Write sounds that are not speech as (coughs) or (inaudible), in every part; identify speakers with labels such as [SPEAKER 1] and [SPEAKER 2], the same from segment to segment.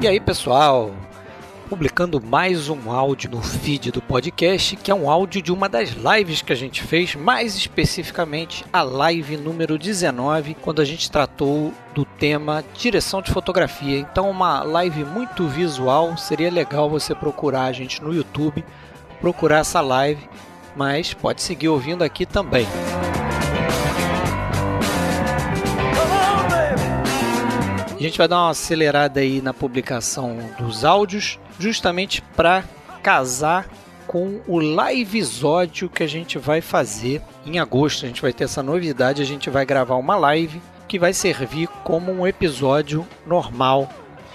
[SPEAKER 1] E aí, pessoal? Publicando mais um áudio no feed do podcast, que é um áudio de uma das lives que a gente fez, mais especificamente a live número 19, quando a gente tratou do tema direção de fotografia. Então, uma live muito visual, seria legal você procurar a gente no YouTube, procurar essa live, mas pode seguir ouvindo aqui também. A gente vai dar uma acelerada aí na publicação dos áudios, justamente para casar com o livezódio que a gente vai fazer em agosto. A gente vai ter essa novidade, a gente vai gravar uma live que vai servir como um episódio normal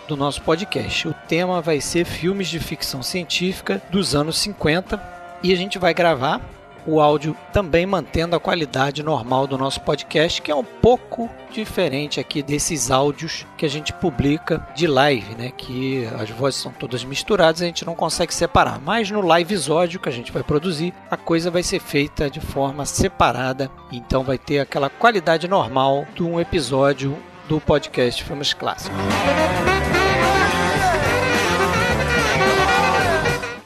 [SPEAKER 1] do nosso podcast. O tema vai ser filmes de ficção científica dos anos 50 e a gente vai gravar o áudio também mantendo a qualidade normal do nosso podcast, que é um pouco diferente aqui desses áudios que a gente publica de live, né? Que as vozes são todas misturadas, a gente não consegue separar. Mas no live episódio que a gente vai produzir, a coisa vai ser feita de forma separada, então vai ter aquela qualidade normal de um episódio do podcast Filmes Clássicos.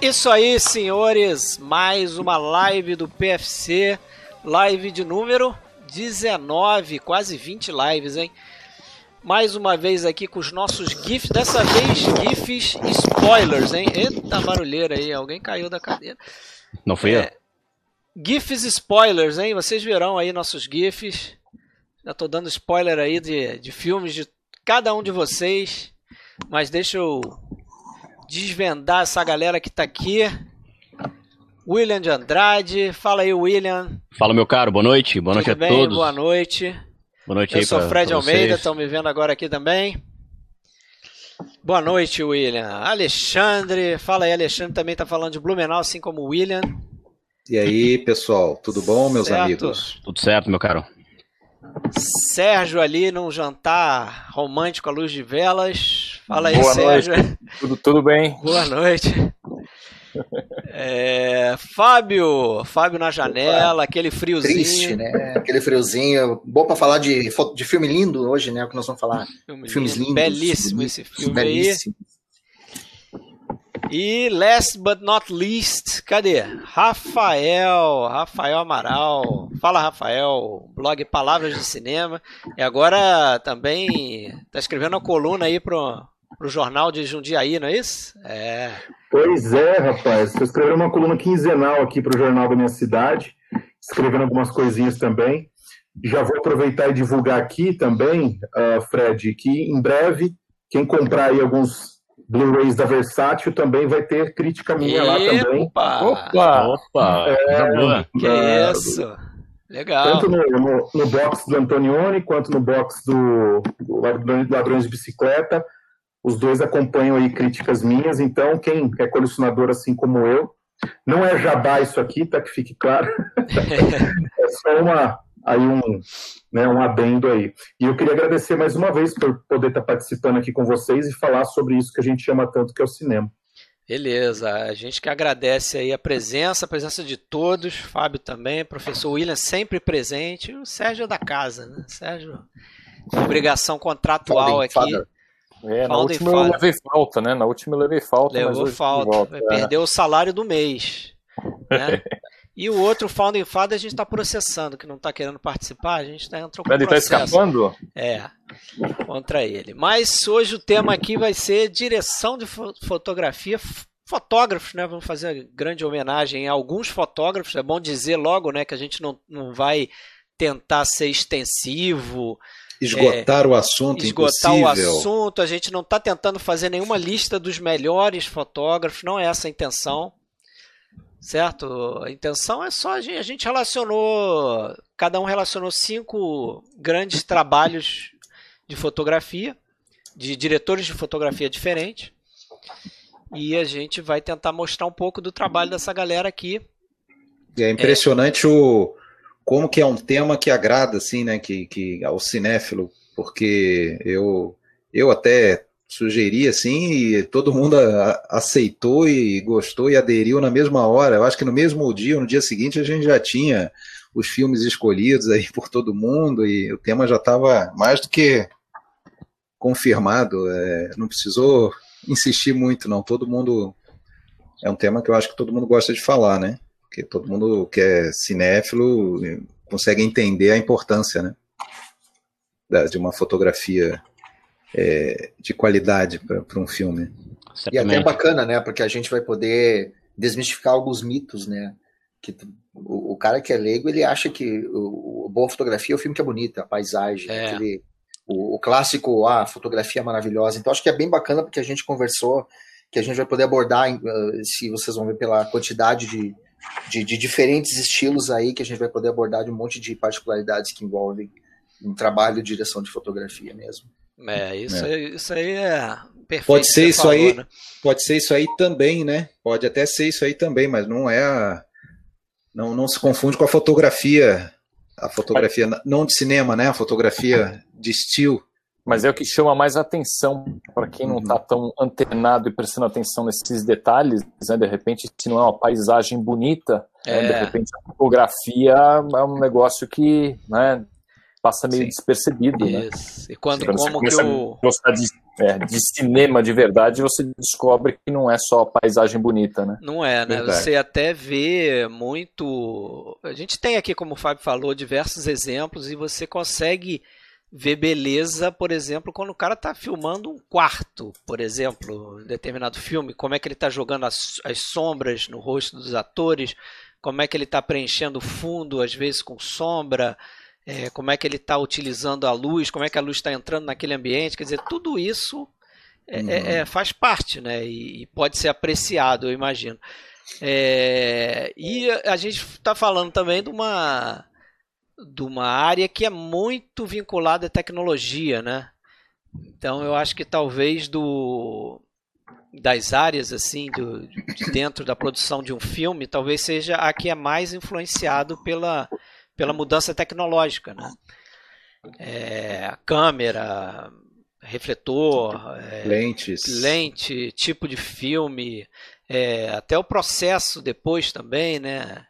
[SPEAKER 1] Isso aí, senhores, mais uma live do PFC, live de número 19, quase 20 lives, hein? Mais uma vez aqui com os nossos GIFs, dessa vez GIFs spoilers, hein? Eita barulheira aí, alguém caiu da cadeira.
[SPEAKER 2] Não fui
[SPEAKER 1] é, eu? GIFs spoilers, hein? Vocês verão aí nossos GIFs. Já tô dando spoiler aí de, de filmes de cada um de vocês. Mas deixa eu desvendar essa galera que tá aqui. William de Andrade, fala aí, William.
[SPEAKER 2] Fala, meu caro, boa noite, boa
[SPEAKER 1] Tudo
[SPEAKER 2] noite
[SPEAKER 1] bem?
[SPEAKER 2] a todos.
[SPEAKER 1] Boa noite.
[SPEAKER 2] Boa noite
[SPEAKER 1] Eu
[SPEAKER 2] aí
[SPEAKER 1] sou
[SPEAKER 2] pra,
[SPEAKER 1] Fred
[SPEAKER 2] pra
[SPEAKER 1] Almeida, estão me vendo agora aqui também. Boa noite, William. Alexandre, fala aí, Alexandre também tá falando de Blumenau, assim como o William.
[SPEAKER 3] E aí, pessoal, tudo bom, meus
[SPEAKER 1] Certo.
[SPEAKER 3] amigos?
[SPEAKER 2] Tudo certo, meu caro?
[SPEAKER 1] Sérgio ali num jantar romântico à luz de velas. Fala aí,
[SPEAKER 4] Boa
[SPEAKER 1] Sérgio.
[SPEAKER 4] Tudo, tudo bem?
[SPEAKER 1] Boa noite. É, Fábio, Fábio na janela, aquele friozinho.
[SPEAKER 3] Triste, né? Aquele friozinho. Bom pra falar de, de filme lindo hoje, né? O que nós vamos falar.
[SPEAKER 1] Filme
[SPEAKER 3] Filmes
[SPEAKER 1] lindo,
[SPEAKER 3] lindos.
[SPEAKER 1] Belíssimo esse filme
[SPEAKER 3] belíssimo.
[SPEAKER 1] aí. E last but not least, cadê? Rafael, Rafael Amaral. Fala, Rafael, blog Palavras de Cinema. E agora também tá escrevendo uma coluna aí pro, pro jornal de Jundiaí, não é isso? É.
[SPEAKER 5] Pois é, rapaz. Estou escrevendo uma coluna quinzenal aqui para o Jornal da minha cidade, escrevendo algumas coisinhas também. Já vou aproveitar e divulgar aqui também, ah, Fred, que em breve, quem comprar aí alguns Blu-rays da Versátil também vai ter crítica minha lá também.
[SPEAKER 1] Opa!
[SPEAKER 4] Opa!
[SPEAKER 2] Boa.
[SPEAKER 1] Que
[SPEAKER 5] Ah,
[SPEAKER 1] isso? Legal.
[SPEAKER 5] Tanto no, no, no box do Antonioni quanto no box do, Ladrões de Bicicleta. Os dois acompanham aí críticas minhas, então quem é colecionador assim como eu, não é jabá isso aqui, tá? Que fique claro. (laughs) é só uma, aí um, né, um adendo aí. E eu queria agradecer mais uma vez por poder estar participando aqui com vocês e falar sobre isso que a gente ama tanto, que é o cinema.
[SPEAKER 1] Beleza, a gente que agradece aí a presença, a presença de todos, Fábio também, professor William sempre presente, o Sérgio é da casa, né? Sérgio, obrigação contratual aqui,
[SPEAKER 3] Father.
[SPEAKER 4] É, na
[SPEAKER 1] Founding
[SPEAKER 4] última eu levei falta, né? Na última eu levei falta,
[SPEAKER 1] levou falta,
[SPEAKER 4] volta.
[SPEAKER 1] vai
[SPEAKER 4] É.
[SPEAKER 1] perder o salário do mês. (laughs) Né? E o outro Founding Father a gente está processando, que não está querendo participar, a gente tá, entrou com
[SPEAKER 4] Ele tá
[SPEAKER 1] processo.
[SPEAKER 4] escapando?
[SPEAKER 1] É, contra ele. Mas hoje o tema aqui vai ser direção de fo- fotografia, fotógrafos, né? Vamos fazer grande homenagem a alguns fotógrafos. É bom dizer logo, né, que a gente não, não vai tentar ser extensivo,
[SPEAKER 3] Esgotar o assunto
[SPEAKER 1] esgotar o
[SPEAKER 3] impossível.
[SPEAKER 1] assunto. A gente não está tentando fazer nenhuma lista dos melhores fotógrafos, não é essa a intenção. certo? A intenção é só a gente, a gente relacionou, cada um relacionou cinco grandes trabalhos de fotografia, de diretores de fotografia diferentes. E a gente vai tentar mostrar um pouco do trabalho dessa galera aqui.
[SPEAKER 6] É impressionante é. o como que é um tema que agrada assim, né, que, que ao cinéfilo, porque eu eu até sugeri assim e todo mundo aceitou e gostou e aderiu na mesma hora. Eu acho que no mesmo dia, no dia seguinte, a gente já tinha os filmes escolhidos aí por todo mundo e o tema já estava mais do que confirmado. É, não precisou insistir muito, não. Todo mundo. É um tema que eu acho que todo mundo gosta de falar, né? Porque todo mundo que é cinéfilo consegue entender a importância, né? de uma fotografia é, de qualidade para um filme.
[SPEAKER 3] E até é bacana, né? Porque a gente vai poder desmistificar alguns mitos, né? Que o, o cara que é leigo, ele acha que o, o boa fotografia é o filme que é bonita, a paisagem, é. aquele, o, o, clássico, ah, fotografia maravilhosa. Então acho que é bem bacana porque a gente conversou, que a gente vai poder abordar, uh, se vocês vão ver pela quantidade de, de, de, diferentes estilos aí, que a gente vai poder abordar de um monte de particularidades que envolvem um trabalho de direção de fotografia mesmo.
[SPEAKER 1] É, isso, é. Aí, isso aí é perfeito.
[SPEAKER 6] Pode ser isso falou, aí, né? pode ser isso aí também, né? Pode até ser isso aí também, mas não é a, não, não se confunde com a fotografia, a fotografia não de cinema, né? A fotografia de estilo.
[SPEAKER 4] Mas é o que chama mais atenção para quem não está uhum. tão antenado e prestando atenção nesses detalhes, né? De repente, se não é uma paisagem bonita, é. né? de repente a fotografia é um negócio que, né? passa meio Sim. despercebido, né?
[SPEAKER 1] E quando Sim. como que o
[SPEAKER 4] gostar de, é, de, cinema de verdade, você descobre que não é só paisagem bonita, né?
[SPEAKER 1] Não é, né? Verdade. Você até vê muito. A gente tem aqui, como o Fábio falou, diversos exemplos e você consegue ver beleza, por exemplo, quando o cara está filmando um quarto, por exemplo, em determinado filme, como é que ele está jogando as, as sombras no rosto dos atores, como é que ele está preenchendo o fundo, às vezes com sombra é, como é que ele está utilizando a luz, como é que a luz está entrando naquele ambiente, quer dizer, tudo isso é, uhum. é, faz parte, né? E, e, pode ser apreciado, eu imagino. É, e a gente está falando também de uma, de uma área que é muito vinculada à tecnologia, né? Então eu acho que talvez do das áreas assim do, de dentro da produção de um filme talvez seja a que é mais influenciado pela pela mudança tecnológica, né? É, câmera, refletor, é,
[SPEAKER 6] lentes,
[SPEAKER 1] lente, tipo de filme, é, até o processo depois também, né?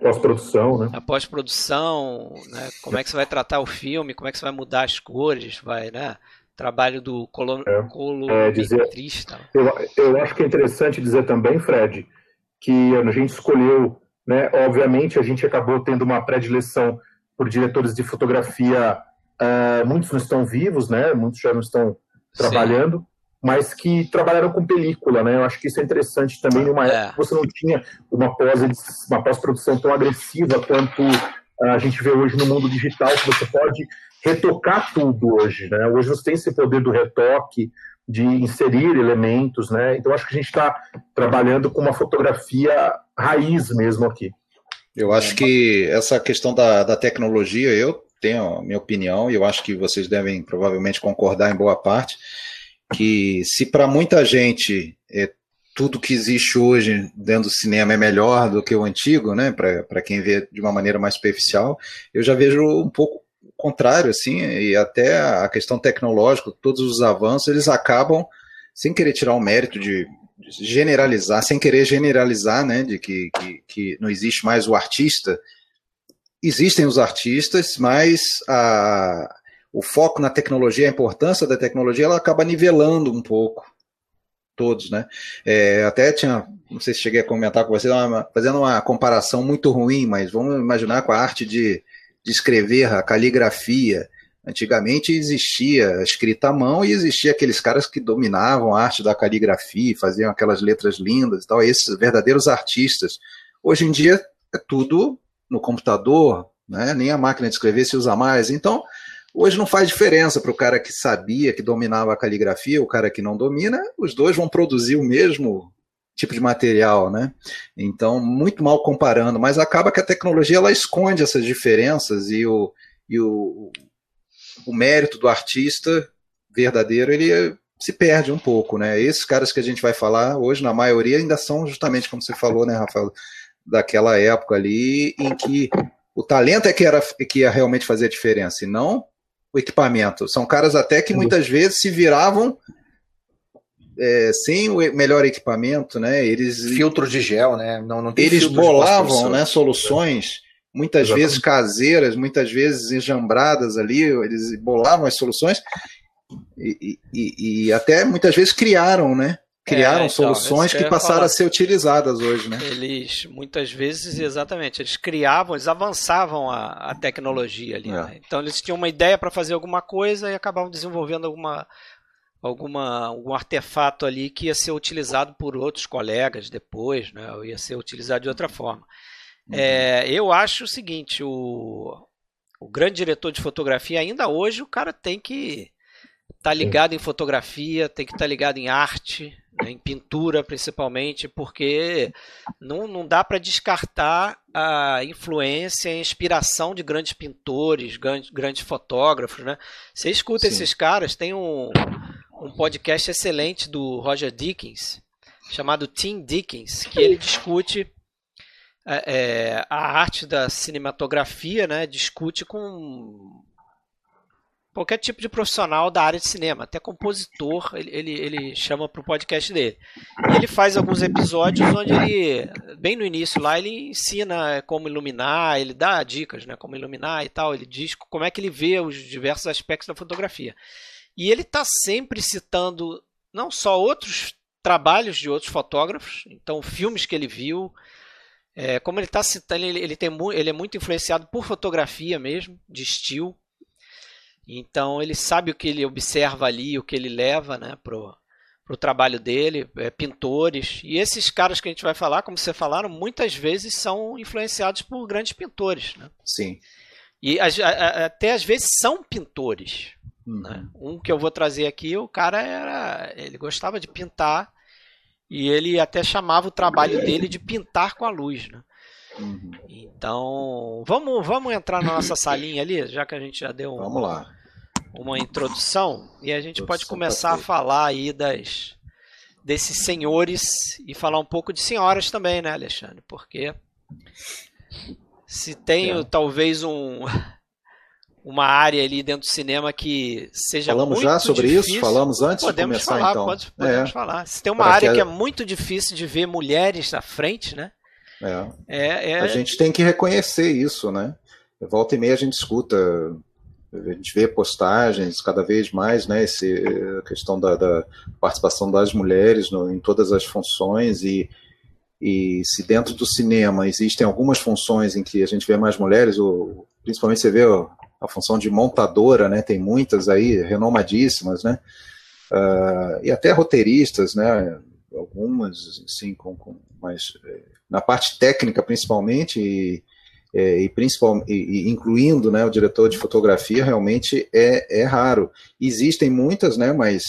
[SPEAKER 5] Pós-produção, né?
[SPEAKER 1] A pós-produção, né? Como é que você vai tratar o filme, como é que você vai mudar as cores, vai, né? Trabalho do colo é, colorimetrista.
[SPEAKER 5] É, eu, eu acho que é interessante dizer também, Fred, que a gente escolheu né? Obviamente, a gente acabou tendo uma predileção por diretores de fotografia, uh, muitos não estão vivos, né? muitos já não estão trabalhando, Sim. Mas que trabalharam com película. Né? Eu acho que isso é interessante também, numa é. época que você não tinha uma pós-produção pós tão agressiva quanto a gente vê hoje no mundo digital, que você pode retocar tudo hoje. Né? Hoje você tem esse poder do retoque, de inserir elementos, né? Então acho que a gente está trabalhando com uma fotografia raiz mesmo aqui.
[SPEAKER 6] Eu acho que essa questão da, da tecnologia, eu tenho a minha opinião, e eu acho que vocês devem provavelmente concordar em boa parte, que se para muita gente é, tudo que existe hoje dentro do cinema é melhor do que o antigo, né? Para quem vê de uma maneira mais superficial, eu já vejo um pouco contrário, assim, e até a questão tecnológica, todos os avanços, eles acabam, sem querer tirar o mérito de generalizar, sem querer generalizar, né, de que, que, que não existe mais o artista, existem os artistas, mas a, o foco na tecnologia, a importância da tecnologia, ela acaba nivelando um pouco todos, né? É, até tinha, não sei se cheguei a comentar com você, fazendo uma comparação muito ruim, mas vamos imaginar com a arte de de escrever, a caligrafia. Antigamente existia a escrita à mão e existia aqueles caras que dominavam a arte da caligrafia, faziam aquelas letras lindas e tal, esses verdadeiros artistas. Hoje em dia é tudo no computador, né? nem a máquina de escrever se usa mais. Então, hoje não faz diferença para o cara que sabia, que dominava a caligrafia, o cara que não domina, os dois vão produzir o mesmo tipo de material, né? Então, muito mal comparando, mas acaba que a tecnologia ela esconde essas diferenças e o, e o, o mérito do artista verdadeiro ele se perde um pouco, né? Esses caras que a gente vai falar hoje, na maioria, ainda são justamente como você falou, né, Rafael, daquela época ali em que o talento é que era que ia realmente fazer a diferença, e não o equipamento. São caras até que muitas vezes se viravam é, sem o melhor equipamento, né? Eles
[SPEAKER 3] filtro de gel, né?
[SPEAKER 6] Não, não eles bolavam, né? Soluções muitas Exatamente. vezes caseiras, muitas vezes enjambradas ali. Eles bolavam as soluções e, e, e até muitas vezes criaram, né? Criaram é, então, soluções que passaram a ser utilizadas hoje, né?
[SPEAKER 1] Eles, muitas vezes, exatamente, eles criavam, eles avançavam a, a tecnologia ali. É. Né? Então, eles tinham uma ideia para fazer alguma coisa e acabavam desenvolvendo alguma, alguma, algum artefato ali que ia ser utilizado por outros colegas depois, né? ou ia ser utilizado de outra forma. Uhum. É, eu acho o seguinte: o, o grande diretor de fotografia, ainda hoje, o cara tem que tá ligado em fotografia, tem que estar tá ligado em arte, né, em pintura principalmente, porque não, não dá para descartar a influência e a inspiração de grandes pintores, grandes, grandes fotógrafos. Né? Você escuta Sim. esses caras, tem um, um podcast excelente do Roger Dickens, chamado Tim Dickens, que ele discute é, é, a arte da cinematografia, né, discute com qualquer tipo de profissional da área de cinema, até compositor, ele, ele, ele chama para o podcast dele. E ele faz alguns episódios onde ele, bem no início lá, ele ensina como iluminar, ele dá dicas, né, como iluminar e tal, ele diz como é que ele vê os diversos aspectos da fotografia. E ele está sempre citando não só outros trabalhos de outros fotógrafos, então filmes que ele viu, é, como ele está citando, ele, ele, tem, ele é muito influenciado por fotografia mesmo, de estilo, então ele sabe o que ele observa ali, o que ele leva né, pro, pro trabalho dele, é, pintores. E esses caras que a gente vai falar, como você falaram, muitas vezes são influenciados por grandes pintores. Né?
[SPEAKER 6] Sim.
[SPEAKER 1] E a, a, até às vezes são pintores. Uhum. Né? Um que eu vou trazer aqui, o cara era. Ele gostava de pintar e ele até chamava o trabalho dele de pintar com a luz. Né? Uhum. Então, vamos, vamos entrar na nossa salinha ali, já que a gente já deu
[SPEAKER 6] vamos lá.
[SPEAKER 1] uma introdução e a gente pode começar a falar aí das desses senhores e falar um pouco de senhoras também, né, Alexandre? Porque se tem é. talvez um uma área ali dentro do cinema que seja
[SPEAKER 6] Falamos
[SPEAKER 1] muito
[SPEAKER 6] já sobre
[SPEAKER 1] difícil,
[SPEAKER 6] isso? Falamos antes
[SPEAKER 1] podemos
[SPEAKER 6] de começar,
[SPEAKER 1] falar,
[SPEAKER 6] então.
[SPEAKER 1] Pode, podemos é. falar. Se tem uma área que... que é muito difícil de ver mulheres na frente, né?
[SPEAKER 6] É. É, é. A gente tem que reconhecer isso, né? Volta e meia a gente escuta, a gente vê postagens cada vez mais, né? Esse, a questão da, da participação das mulheres no, em todas as funções e, e se dentro do cinema existem algumas funções em que a gente vê mais mulheres, ou, principalmente você vê a função de montadora, né? Tem muitas aí renomadíssimas, né? Uh, e até roteiristas, né? Algumas, sim, com, com mais é, na parte técnica principalmente e, é, e, principal, e, incluindo né, o diretor de fotografia realmente é, é raro. Existem muitas, né, mas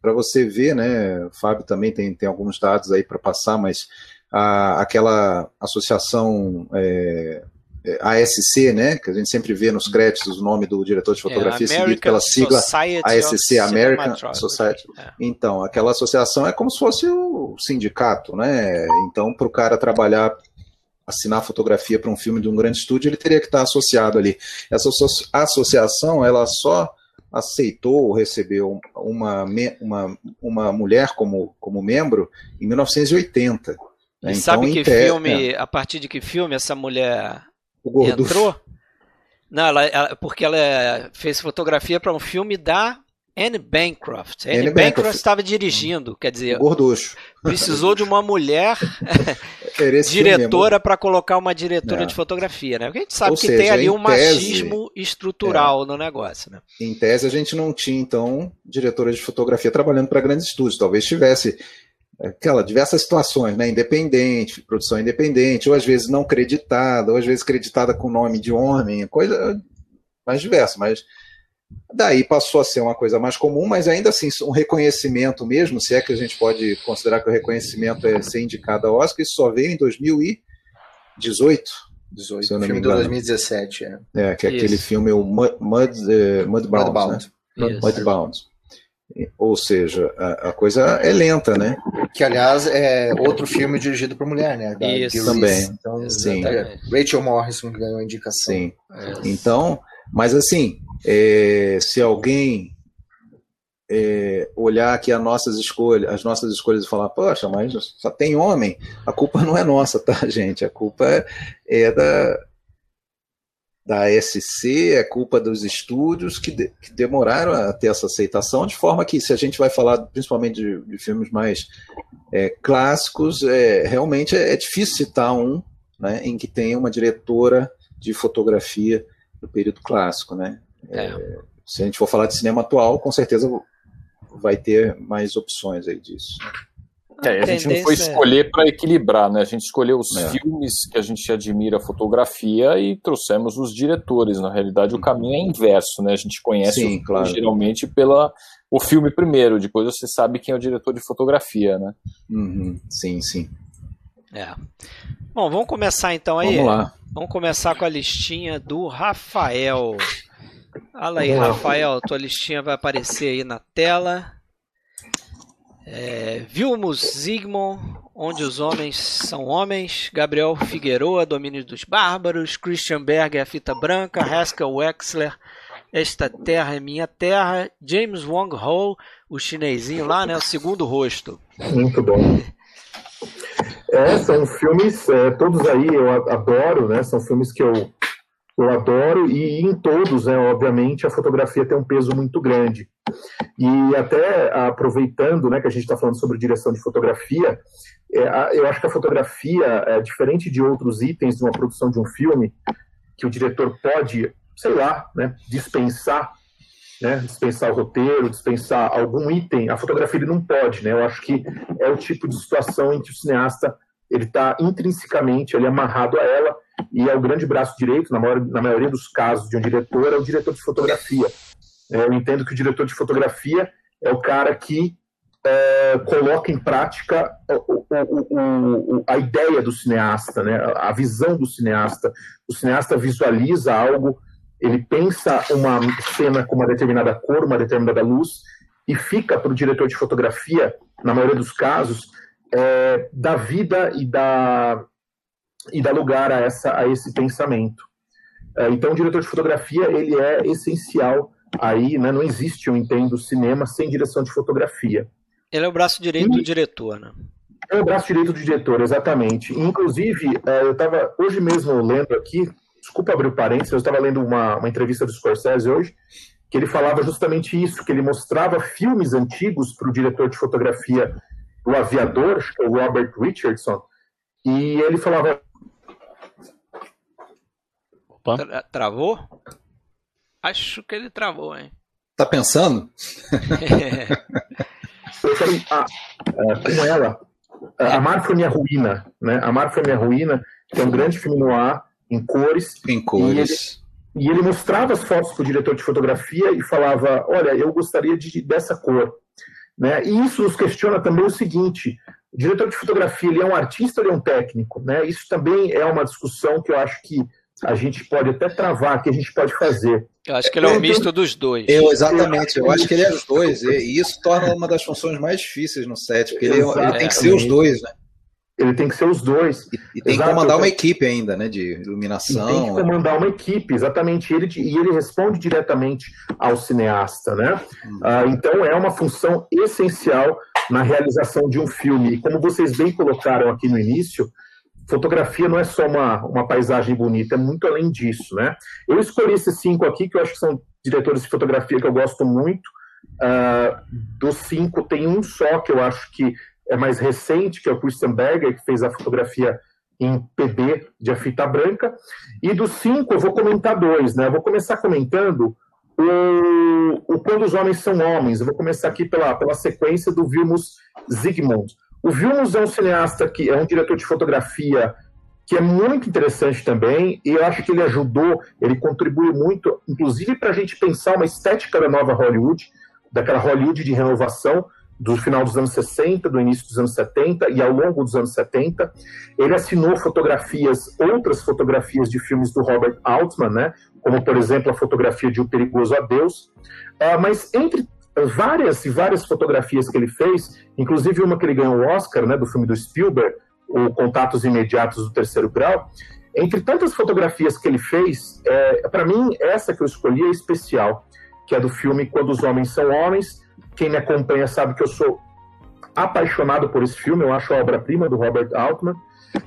[SPEAKER 6] para você ver, né, o Fábio também tem, tem alguns dados aí para passar, mas a, aquela associação é ASC, né, que a gente sempre vê nos créditos o nome do diretor de fotografia é, seguido pela sigla Society ASC, American Society. É. Então, aquela associação é como se fosse o sindicato, né? Então, para o cara trabalhar, assinar fotografia para um filme de um grande estúdio, ele teria que estar associado ali. Essa associação, ela só aceitou receber uma, uma, uma mulher como, como membro em 1980. Né?
[SPEAKER 1] E então, sabe que filme, é. a partir de que filme essa mulher o Entrou? (laughs) Não, ela, ela, porque ela fez fotografia para um filme da Anne Bancroft. Anne, Anne Bancroft estava dirigindo, quer dizer,
[SPEAKER 6] gorducho.
[SPEAKER 1] precisou de uma mulher (laughs) diretora para colocar uma diretora é. de fotografia, né? Porque a gente sabe Ou que seja, tem ali um tese, machismo estrutural é. no negócio, né?
[SPEAKER 6] Em tese a gente não tinha então diretora de fotografia trabalhando para grandes estúdios, talvez tivesse aquela diversas situações, né? Independente, produção independente, ou às vezes não creditada, ou às vezes creditada com nome de homem, coisa mais diversa, mas Daí passou a ser uma coisa mais comum, mas ainda assim, um reconhecimento mesmo, se é que a gente pode considerar que o reconhecimento é ser indicado ao Oscar, isso só veio em 2018.
[SPEAKER 3] 18, se eu não filme me engano. de 2017, é.
[SPEAKER 6] É, que é isso. aquele filme, o Mud, Mud, uh, Mudbound. Mudbound. Né? Mudbound. Ou seja, a, a, coisa é lenta, né?
[SPEAKER 3] Que, aliás, é outro filme dirigido por mulher, né?
[SPEAKER 6] Da Isso, também.
[SPEAKER 3] Então, Sim. Rachel Morrison ganhou a indicação.
[SPEAKER 6] Sim. É. Então, mas assim, é, se alguém é, olhar aqui as nossas escolhas, as nossas escolhas e falar, poxa, mas só tem homem, a culpa não é nossa, tá, (laughs) gente? A culpa é, é da, da SC, é culpa dos estúdios que, de, que, demoraram a ter essa aceitação, de forma que, se a gente vai falar principalmente de, de filmes mais é, clássicos, é, realmente é, é, difícil citar um né, em que tenha uma diretora de fotografia do período clássico. Né? É. se a gente for falar de cinema atual, com certeza vai ter mais opções aí disso.
[SPEAKER 4] É, a, gente não foi escolher para equilibrar, né? A gente escolheu os é. filmes que a gente admira a fotografia e trouxemos os diretores. Na realidade, o caminho é inverso, né? A gente conhece sim, o, claro. geralmente pela o filme primeiro, depois você sabe quem é o diretor de fotografia, né?
[SPEAKER 6] Uhum. Sim, sim.
[SPEAKER 1] É. Bom, vamos começar então aí.
[SPEAKER 6] Vamos lá.
[SPEAKER 1] Vamos começar com a listinha do Rafael. Fala aí, Rafael, tua listinha vai aparecer aí na tela. É, Vilmos Zygmunt, Onde os Homens São Homens, Gabriel Figueroa, Domínio dos Bárbaros, Christian Berger, A Fita Branca, Haskell Wexler, Esta Terra é Minha Terra, James Wong Ho, o chinesinho lá, né, o segundo rosto.
[SPEAKER 5] Muito bom. É, são filmes, é, todos aí eu adoro, né, são filmes que eu eu adoro, e em todos, né, obviamente, a fotografia tem um peso muito grande. E até aproveitando né, que a gente está falando sobre direção de fotografia, é, eu acho que a fotografia, é diferente de outros itens de uma produção de um filme, que o diretor pode, sei lá, né, dispensar, né, dispensar o roteiro, dispensar algum item, a fotografia ele não pode. Né, eu acho que é o tipo de situação em que o cineasta ele está intrinsecamente ele amarrado a ela e é o grande braço direito, na, maior, na maioria dos casos de um diretor, é o diretor de fotografia. É, eu entendo que o diretor de fotografia é o cara que é, coloca em prática o, o, o, a ideia do cineasta, né? a visão do cineasta. O cineasta visualiza algo, ele pensa uma cena com uma determinada cor, uma determinada luz, e fica para o diretor de fotografia, na maioria dos casos, é, da vida e da, e dar lugar a, essa, a esse pensamento. É, então, o diretor de fotografia ele é essencial aí, né? não existe, eu entendo, cinema sem direção de fotografia.
[SPEAKER 1] Ele é o braço direito e, do diretor, né?
[SPEAKER 5] É o braço direito do diretor, exatamente. Inclusive, é, eu estava hoje mesmo lendo aqui, desculpa abrir o parênteses, eu estava lendo uma, uma entrevista do Scorsese hoje, que ele falava justamente isso, que ele mostrava filmes antigos para o diretor de fotografia o aviador, o Robert Richardson, e ele falava.
[SPEAKER 1] Tra travou? Acho que ele travou, hein?
[SPEAKER 6] Tá pensando?
[SPEAKER 5] Eu quero. Ah, com ela. Amar foi minha ruína, né? Amar foi minha ruína, que é um grande filme no ar, em cores.
[SPEAKER 6] Em cores.
[SPEAKER 5] E ele, e ele mostrava as fotos para o diretor de fotografia e falava: Olha, eu gostaria de, dessa cor. Né? E isso nos questiona também o seguinte: o diretor de fotografia ele é um artista ou ele é um técnico? Né? Isso também é uma discussão que eu acho que a gente pode até travar, que a gente pode fazer.
[SPEAKER 1] Eu acho que ele é um misto dos dois.
[SPEAKER 6] Eu, exatamente, eu acho que ele é os dois, e isso torna uma das funções mais difíceis no set, porque ele, é ele tem que ser os dois, né?
[SPEAKER 5] Ele tem que ser os dois.
[SPEAKER 6] E, e tem Exato. que comandar uma equipe ainda, né? De iluminação.
[SPEAKER 5] E tem que comandar uma equipe, exatamente. Ele, e ele responde diretamente ao cineasta, né? Hum. Ah, então é uma função essencial na realização de um filme. E como vocês bem colocaram aqui no início, fotografia não é só uma, uma paisagem bonita, é muito além disso, né? Eu escolhi esses cinco aqui, que eu acho que são diretores de fotografia que eu gosto muito. Uh, dos cinco, tem um só que eu acho que é mais recente, que é o Christian Berger, que fez a fotografia em PB de a fita branca. E dos cinco, eu vou comentar dois, né? Eu vou começar comentando o, o Quando os Homens São Homens. Eu vou começar aqui pela, pela sequência do Vilmos Zygmunt. O Vilmos é um cineasta que é um diretor de fotografia que é muito interessante também, e eu acho que ele ajudou, ele contribuiu muito, inclusive para a gente pensar uma estética da nova Hollywood, daquela Hollywood de renovação, do final dos anos 60, do início dos anos 70 e ao longo dos anos 70. Ele assinou fotografias, outras fotografias de filmes do Robert Altman, né? como por exemplo a fotografia de O Perigoso Adeus. Uh, mas entre várias e várias fotografias que ele fez, inclusive uma que ele ganhou o Oscar, né, do filme do Spielberg, o Contatos Imediatos do Terceiro Grau. Entre tantas fotografias que ele fez, é, para mim, essa que eu escolhi é especial, que é do filme Quando os Homens São Homens. Quem me acompanha sabe que eu sou apaixonado por esse filme, eu acho a obra-prima do Robert Altman.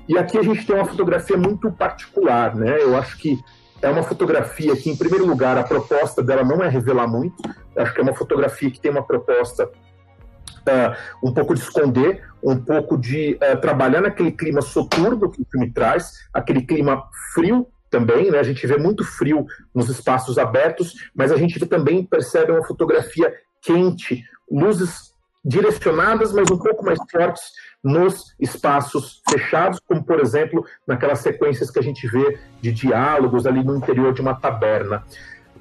[SPEAKER 5] E aqui a gente tem uma fotografia muito particular, né? Eu acho que é uma fotografia que, em primeiro lugar, a proposta dela não é revelar muito. Acho que é uma fotografia que tem uma proposta uh, um pouco de esconder, um pouco de uh, trabalhar naquele clima soturno que o filme traz, aquele clima frio também, né? A gente vê muito frio nos espaços abertos, mas a gente também percebe uma fotografia quente, luzes direcionadas, mas um pouco mais fortes nos espaços fechados, como por exemplo naquelas sequências que a gente vê de diálogos ali no interior de uma taberna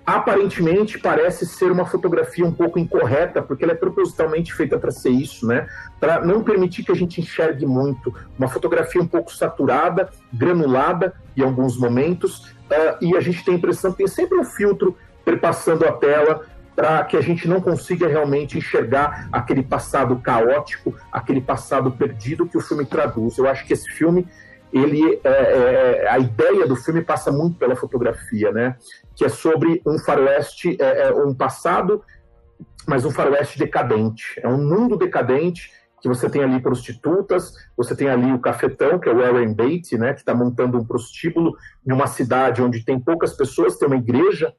[SPEAKER 5] aparentemente parece ser uma fotografia um pouco incorreta, porque ela é propositalmente feita para ser isso, né? Para não permitir que a gente enxergue muito. Uma fotografia um pouco saturada, granulada em alguns momentos, uh, e a gente tem a impressão que tem sempre um filtro perpassando a tela para que a gente não consiga realmente enxergar aquele passado caótico, aquele passado perdido que o filme traduz. Eu acho que esse filme ele é, é, é a ideia do filme passa muito pela fotografia, né? que é sobre um faroeste, é, é, um passado, mas um faroeste decadente. É um mundo decadente que você tem ali prostitutas, você tem ali o cafetão, que é o Warren Beatty, né, que está montando um prostíbulo em uma cidade onde tem poucas pessoas, tem uma igreja,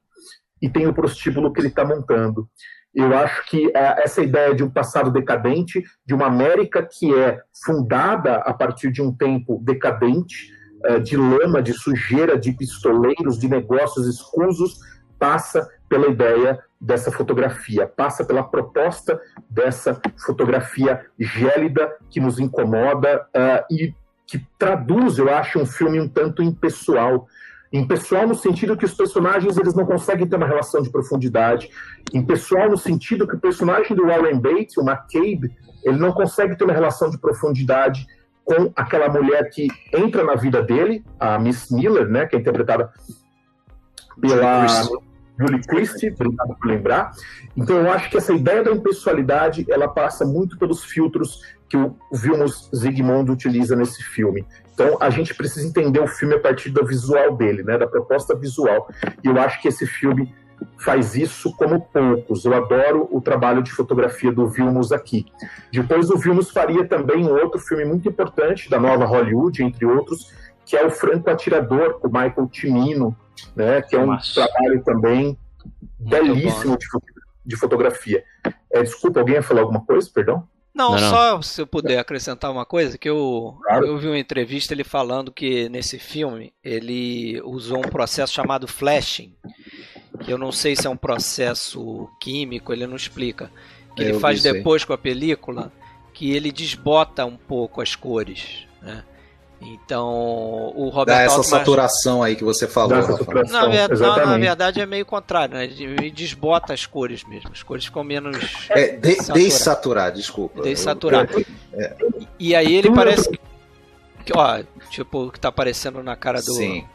[SPEAKER 5] e tem o prostíbulo que ele está montando. Eu acho que é, essa ideia de um passado decadente, de uma América que é fundada a partir de um tempo decadente, eh, de lama, de sujeira, de pistoleiros, de negócios escusos, passa pela ideia dessa fotografia, passa pela proposta dessa fotografia gélida que nos incomoda uh, e que traduz, eu acho, um filme um tanto impessoal. Impessoal no sentido que os personagens eles não conseguem ter uma relação de profundidade. Impessoal no sentido que o personagem do Warren Beatty, o McCabe, ele não consegue ter uma relação de profundidade com aquela mulher que entra na vida dele, a Miss Miller, né, que é interpretada pela Julie Christie, obrigado por lembrar. Então eu acho que essa ideia da impessoalidade, ela passa muito pelos filtros que o Vilmos Zsigmond utiliza nesse filme. Então a gente precisa entender o filme a partir do visual dele, né, da proposta visual. E eu acho que esse filme faz isso como poucos. Eu adoro o trabalho de fotografia do Vilmos aqui. Depois o Vilmos faria também um outro filme muito importante da nova Hollywood, entre outros, que é o Franco Atirador, com Michael Cimino, né, que é um Nossa. trabalho também belíssimo de, de, fotografia. É, desculpa, alguém ia falar alguma coisa? Perdão?
[SPEAKER 1] Não, não, só se eu puder acrescentar uma coisa, que eu, claro. eu vi uma entrevista ele falando que nesse filme ele usou um processo chamado flashing, que eu não sei se é um processo químico, ele não explica, que ele faz depois com a película, que ele desbota um pouco as cores, né? Então, o Robert
[SPEAKER 6] Dá essa Altman, saturação aí que você falou.
[SPEAKER 1] Na, ver, não, na verdade é meio contrário, né? Ele desbota as cores mesmo. As cores ficam menos.
[SPEAKER 6] É, de, dessaturar, desculpa.
[SPEAKER 1] Dessaturar. É. E aí ele parece que. Ó, tipo, o que tá aparecendo na cara do, sim,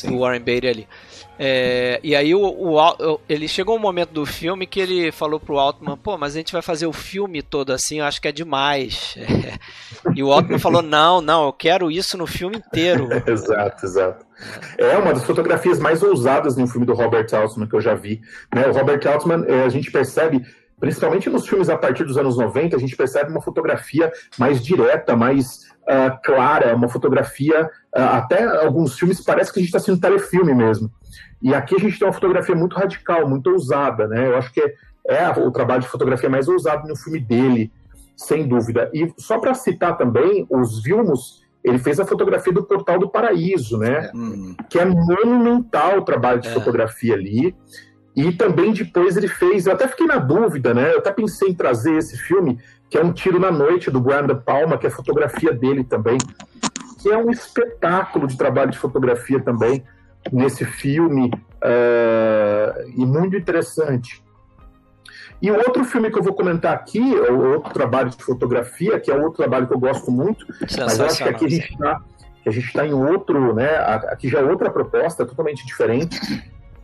[SPEAKER 1] sim. do Warren Beatty ali. É, e aí o, o, ele chegou um momento do filme que ele falou pro Altman, pô, mas a gente vai fazer o filme todo assim, eu acho que é demais. É. (laughs) E o Altman falou, não, não, eu quero isso no filme inteiro. (laughs)
[SPEAKER 5] exato, exato. É uma das fotografias mais ousadas no filme do Robert Altman que eu já vi. Né? O Robert Altman, é, a gente percebe principalmente nos filmes a partir dos anos 90, a gente percebe uma fotografia mais direta, mais uh, clara, uma fotografia, uh, até alguns filmes parece que a gente está assistindo telefilme mesmo. E aqui a gente tem uma fotografia muito radical, muito ousada, né? Eu acho que é, é o trabalho de fotografia mais ousado no filme dele, sem dúvida. E só para citar também, os Vilmos, ele fez a fotografia do Portal do Paraíso, né? É. Que é monumental o trabalho de é. fotografia ali. E também depois ele fez, eu até fiquei na dúvida, né? Eu até pensei em trazer esse filme, que é Um Tiro na Noite, do De Palma, que é a fotografia dele também, que é um espetáculo de trabalho de fotografia também nesse filme uh, e muito interessante. E o outro filme que eu vou comentar aqui, é o outro trabalho de fotografia, que é outro trabalho que eu gosto muito, mas eu acho que aqui a gente está a gente está em outro, né? Aqui já é outra proposta, totalmente diferente,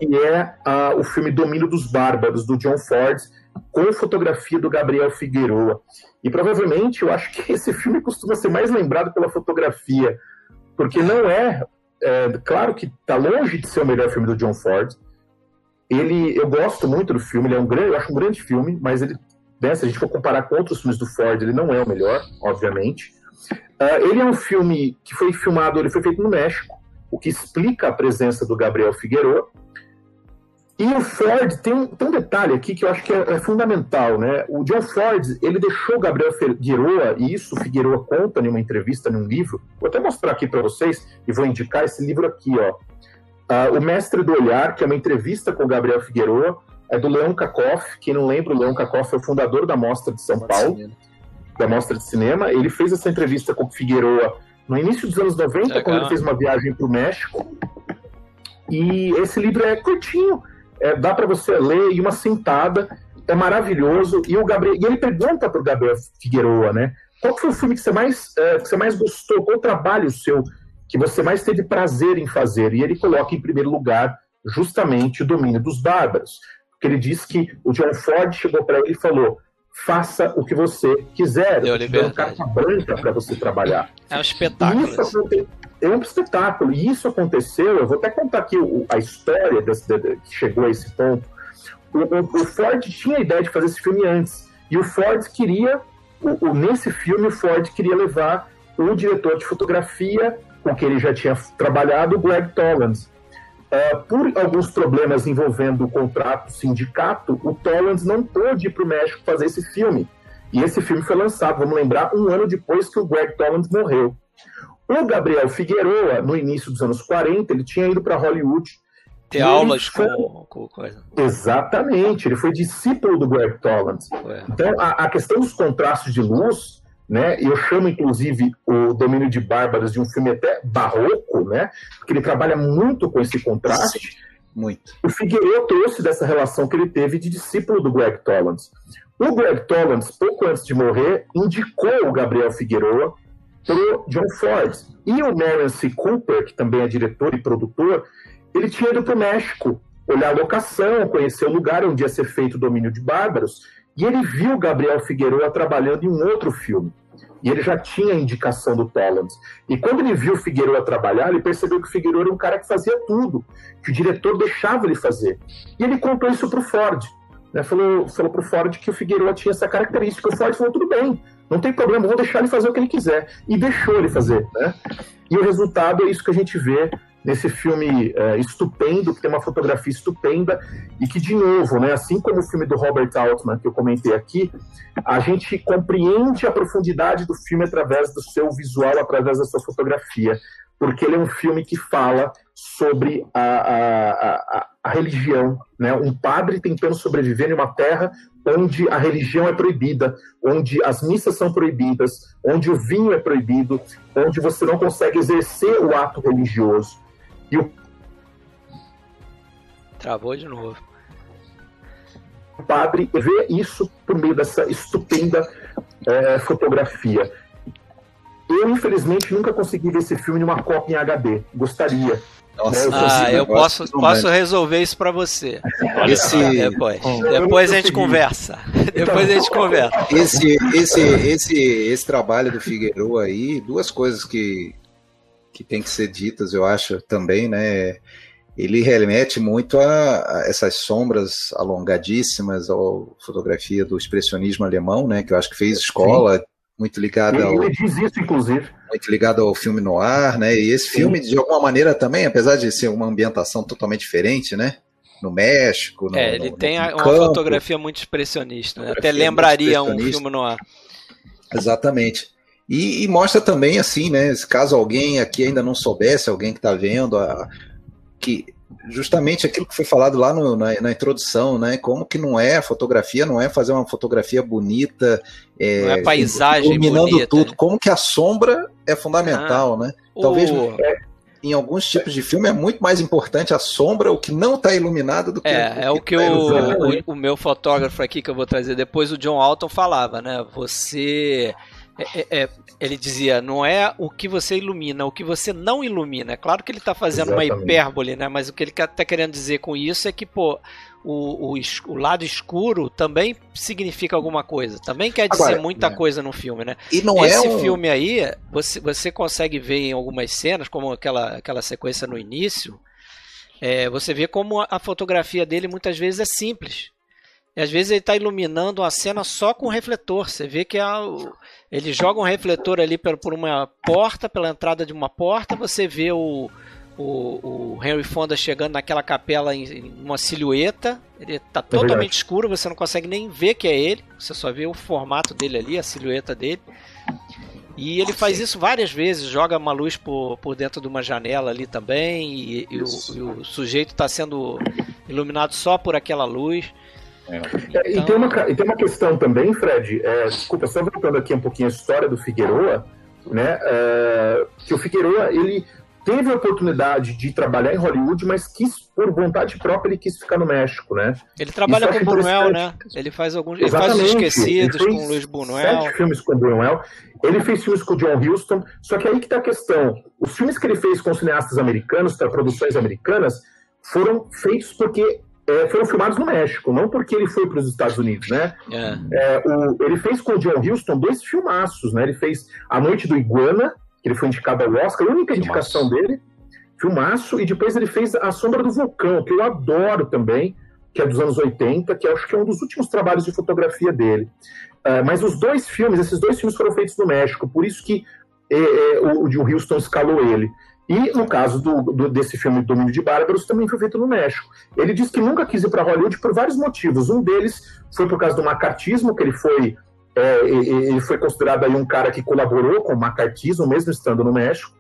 [SPEAKER 5] que é o filme Domínio dos Bárbaros, do John Ford, com fotografia do Gabriel Figueroa. E provavelmente eu acho que (laughs) esse filme costuma ser mais lembrado pela fotografia, porque não é, é claro que está longe de ser o melhor filme do John Ford. Ele, eu gosto muito do filme, ele é um grande, eu acho um grande filme, mas ele, né, se a gente for comparar com outros filmes do Ford, ele não é o melhor, obviamente. Uh, ele é um filme que foi filmado, ele foi feito no México, o que explica a presença do Gabriel Figueroa. E o Ford tem um, tem um detalhe aqui que eu acho que é, é, fundamental, né? O John Ford, ele deixou o Gabriel Figueroa, e isso o Figueroa conta em uma entrevista, num livro. Vou até mostrar aqui para vocês e vou indicar esse livro aqui, ó. Uh, o Mestre do Olhar, que é uma entrevista com o Gabriel Figueroa, é do Leão Kakoff. Quem não lembra, o Leão Kakoff é o fundador da Mostra de São Paulo, da Mostra de Cinema. Ele fez essa entrevista com o Figueroa no início dos anos 90, Legal. quando ele fez uma viagem para o México. E esse livro é curtinho, é, dá para você ler em uma sentada, é maravilhoso. E o Gabriel, e ele pergunta para o Gabriel Figueroa, né? Qual foi o filme que você mais, é, que você mais gostou? Qual o trabalho seu que você mais teve prazer em fazer? E ele coloca em primeiro lugar justamente o domínio dos bárbaros, porque ele diz que o John Ford chegou para ele e falou: faça o que você quiser.
[SPEAKER 1] Deu
[SPEAKER 5] liberdade. carta branca para você trabalhar.
[SPEAKER 1] É um espetáculo.
[SPEAKER 5] Isso, é um espetáculo. E isso aconteceu, eu vou até contar aqui a história desse, de, que chegou a esse ponto. O, o, Ford tinha a ideia de fazer esse filme antes. E o Ford queria, o, o, nesse filme, o Ford queria levar o diretor de fotografia com quem ele já tinha trabalhado, o Greg Tollans. Uh, por alguns problemas envolvendo o contrato sindicato, o Tollans não pôde ir para o México fazer esse filme. E esse filme foi lançado, vamos lembrar, um ano depois que o Greg Tollans morreu. O Gabriel Figueroa, no início dos anos 40, ele tinha ido para Hollywood.
[SPEAKER 1] Ter aulas foi... com, com coisa.
[SPEAKER 5] Exatamente, ele foi discípulo do Greg. Ué. Então, a, a, questão dos contrastes de luz, né, eu chamo inclusive o Domínio de Bárbaras de um filme até barroco, né, porque ele trabalha muito com esse contraste.
[SPEAKER 6] Muito.
[SPEAKER 5] O Figueiredo trouxe dessa relação que ele teve de discípulo do Greg Tollans. O Greg Tollans, pouco antes de morrer, indicou o Gabriel Figueroa pro John Ford. E o Marion C. Cooper, que também é diretor e produtor, ele tinha ido para o México olhar a locação, conhecer o lugar onde ia ser feito o Domínio de Bárbaros, e ele viu Gabriel Figueroa trabalhando em um outro filme. E ele já tinha a indicação do Tollans. E quando ele viu o Figueroa trabalhar, ele percebeu que o Figueroa era um cara que fazia tudo, que o diretor deixava ele fazer. E ele contou isso para o Ford. Né? Falou, falou para o Ford que o Figueroa tinha essa característica. O Ford falou: tudo bem, não tem problema, vou deixar ele fazer o que ele quiser. E deixou ele fazer. Né? E o resultado é isso que a gente vê nesse filme é, estupendo, que tem uma fotografia estupenda, e que, de novo, né, assim como o filme do Robert Altman, que eu comentei aqui, a gente compreende a profundidade do filme através do seu visual, através da sua fotografia porque ele é um filme que fala sobre a, a, a, a, religião, né? Um padre tentando sobreviver em uma terra onde a religião é proibida, onde as missas são proibidas, onde o vinho é proibido, onde você não consegue exercer o ato religioso. E o
[SPEAKER 1] Travou de novo.
[SPEAKER 5] O padre vê isso por meio dessa estupenda é, fotografia. Eu, infelizmente, nunca consegui ver esse filme numa cópia em HD. Gostaria.
[SPEAKER 1] Nossa, né? eu ah, eu posso, posso resolver isso para você. Esse... Depois, depois a gente conversa. Depois a gente conversa.
[SPEAKER 6] Esse, esse, esse, esse trabalho do Figueiredo aí, duas coisas que, que tem que ser ditas, eu acho também, né? Ele remete muito a, a essas sombras alongadíssimas, a fotografia do expressionismo alemão, né? Que eu acho que fez escola, Sim muito ligado
[SPEAKER 5] ele, ao. Ele diz isso, inclusive.
[SPEAKER 6] Muito ligado ao filme no ar, né? E esse filme, de alguma maneira, também, apesar de ser uma ambientação totalmente diferente, né? No México. No,
[SPEAKER 1] é, ele
[SPEAKER 6] no,
[SPEAKER 1] tem no uma campo. fotografia muito expressionista, né? Até lembraria um filme no ar.
[SPEAKER 6] Exatamente. E, e, mostra também, assim, né? Caso alguém aqui ainda não soubesse, alguém que está vendo, a, que justamente aquilo que foi falado lá no, na, na, introdução, né? Como que não é fotografia, não é fazer uma fotografia bonita,
[SPEAKER 1] é, não é paisagem
[SPEAKER 6] iluminando
[SPEAKER 1] bonita,
[SPEAKER 6] tudo. Né? Como que a sombra é fundamental, ah, né? Talvez o... em alguns tipos de filme é muito mais importante a sombra, o que não está iluminado, do que
[SPEAKER 1] é,
[SPEAKER 6] o que
[SPEAKER 1] é o que tá o, o, o meu fotógrafo aqui que eu vou trazer depois, o John Alton falava, né? Você é, é, é, ele dizia, não é o que você ilumina, o que você não ilumina. É claro que ele está fazendo Exatamente. uma hipérbole, né? Mas o que ele está querendo dizer com isso é que, pô, o, o, o, lado escuro também significa alguma coisa. Também quer dizer Agora, muita é. coisa no filme, né?
[SPEAKER 6] E não
[SPEAKER 1] Esse
[SPEAKER 6] é
[SPEAKER 1] um... filme aí, você, você consegue ver em algumas cenas, como aquela, aquela sequência no início, é, você vê como a fotografia dele muitas vezes é simples. E às vezes ele está iluminando a cena só com refletor. Você vê que é ele joga um refletor ali por uma porta, pela entrada de uma porta. Você vê o, o, o Henry Fonda chegando naquela capela em, em uma silhueta. Ele está é totalmente é escuro, você não consegue nem ver que é ele. Você só vê o formato dele ali, a silhueta dele. E ele faz isso várias vezes, joga uma luz por, por dentro de uma janela ali também, e, e, o, e o, sujeito está sendo iluminado só por aquela luz.
[SPEAKER 5] É. Então... E, tem uma, e tem uma questão também, Fred, é, desculpa, só voltando aqui um pouquinho a história do Figueroa, né, é, que o Figueroa, ele teve a oportunidade de trabalhar em Hollywood, mas quis, por vontade própria, ele quis ficar no México, né?
[SPEAKER 1] Ele trabalha com o Buñuel, né? Ele faz alguns, ele faz os Esquecidos com o Luiz Buñuel.
[SPEAKER 5] Sete filmes com Buñuel. Ele fez filmes com o John Huston, só que aí que tá a questão. Os filmes que ele fez com cineastas americanos, para produções americanas, foram feitos porque é, foram filmados no México, não porque ele foi para os Estados Unidos, né? É. É, o, ele fez com o John Huston dois filmaços, né? Ele fez A Noite do Iguana, que ele foi indicado ao Oscar, a única filmaço. indicação dele, filmaço, e depois ele fez A Sombra do Vulcão, que eu adoro também, que é dos anos 80, que acho que é um dos últimos trabalhos de fotografia dele. É, mas os dois filmes, esses dois filmes foram feitos no México, por isso que é, é, o, o John Huston escalou ele. E no caso do, do, desse filme Domínio de Bárbaros, também foi feito no México. Ele disse que nunca quis ir para Hollywood por vários motivos. Um deles foi por causa do macartismo, que ele foi, é, ele foi considerado aí um cara que colaborou com o macartismo, mesmo estando no México.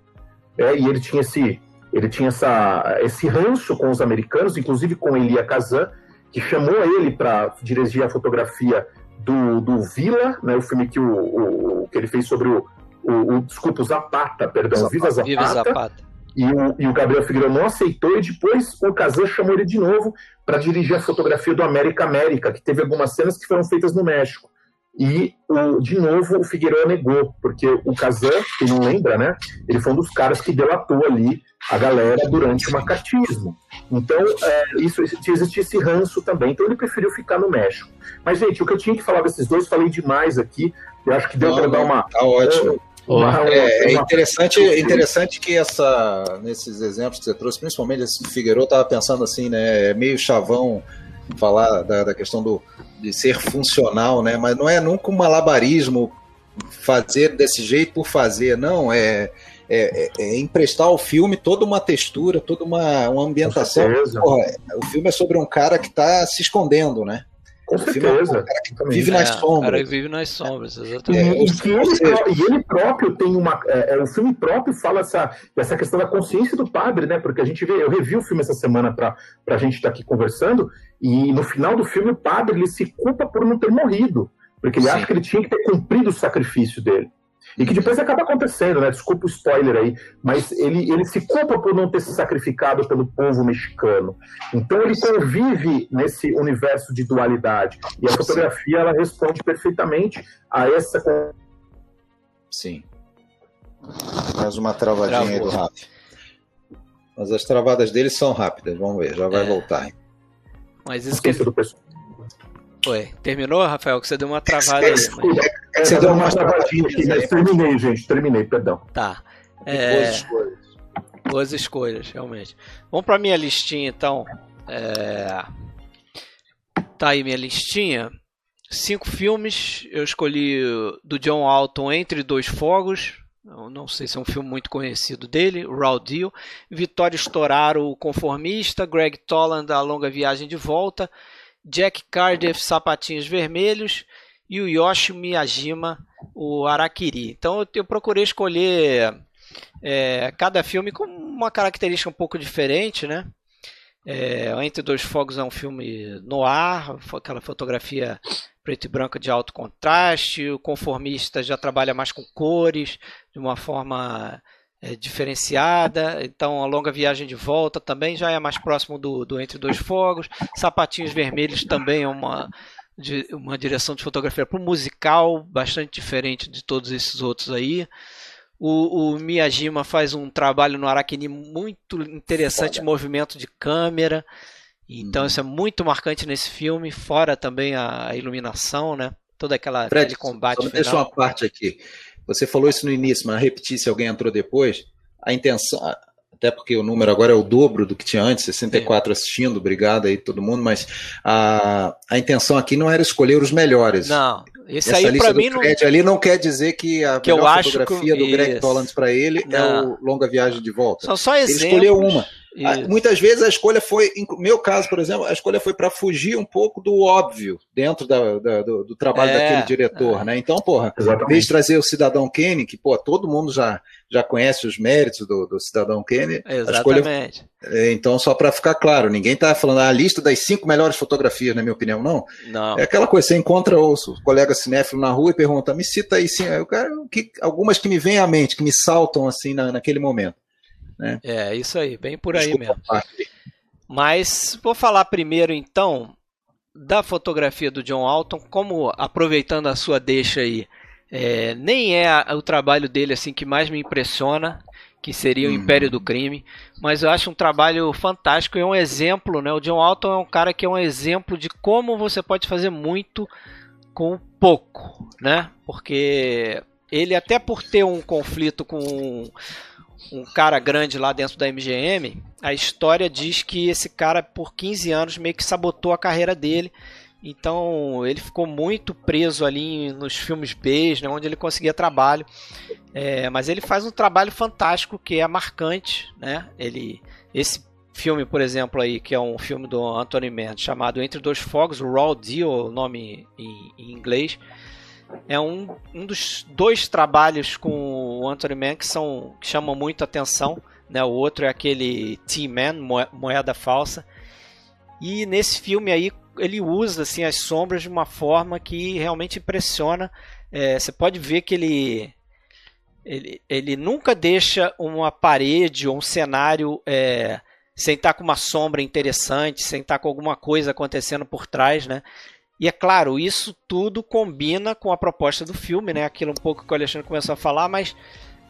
[SPEAKER 5] É, e ele tinha esse, ele tinha essa, esse ranço com os americanos, inclusive com Elia Kazan, que chamou ele para dirigir a fotografia do, do Vila, né, o filme que, o, o que ele fez sobre o, o, o, desculpa, o Zapata, perdão, Zapata, Viva Zapata. Viva Zapata. E o, e o Gabriel Figueiredo não aceitou, e depois o Kazan chamou ele de novo para dirigir a fotografia do América América, que teve algumas cenas que foram feitas no México. E, o, de novo, o Figueiredo negou, porque o Kazan, quem não lembra, né? Ele foi um dos caras que delatou ali a galera durante o macartismo. Então, é, isso existia esse ranço também. Então, ele preferiu ficar no México. Mas, gente, o que eu tinha que falar desses dois, falei demais aqui. Eu acho que deu para dar uma.
[SPEAKER 6] Tá ótimo. É, é, interessante, é interessante que essa, nesses exemplos que você trouxe, principalmente esse Figueiredo, estava pensando assim, né? É meio chavão falar da, da, questão do, de ser funcional, né? Mas não é nunca um malabarismo fazer desse jeito por fazer, não. É, é, é, é emprestar ao filme toda uma textura, toda uma, uma ambientação. Porra, o filme é sobre um cara que está se escondendo, né?
[SPEAKER 5] Com certeza.
[SPEAKER 6] vive nas
[SPEAKER 1] é,
[SPEAKER 6] sombras.
[SPEAKER 1] cara vive nas sombras, exatamente. É,
[SPEAKER 5] e, e, ele, e, ele, próprio tem uma. É, é, o filme próprio fala essa, essa questão da consciência do padre, né? Porque a gente vê, eu revi o filme essa semana para a gente estar tá aqui conversando, e no final do filme o padre ele se culpa por não ter morrido. Porque ele Sim. acha que ele tinha que ter cumprido o sacrifício dele. E que depois acaba acontecendo, né? Desculpa o spoiler aí, mas ele, ele se culpa por não ter se sacrificado pelo povo mexicano. Então ele convive nesse universo de dualidade. E a fotografia ela responde perfeitamente a essa.
[SPEAKER 6] Sim. Mais uma travadinha Travou. aí do Rafa. Mas as travadas dele são rápidas, vamos ver, já vai é. voltar.
[SPEAKER 1] Mas isso que. Foi. Terminou, Rafael? Que você deu uma travada aí. Mas...
[SPEAKER 5] Você deu uma travadinha aqui, mas terminei, gente. Terminei, perdão.
[SPEAKER 1] Tá. É... Boas escolhas. Boas escolhas, realmente. Vamos para minha listinha, então. É... Tá aí minha listinha. Cinco filmes. Eu escolhi do John Alton Entre Dois Fogos. Eu não sei se é um filme muito conhecido dele, Raw Deal. Vitória Storaro, O Conformista. Greg Toland, A Longa Viagem de Volta. Jack Cardiff, Sapatinhos Vermelhos, e o Yoshi Miyajima, o Arakiri. Então eu, eu procurei escolher é, cada filme com uma característica um pouco diferente, né? É, Entre Dois Fogos é um filme no ar, aquela fotografia preto e branco de alto contraste. O Conformista já trabalha mais com cores, de uma forma é, diferenciada. Então, a longa viagem de volta também já é mais próximo do, do Entre Dois Fogos. Sapatinhos Vermelhos também é uma, de, uma direção de fotografia para o musical, bastante diferente de todos esses outros aí. O, o, Miyajima faz um trabalho no Aracni muito interessante, Foda. movimento de câmera. Então, uhum. isso é muito marcante nesse filme, fora também a iluminação, né? Toda aquela
[SPEAKER 6] Fred, combate. Só deixa uma parte aqui. Você falou isso no início, mas repetir se alguém entrou depois. A intenção, até porque o número agora é o dobro do que tinha antes, 64 é. assistindo, obrigado aí todo mundo, mas a, a intenção aqui não era escolher os melhores.
[SPEAKER 1] Não, esse Essa aí para mim
[SPEAKER 6] não... ali não quer dizer que a
[SPEAKER 1] que eu acho fotografia
[SPEAKER 6] que... do Greg Toland para ele não. é o Longa Viagem de Volta.
[SPEAKER 1] São só exemplos.
[SPEAKER 6] Ele escolheu uma. Isso. Muitas vezes a escolha foi, no meu caso, por exemplo, a escolha foi para fugir um pouco do óbvio dentro da, da, do, do, trabalho é, daquele diretor, é. né? Então, porra, em vez de trazer o Cidadão Kane, que, pô, todo mundo já, já conhece os méritos do, do Cidadão Kane.
[SPEAKER 1] Exatamente.
[SPEAKER 6] Escolha, então, só para ficar claro, ninguém tá falando ah, a lista das cinco melhores fotografias, na minha opinião, não.
[SPEAKER 1] Não.
[SPEAKER 6] É aquela coisa, você encontra o colega cinéfilo na rua e pergunta, me cita aí, sim, eu quero que, algumas que me vêm à mente, que me saltam assim na, naquele momento. Né?
[SPEAKER 1] É, isso aí, bem por aí Desculpa, mesmo. Mas vou falar primeiro então da fotografia do John Alton, como aproveitando a sua deixa aí, é, nem é a, o trabalho dele assim que mais me impressiona, que seria o Império do Crime, mas eu acho um trabalho fantástico e é um exemplo, né? O John Alton é um cara que é um exemplo de como você pode fazer muito com pouco, né? Porque ele até por ter um conflito com um cara grande lá dentro da MGM, a história diz que esse cara, por 15 anos, meio que sabotou a carreira dele. Então ele ficou muito preso ali nos filmes B, né, onde ele conseguia trabalho. É, mas ele faz um trabalho fantástico que é marcante. Né? Ele, esse filme, por exemplo, aí, que é um filme do Anthony Mann chamado Entre Dois Fogos, Raw Deal, o nome em, em inglês é um, um dos dois trabalhos com o Anthony Mann que, são, que chamam muito atenção. Né? O outro é aquele T-Man, Moeda Falsa. E nesse filme aí ele usa assim, as sombras de uma forma que realmente impressiona. É, você pode ver que ele, ele, ele nunca deixa uma parede ou um cenário é, sem estar com uma sombra interessante, sem estar com alguma coisa acontecendo por trás. Né? E é claro, isso tudo combina com a proposta do filme, né? Aquilo um pouco que o Alexandre começou a falar, mas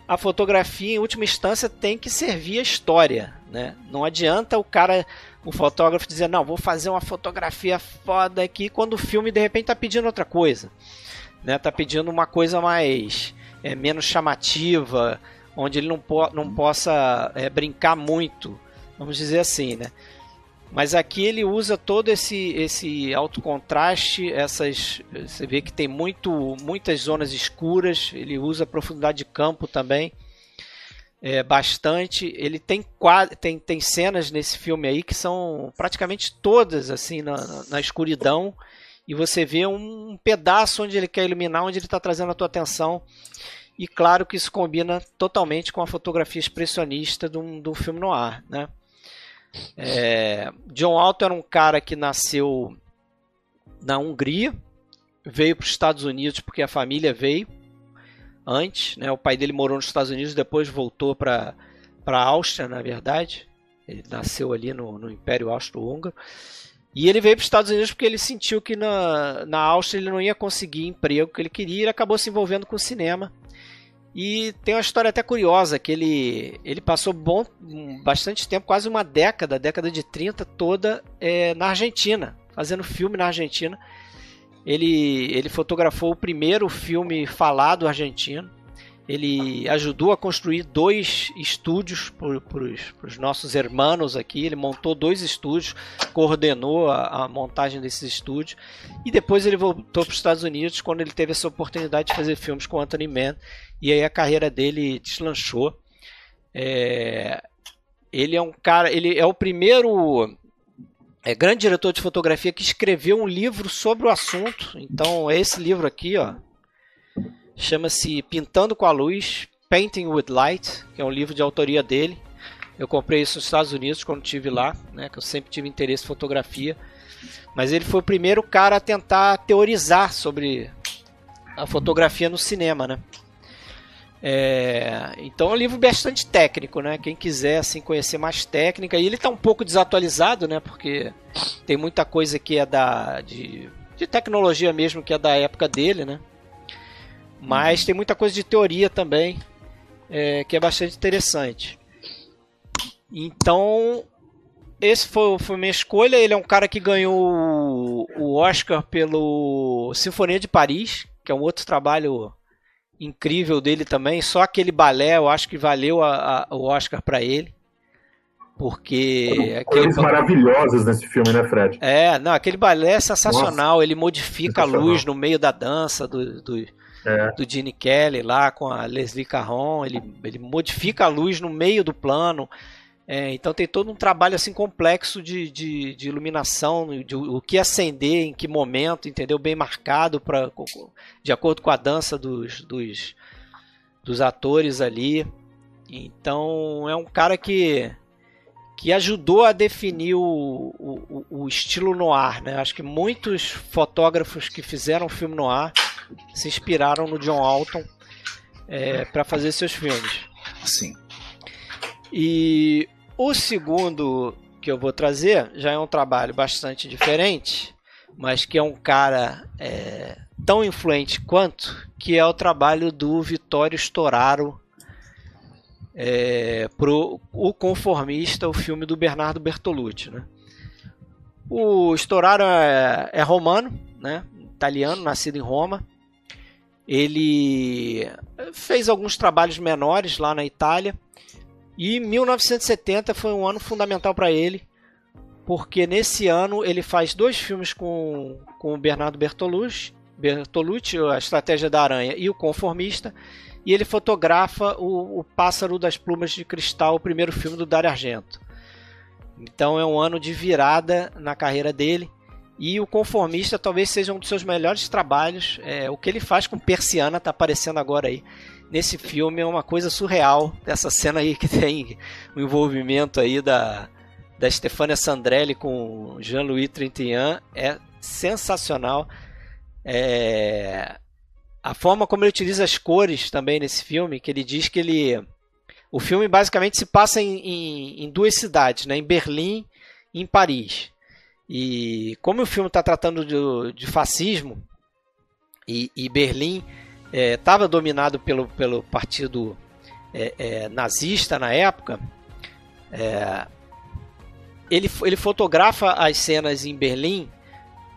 [SPEAKER 1] a fotografia, em última instância, tem que servir a história, né? Não adianta o cara, o fotógrafo, dizer, não, vou fazer uma fotografia foda aqui, quando o filme, de repente, tá pedindo outra coisa. Né? Tá pedindo uma coisa mais... É, menos chamativa, onde ele não, po não possa é, brincar muito, vamos dizer assim, né? Mas aqui ele usa todo esse esse alto contraste, essas você vê que tem muito muitas zonas escuras, ele usa profundidade de campo também. É, bastante. Ele tem, tem, tem cenas nesse filme aí que são praticamente todas assim na, na escuridão e você vê um, pedaço onde ele quer iluminar, onde ele está trazendo a tua atenção. E claro que isso combina totalmente com a fotografia expressionista de um filme no ar, né? É, John Alton era um cara que nasceu na Hungria, veio para os Estados Unidos porque a família veio antes. Né? O pai dele morou nos Estados Unidos, depois voltou para a Áustria, na verdade. Ele nasceu ali no, no Império Austro-Húngaro. E ele veio para os Estados Unidos porque ele sentiu que na, na Áustria ele não ia conseguir emprego que ele queria. Ele acabou se envolvendo com cinema e tem uma história até curiosa, que ele, ele passou bom, bastante tempo, quase uma década, década de 30 toda, é, na Argentina, fazendo filme na Argentina. Ele, ele fotografou o primeiro filme falado argentino. Ele ajudou a construir dois estúdios para os nossos irmãos aqui. Ele montou dois estúdios, coordenou a, a montagem desses estúdios. E depois ele voltou para os Estados Unidos quando ele teve essa oportunidade de fazer filmes com Anthony Mann. E aí a carreira dele deslanchou. É, ele é um cara, ele é o primeiro é, grande diretor de fotografia que escreveu um livro sobre o assunto. Então é esse livro aqui, ó. Chama-se Pintando com a Luz, Painting with Light, que é um livro de autoria dele. Eu comprei isso nos Estados Unidos quando estive lá, né? Que eu sempre tive interesse em fotografia. Mas ele foi o primeiro cara a tentar teorizar sobre a fotografia no cinema, né? É, então é um livro bastante técnico, né? Quem quiser assim conhecer mais técnica, e ele está um pouco desatualizado, né? Porque tem muita coisa que é da de, de tecnologia mesmo que é da época dele, né? Mas tem muita coisa de teoria também, é, que é bastante interessante. Então, esse foi, foi minha escolha. Ele é um cara que ganhou o Oscar pelo Sinfonia de Paris, que é um outro trabalho incrível dele também. Só aquele balé, eu acho que valeu a, a, o Oscar para ele. Porque.
[SPEAKER 5] Aquele... Coisas maravilhosas nesse filme, né, Fred?
[SPEAKER 1] É, não, aquele balé é sensacional. Nossa. Ele modifica a luz no meio da dança do, do, é. do Gene Kelly lá com a Leslie Caron. Ele, ele modifica a luz no meio do plano. É, então tem todo um trabalho assim complexo de, de, de iluminação, de, o que acender, em que momento, entendeu? Bem marcado pra, de acordo com a dança dos, dos, dos atores ali. Então é um cara que, que ajudou a definir o, o, o estilo noir. Né? Acho que muitos fotógrafos que fizeram filme noir se inspiraram no John Alton é, para fazer seus filmes.
[SPEAKER 6] Sim.
[SPEAKER 1] E o segundo que eu vou trazer já é um trabalho bastante diferente, mas que é um cara é, tão influente quanto, que é o trabalho do Vittorio Storaro é, pro O Conformista, o filme do Bernardo Bertolucci. Né? O Storaro é, é romano, né? italiano, nascido em Roma. Ele fez alguns trabalhos menores lá na Itália e 1970 foi um ano fundamental para ele, porque nesse ano ele faz dois filmes com, com o Bernardo Bertolucci, Bertolucci, A Estratégia da Aranha e O Conformista, e ele fotografa o, o Pássaro das Plumas de Cristal, o primeiro filme do Dario Argento. Então é um ano de virada na carreira dele. E o Conformista talvez seja um dos seus melhores trabalhos. É, o que ele faz com Persiana está aparecendo agora aí nesse filme é uma coisa surreal. Essa cena aí que (laughs) tem o envolvimento aí da, da Stefania Sandrelli com Jean-Louis Trintignant é sensacional. É... A forma como ele utiliza as cores também nesse filme, que ele diz que ele... O filme basicamente se passa em, em, em duas cidades, né? em Berlim e em Paris. E como o filme está tratando de, de fascismo, e, e Berlim estava é, dominado pelo, pelo partido é, é, nazista na época, é, ele, ele fotografa as cenas em Berlim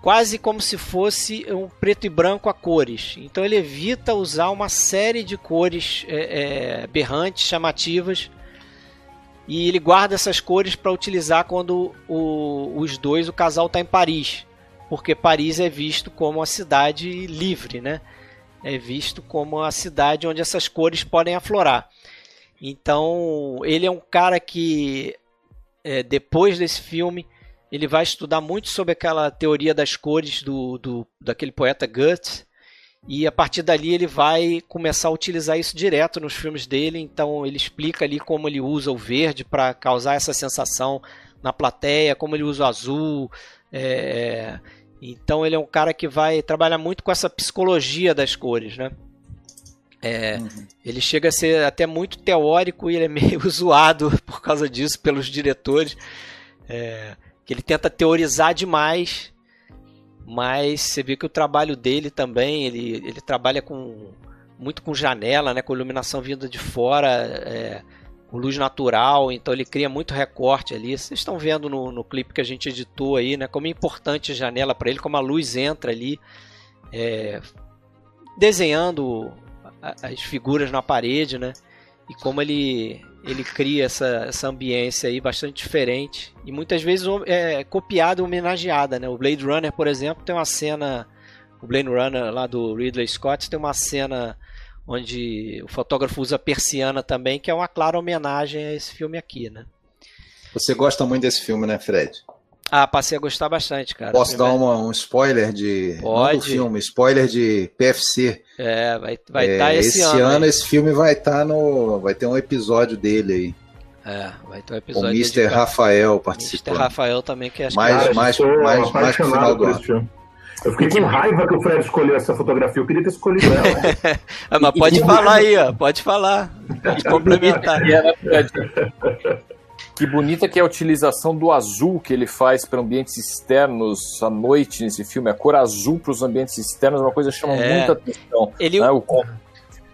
[SPEAKER 1] quase como se fosse um preto e branco a cores. Então ele evita usar uma série de cores é, é, berrantes, chamativas, e ele guarda essas cores para utilizar quando o, os dois, o casal está em Paris, porque Paris é visto como uma cidade livre, né? É visto como a cidade onde essas cores podem aflorar. Então, ele é um cara que, é, depois desse filme, ele vai estudar muito sobre aquela teoria das cores do, do daquele poeta Goethe, e a partir dali ele vai começar a utilizar isso direto nos filmes dele. Então, ele explica ali como ele usa o verde para causar essa sensação na plateia, como ele usa o azul. É, então ele é um cara que vai trabalhar muito com essa psicologia das cores, né? É, uhum. Ele chega a ser até muito teórico e ele é (laughs) meio zoado por causa disso pelos diretores. É, que ele tenta teorizar demais, mas você vê que o trabalho dele também, ele, ele trabalha com muito com janela, né, com iluminação vinda de fora. É, luz natural, então ele cria muito recorte ali. Vocês estão vendo no, no clipe que a gente editou aí, né? Como é importante a janela para ele, como a luz entra ali, é, desenhando as figuras na parede, né? E como ele ele cria essa, essa ambiência aí bastante diferente e muitas vezes é copiada e homenageada, né? O Blade Runner, por exemplo, tem uma cena, o Blade Runner lá do Ridley Scott tem uma cena onde o fotógrafo usa persiana também, que é uma clara homenagem a esse filme aqui, né?
[SPEAKER 6] Você gosta muito desse filme, né, Fred?
[SPEAKER 1] Ah, passei a gostar bastante, cara.
[SPEAKER 6] Posso dar uma, um spoiler de
[SPEAKER 1] Pode.
[SPEAKER 6] Não do filme, spoiler de PFC.
[SPEAKER 1] É, vai vai estar é, tá esse, esse ano.
[SPEAKER 6] ano esse filme vai estar tá no, vai ter um episódio dele aí.
[SPEAKER 1] É, vai ter um
[SPEAKER 6] O
[SPEAKER 1] episódio.
[SPEAKER 6] Mr.
[SPEAKER 1] dedicado-
[SPEAKER 6] Rafael
[SPEAKER 1] Mr.
[SPEAKER 6] participando.
[SPEAKER 1] Rafael também, que acho
[SPEAKER 6] Mais-
[SPEAKER 1] que
[SPEAKER 6] mais- mais- mais pro final do ano.
[SPEAKER 5] Eu fiquei com raiva que o Fred escolheu essa fotografia. Eu queria ter escolhido ela.
[SPEAKER 1] Ah, (laughs) mas pode falar aí, ó. Pode falar. Pode complementar. (laughs)
[SPEAKER 4] Que bonita que é a utilização do azul que ele faz para ambientes externos à noite nesse filme. A cor azul para os ambientes externos é uma coisa que chama
[SPEAKER 1] É.
[SPEAKER 4] muita atenção.
[SPEAKER 1] Ele,
[SPEAKER 4] né? o, con-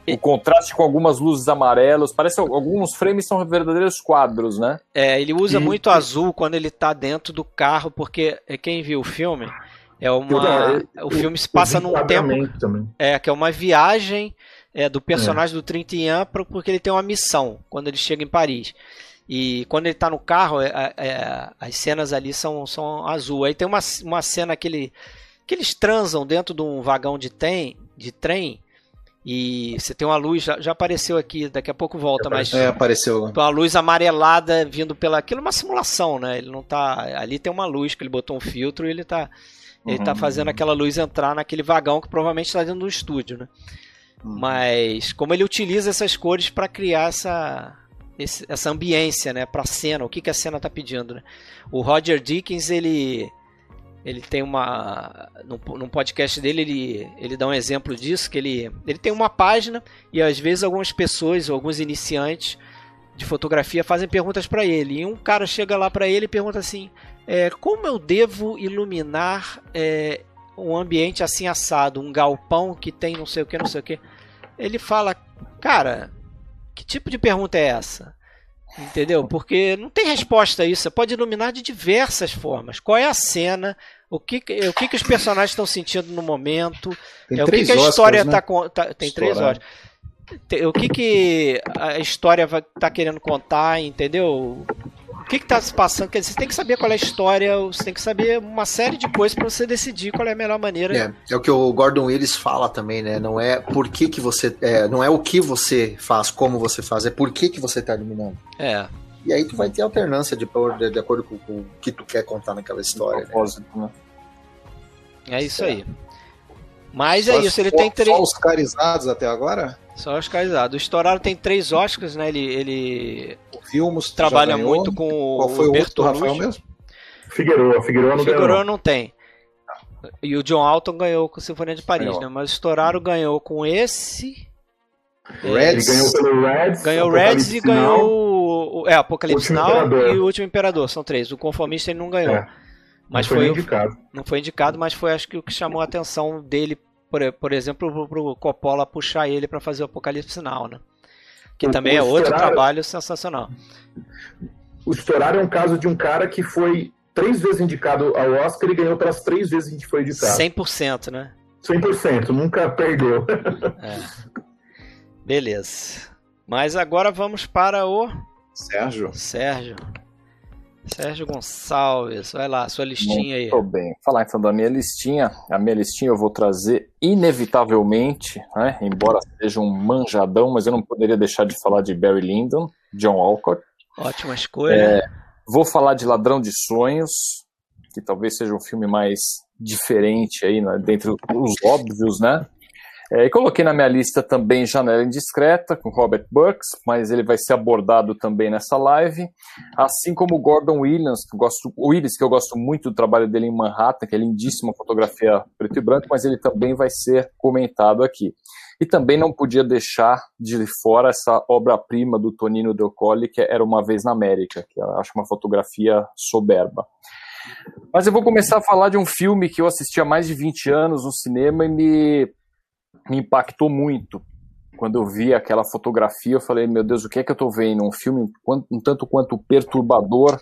[SPEAKER 4] o contraste com algumas luzes amarelas. Parece alguns frames são verdadeiros quadros, né?
[SPEAKER 1] é, ele usa
[SPEAKER 5] E-
[SPEAKER 1] muito azul quando ele tá dentro do carro, porque é, quem viu o filme é uma.
[SPEAKER 5] Eu-
[SPEAKER 1] O filme se passa num tempo.
[SPEAKER 5] Também.
[SPEAKER 1] É, que é uma viagem é, do personagem do Trintignant porque ele tem uma missão quando ele chega em Paris. E quando ele tá no carro, é, é, as cenas ali são, são azul. Aí tem uma, uma cena que, ele, que eles transam dentro de um vagão de trem, de trem e você tem uma luz, já, já apareceu aqui, daqui a pouco volta, mas
[SPEAKER 6] É, apareceu.
[SPEAKER 1] uma luz amarelada vindo pela. Aquilo é uma simulação, né? Ele não tá. Ali tem uma luz que ele botou um filtro e ele tá. Ele tá
[SPEAKER 4] Uhum.
[SPEAKER 1] fazendo aquela luz entrar naquele vagão que provavelmente está dentro do estúdio, né?
[SPEAKER 6] Uhum.
[SPEAKER 1] Mas como ele utiliza essas cores para criar essa, esse- essa ambiência, né, para cena, o que, que a cena tá pedindo, né? O Roger Dickens, ele ele tem uma num, num podcast dele ele, ele dá um exemplo disso que ele ele tem uma página e às vezes algumas pessoas, alguns iniciantes de fotografia fazem perguntas para ele e um cara chega lá para ele e pergunta assim é, como eu devo iluminar é, um ambiente assim assado, um galpão que tem não sei o que, não sei o que. Ele fala, cara, que tipo de pergunta é essa? Entendeu? Porque não tem resposta a isso. Você pode iluminar de diversas formas. Qual é a cena? O que, o que, que os personagens estão sentindo no momento?
[SPEAKER 6] Tem
[SPEAKER 1] é, o que,
[SPEAKER 6] três
[SPEAKER 1] que a história
[SPEAKER 6] né?
[SPEAKER 1] tá, tá- Tem três
[SPEAKER 6] Estourado.
[SPEAKER 1] horas. Tem- O que, que a história vai, tá querendo contar, entendeu? O que, que tá se passando? Quer dizer, você tem que saber qual é a história, você tem que saber uma série de coisas para você decidir qual é a melhor maneira.
[SPEAKER 3] É, é o que o Gordon Willis fala também, né? Não é por que, que você. É, não é o que você faz, como você faz, é por que, que você tá iluminando.
[SPEAKER 1] É.
[SPEAKER 3] E aí tu vai ter alternância de, de, de acordo com, com o que tu quer contar naquela história. Né?
[SPEAKER 4] Propósito, né?
[SPEAKER 1] É isso aí. Mas
[SPEAKER 6] Só-
[SPEAKER 1] é isso, ele
[SPEAKER 6] só-
[SPEAKER 1] tem três.
[SPEAKER 6] Só os carizados até agora?
[SPEAKER 1] Só Oscarizado. O Estourado tem três Oscars, né? Ele, ele
[SPEAKER 6] O Filmos
[SPEAKER 1] trabalha
[SPEAKER 6] ganhou.
[SPEAKER 1] muito com
[SPEAKER 6] Qual foi
[SPEAKER 1] o
[SPEAKER 6] o outro do Rafael
[SPEAKER 1] Bertolucci.
[SPEAKER 6] mesmo?
[SPEAKER 5] Figueroa, Figueroa não ganhou.
[SPEAKER 1] Figueroa
[SPEAKER 5] não.
[SPEAKER 1] não tem. E o John Alton ganhou com Sinfonia de Paris,
[SPEAKER 4] Ganhou.
[SPEAKER 1] né? Mas o Estourado ganhou com esse.
[SPEAKER 5] Ele
[SPEAKER 6] Reds.
[SPEAKER 5] ganhou pelo Reds.
[SPEAKER 1] Ganhou o
[SPEAKER 5] Apocalipse
[SPEAKER 1] Reds e ganhou o. o- É, Apocalipse Now
[SPEAKER 5] Imperador.
[SPEAKER 1] e o Último Imperador. São três. O Conformista ele não ganhou.
[SPEAKER 5] É,
[SPEAKER 1] mas
[SPEAKER 5] não foi
[SPEAKER 1] foi, o-
[SPEAKER 5] indicado.
[SPEAKER 1] não foi indicado, mas foi acho que o que chamou a atenção dele, por, por exemplo, pro, pro Coppola puxar ele para fazer o Apocalipse Sinal, né? Que
[SPEAKER 5] O-
[SPEAKER 1] também é
[SPEAKER 5] o
[SPEAKER 1] outro
[SPEAKER 5] Estourado-
[SPEAKER 1] trabalho sensacional.
[SPEAKER 5] O Estourado é um caso de um cara que foi três vezes indicado ao Oscar e ganhou pelas três vezes que foi indicado.
[SPEAKER 1] 100%, né?
[SPEAKER 5] 100%, nunca perdeu. (laughs)
[SPEAKER 1] Beleza. Mas agora vamos para o
[SPEAKER 6] Sérgio.
[SPEAKER 1] Sérgio. Sérgio Gonçalves. Vai lá, sua listinha aí.
[SPEAKER 4] Muito bem. Falar então da minha listinha. A minha listinha eu vou trazer inevitavelmente, né, embora seja um manjadão, mas eu não poderia deixar de falar de Barry Lyndon, John Alcott.
[SPEAKER 1] Ótima escolha.
[SPEAKER 4] Vou falar de Ladrão de Sonhos, que talvez seja um filme mais diferente aí, né, dentre os óbvios, né? É, e coloquei na minha lista também Janela Indiscreta, com Robert Burks, mas ele vai ser abordado também nessa live, assim como Gordon Williams, que eu gosto, Willis, que eu gosto muito do trabalho dele em Manhattan, que é lindíssima fotografia preto e branco, mas ele também vai ser comentado aqui. E também não podia deixar de fora essa obra-prima do Tonino Del Colle, que Era Uma Vez na América, que eu acho uma fotografia soberba. Mas eu vou começar a falar de um filme que eu assisti há mais de 20 anos no cinema e me, me impactou muito. Quando eu vi aquela fotografia, eu falei, meu Deus, o que é que eu estou vendo? Um filme um, tanto quanto perturbador,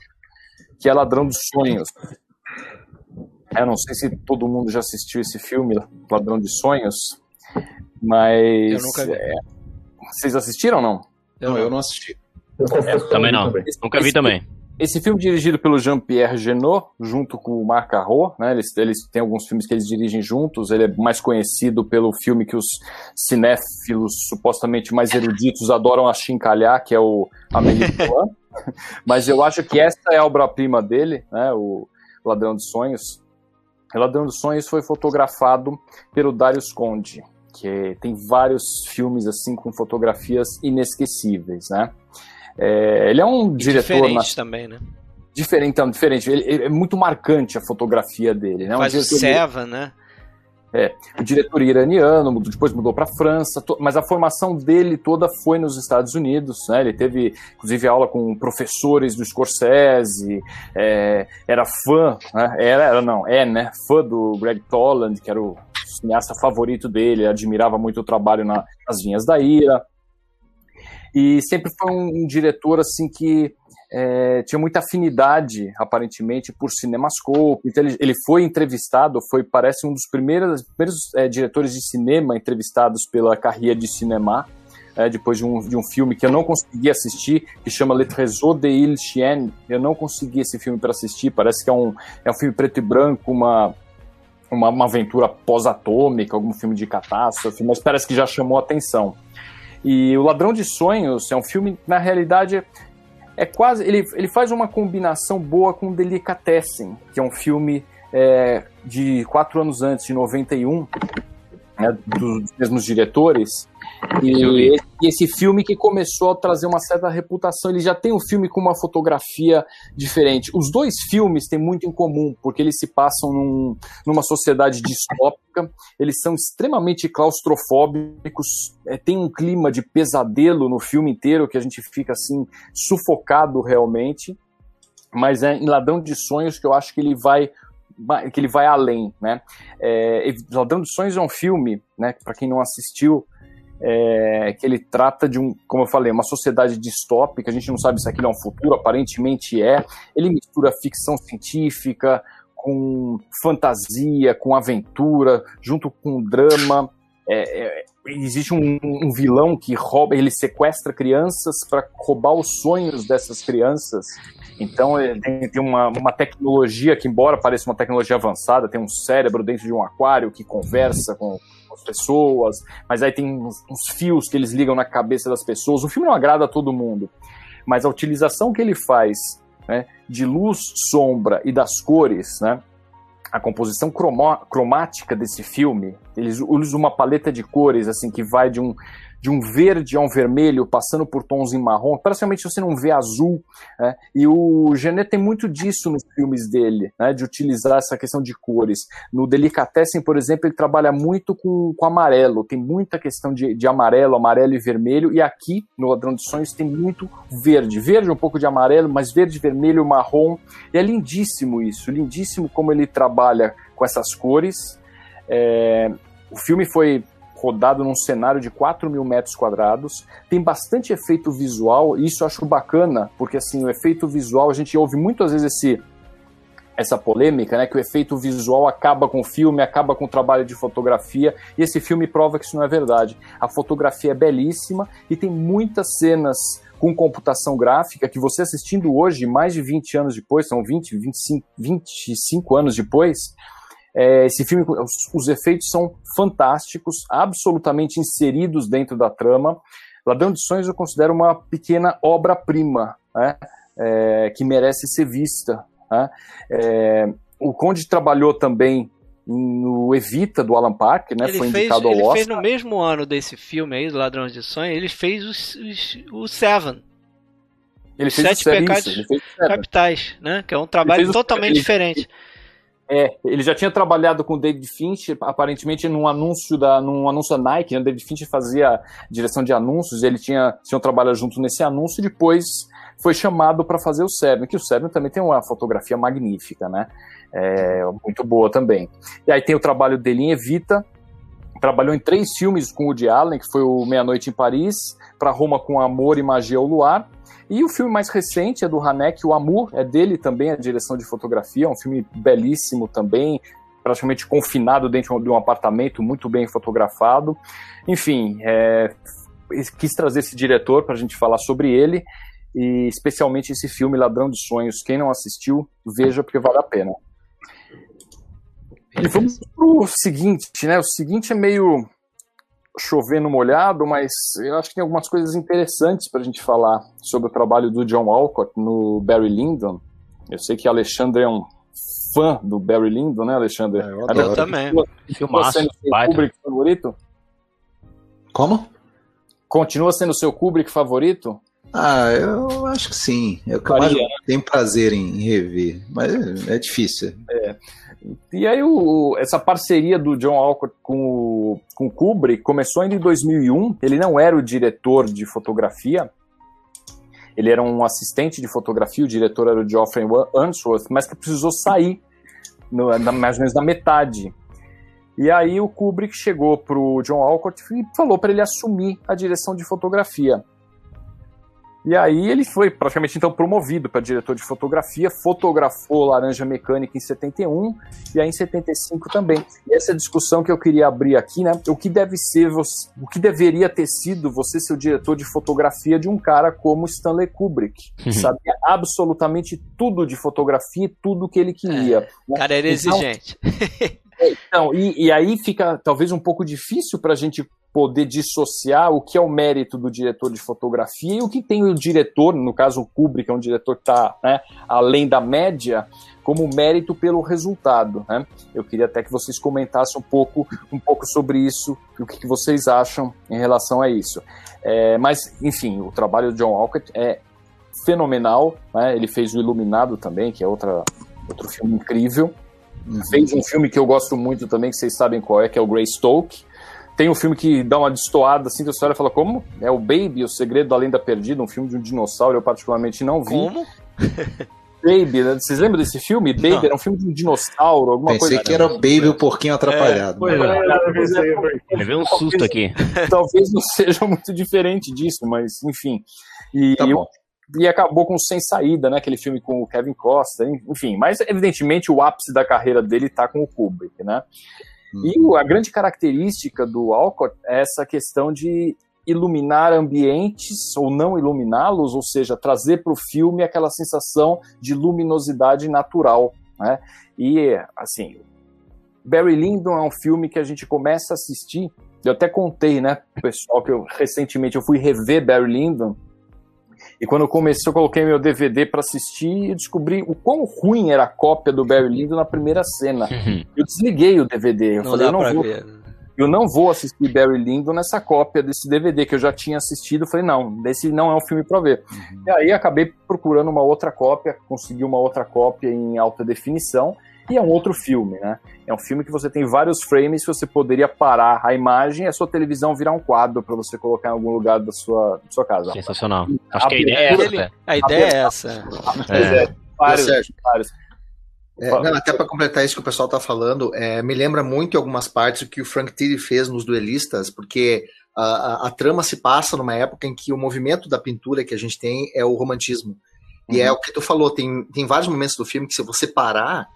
[SPEAKER 4] que é Ladrão dos Sonhos. Eu não sei se todo mundo já assistiu esse filme, Ladrão de Sonhos, mas...
[SPEAKER 1] Eu nunca vi.
[SPEAKER 4] é, vocês assistiram ou não?
[SPEAKER 6] Não, eu não assisti.
[SPEAKER 5] Eu eu
[SPEAKER 2] Também não. Nunca vi também.
[SPEAKER 4] Esse filme dirigido pelo Jean-Pierre Genot, junto com o Marc Carreau, né? Eles, eles têm alguns filmes que eles dirigem juntos. Ele é mais conhecido pelo filme que os cinéfilos supostamente mais eruditos adoram achincalhar, que é o Amélie (laughs) Poulain. Mas eu acho que essa é a obra-prima dele, né? O Ladrão de Sonhos. O Ladrão dos Sonhos foi fotografado pelo Darius Conde, que tem vários filmes assim com fotografias inesquecíveis, né? É, ele é um e diretor.
[SPEAKER 1] Diferente na... também, né?
[SPEAKER 4] Diferente, então, diferente. Ele, ele, é muito marcante a fotografia dele, né?
[SPEAKER 1] Faz um o Seva, né?
[SPEAKER 4] É, o diretor iraniano, depois mudou para a França, mas a formação dele toda foi nos Estados Unidos. Né? Ele teve, inclusive, aula com professores do Scorsese, é, era fã, né? era, era, não, é, né? Fã do Greg Toland, que era o cineasta favorito dele, admirava muito o trabalho na, nas Vinhas da Ira. E sempre foi um, um diretor assim que é, tinha muita afinidade, aparentemente, por Cinemascope. Então, ele, ele foi entrevistado, foi, parece, um dos primeiros, primeiros é, diretores de cinema entrevistados pela carreira de cinema, é, depois de um, de um filme que eu não consegui assistir, que chama Le Trésor de Il Chien. Eu não consegui esse filme para assistir, parece que é um, é um filme preto e branco, uma, uma, uma aventura pós-atômica, algum filme de catástrofe, mas parece que já chamou atenção. E O Ladrão de Sonhos é um filme, na realidade, é quase. Ele, ele faz uma combinação boa com Delicatessen, que é um filme é, de quatro anos antes, de 91, né, dos mesmos diretores. E esse, esse, filme que começou a trazer uma certa reputação, ele já tem um filme com uma fotografia diferente. Os dois filmes têm muito em comum, porque eles se passam num, numa sociedade distópica, eles são extremamente claustrofóbicos, é, tem um clima de pesadelo no filme inteiro, que a gente fica assim, sufocado realmente. Mas é em Ladrão de Sonhos que eu acho que ele vai que ele vai além, né? É, Ladrão de Sonhos é um filme, né? Para quem não assistiu, é, que ele trata de um, como eu falei, uma sociedade distópica. A gente não sabe se aquilo é um futuro, aparentemente é. Ele mistura ficção científica com fantasia, com aventura, junto com drama. É, é, existe um, um, vilão que rouba, ele sequestra crianças para roubar os sonhos dessas crianças então ele tem, tem uma, uma, tecnologia que, embora pareça uma tecnologia avançada, tem um cérebro dentro de um aquário que conversa com as pessoas, mas aí tem uns, uns, fios que eles ligam na cabeça das pessoas. O filme não agrada a todo mundo, mas a utilização que ele faz né, de luz, sombra e das cores, né, a composição cromática desse filme, eles usam uma paleta de cores assim que vai de um de um verde a um vermelho, passando por tons em marrom, praticamente você não vê azul. Né? E o Genet tem muito disso nos filmes dele, né? de utilizar essa questão de cores. No Delicatessen, por exemplo, ele trabalha muito com, com amarelo, tem muita questão de, de amarelo, amarelo e vermelho, e aqui no Ladrão de Sonhos tem muito verde. Verde, um pouco de amarelo, mas verde, vermelho, marrom. E é lindíssimo isso, lindíssimo como ele trabalha com essas cores. É, o filme foi rodado num cenário de 4 mil metros quadrados, tem bastante efeito visual, e isso eu acho bacana, porque assim, o efeito visual, a gente ouve muitas vezes esse, essa polêmica, né, que o efeito visual acaba com o filme, acaba com o trabalho de fotografia, e esse filme prova que isso não é verdade. A fotografia é belíssima e tem muitas cenas com computação gráfica que você assistindo hoje, mais de 20 anos depois, são 20, 25, 25 anos depois, é, esse filme, os, os, efeitos são fantásticos, absolutamente inseridos dentro da trama. Ladrão de Sonhos eu considero uma pequena obra-prima, né, é, que merece ser vista. Né. É, o Conde trabalhou também no Evita do Alan Parker, né?
[SPEAKER 1] Ele
[SPEAKER 4] foi
[SPEAKER 1] indicado
[SPEAKER 4] fez, ao
[SPEAKER 1] ele
[SPEAKER 4] Oscar.
[SPEAKER 1] Ele fez no mesmo ano desse filme aí, Ladrões de Sonhos, ele fez o, o Seven.
[SPEAKER 4] Ele fez
[SPEAKER 1] Sete Pecados Capitais, né? Que é um trabalho totalmente ele, diferente.
[SPEAKER 4] É, ele já tinha trabalhado com o David Fincher, aparentemente num anúncio da, num anúncio da Nike, né? David Fincher fazia direção de anúncios, ele tinha tinham trabalhado junto nesse anúncio e depois foi chamado para fazer o Seven, que o Seven também tem uma fotografia magnífica, né? É, muito boa também. E aí tem o trabalho dele em Evita, trabalhou em três filmes com o Woody Allen, que foi o Meia Noite em Paris, para Roma com Amor e Magia ao Luar, e o filme mais recente é do Hanek, O Amor, é dele também a direção de fotografia, é um filme belíssimo também, praticamente confinado dentro de um apartamento, muito bem fotografado. Enfim, é, quis trazer esse diretor para a gente falar sobre ele, e especialmente esse filme Ladrão de Sonhos. Quem não assistiu, veja porque vale a pena. E vamos pro seguinte, né? O seguinte é meio chover no molhado, mas eu acho que tem algumas coisas interessantes para a gente falar sobre o trabalho do John Walcott no Barry Lyndon. Eu sei que Alexandre é um fã do Barry Lyndon, né, Alexandre? É,
[SPEAKER 1] eu, eu também.
[SPEAKER 4] Continua sendo seu Kubrick favorito?
[SPEAKER 6] Como?
[SPEAKER 4] Continua sendo seu Kubrick favorito?
[SPEAKER 6] Ah, eu acho que sim. Eu Faria, né? tenho prazer em rever, mas é, é difícil.
[SPEAKER 4] É. E aí o, essa parceria do John Alcott com o, com o Kubrick começou ainda em 2001. Ele não era o diretor de fotografia, ele era um assistente de fotografia, o diretor era o Geoffrey Unsworth, mas que precisou sair no, na, mais ou menos na metade. E aí o Kubrick chegou pro John Alcott e falou para ele assumir a direção de fotografia. E aí ele foi praticamente então promovido para diretor de fotografia, fotografou Laranja Mecânica em 71 e aí em 75 também. E essa discussão que eu queria abrir aqui, né? O que deve ser, o que deveria ter sido você ser o diretor de fotografia de um cara como Stanley Kubrick, que uhum. sabia absolutamente tudo de fotografia e tudo que ele queria. É,
[SPEAKER 1] né? Cara, era então, exigente. (laughs)
[SPEAKER 4] Então, e, e, aí fica talvez um pouco difícil para a gente poder dissociar o que é o mérito do diretor de fotografia e o que tem o diretor, no caso o Kubrick, é um diretor que está né, além da média, como mérito pelo resultado. Né? Eu queria até que vocês comentassem um pouco, um pouco sobre isso, o que, que vocês acham em relação a isso. É, mas, enfim, o trabalho do John Alcott é fenomenal. Né? Ele fez o Iluminado também, que é outra, outro filme incrível. Uhum. Fez um filme que eu gosto muito também, que vocês sabem qual é, que é o Greystoke. Tem um filme que dá uma destoada assim, que a história fala como? É o Baby, o Segredo da Lenda Perdida, um filme de um dinossauro, eu particularmente não vi.
[SPEAKER 1] Como? (laughs)
[SPEAKER 4] Baby, né? Vocês lembram desse filme? Baby não. era um filme de um dinossauro, alguma
[SPEAKER 6] Pensei
[SPEAKER 4] coisa.
[SPEAKER 6] Pensei que era o Baby, o porquinho atrapalhado. É,
[SPEAKER 2] é, Levei um susto aqui.
[SPEAKER 4] Talvez não (laughs) seja muito diferente disso, mas enfim. E, tá bom e acabou com Sem Saída, né? Aquele filme com o Kevin Costa, enfim. Mas, evidentemente, o ápice da carreira dele está com o Kubrick, né? E uhum. a grande característica do Alcott é essa questão de iluminar ambientes ou não iluminá-los, ou seja, trazer para o filme aquela sensação de luminosidade natural, né? E, assim, Barry Lyndon é um filme que a gente começa a assistir, eu até contei, né, pessoal, que eu recentemente eu fui rever Barry Lyndon, e quando eu comecei, eu coloquei meu DVD para assistir e descobri o quão ruim era a cópia do Barry Lyndon na primeira cena. Uhum. Eu desliguei o DVD. Eu não falei, eu não vou. Ver. Eu não vou assistir Barry Lyndon nessa cópia desse DVD que eu já tinha assistido. Eu falei, não, esse não é um filme para ver. Uhum. E aí acabei procurando uma outra cópia, consegui uma outra cópia em alta definição e é um outro filme, né? É um filme que você tem vários frames que você poderia parar a imagem e a sua televisão virar um quadro para você colocar em algum lugar da sua, da sua casa.
[SPEAKER 2] Sensacional. Acho a que a ideia é essa.
[SPEAKER 1] A ideia é essa.
[SPEAKER 3] É. Vários, vários. É, não, até para completar isso que o pessoal está falando, é, me lembra muito em algumas partes o que o Frank Tilly fez nos Duelistas, porque a, a, a, trama se passa numa época em que o movimento da pintura que a gente tem é o romantismo. E é uhum. é o que tu falou, tem, tem vários momentos do filme que se você parar,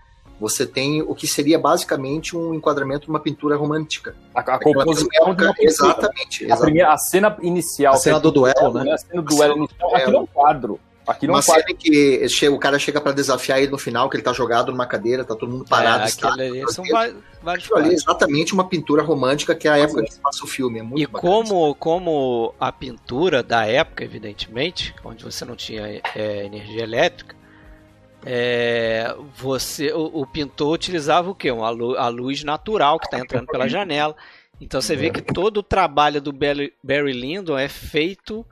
[SPEAKER 3] você tem o que seria basicamente um enquadramento de uma pintura romântica.
[SPEAKER 4] A, a composição época,
[SPEAKER 3] exatamente,
[SPEAKER 4] exatamente. A, primeira, a cena inicial.
[SPEAKER 6] A cena do duelo, né?
[SPEAKER 4] A cena do duelo inicial. Aquilo é um quadro.
[SPEAKER 3] Aquilo uma cena em que chega, o cara chega para desafiar ele no final, que ele tá jogado numa cadeira, tá todo mundo parado. É,
[SPEAKER 1] está, ali, são vários
[SPEAKER 3] ali é exatamente uma pintura romântica que é a época que se passa o filme. É muito
[SPEAKER 1] e como, como a pintura da época, evidentemente, onde você não tinha é, energia elétrica, é, você o, o, pintor utilizava o que? a luz natural que está entrando pela janela. Então você vê que todo o trabalho do Barry, Barry Lyndon é feito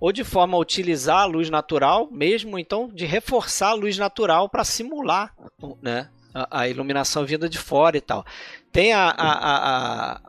[SPEAKER 1] ou de forma a utilizar a luz natural, mesmo então de reforçar a luz natural para simular né, a, a, iluminação vinda de fora e tal. Tem a, a, a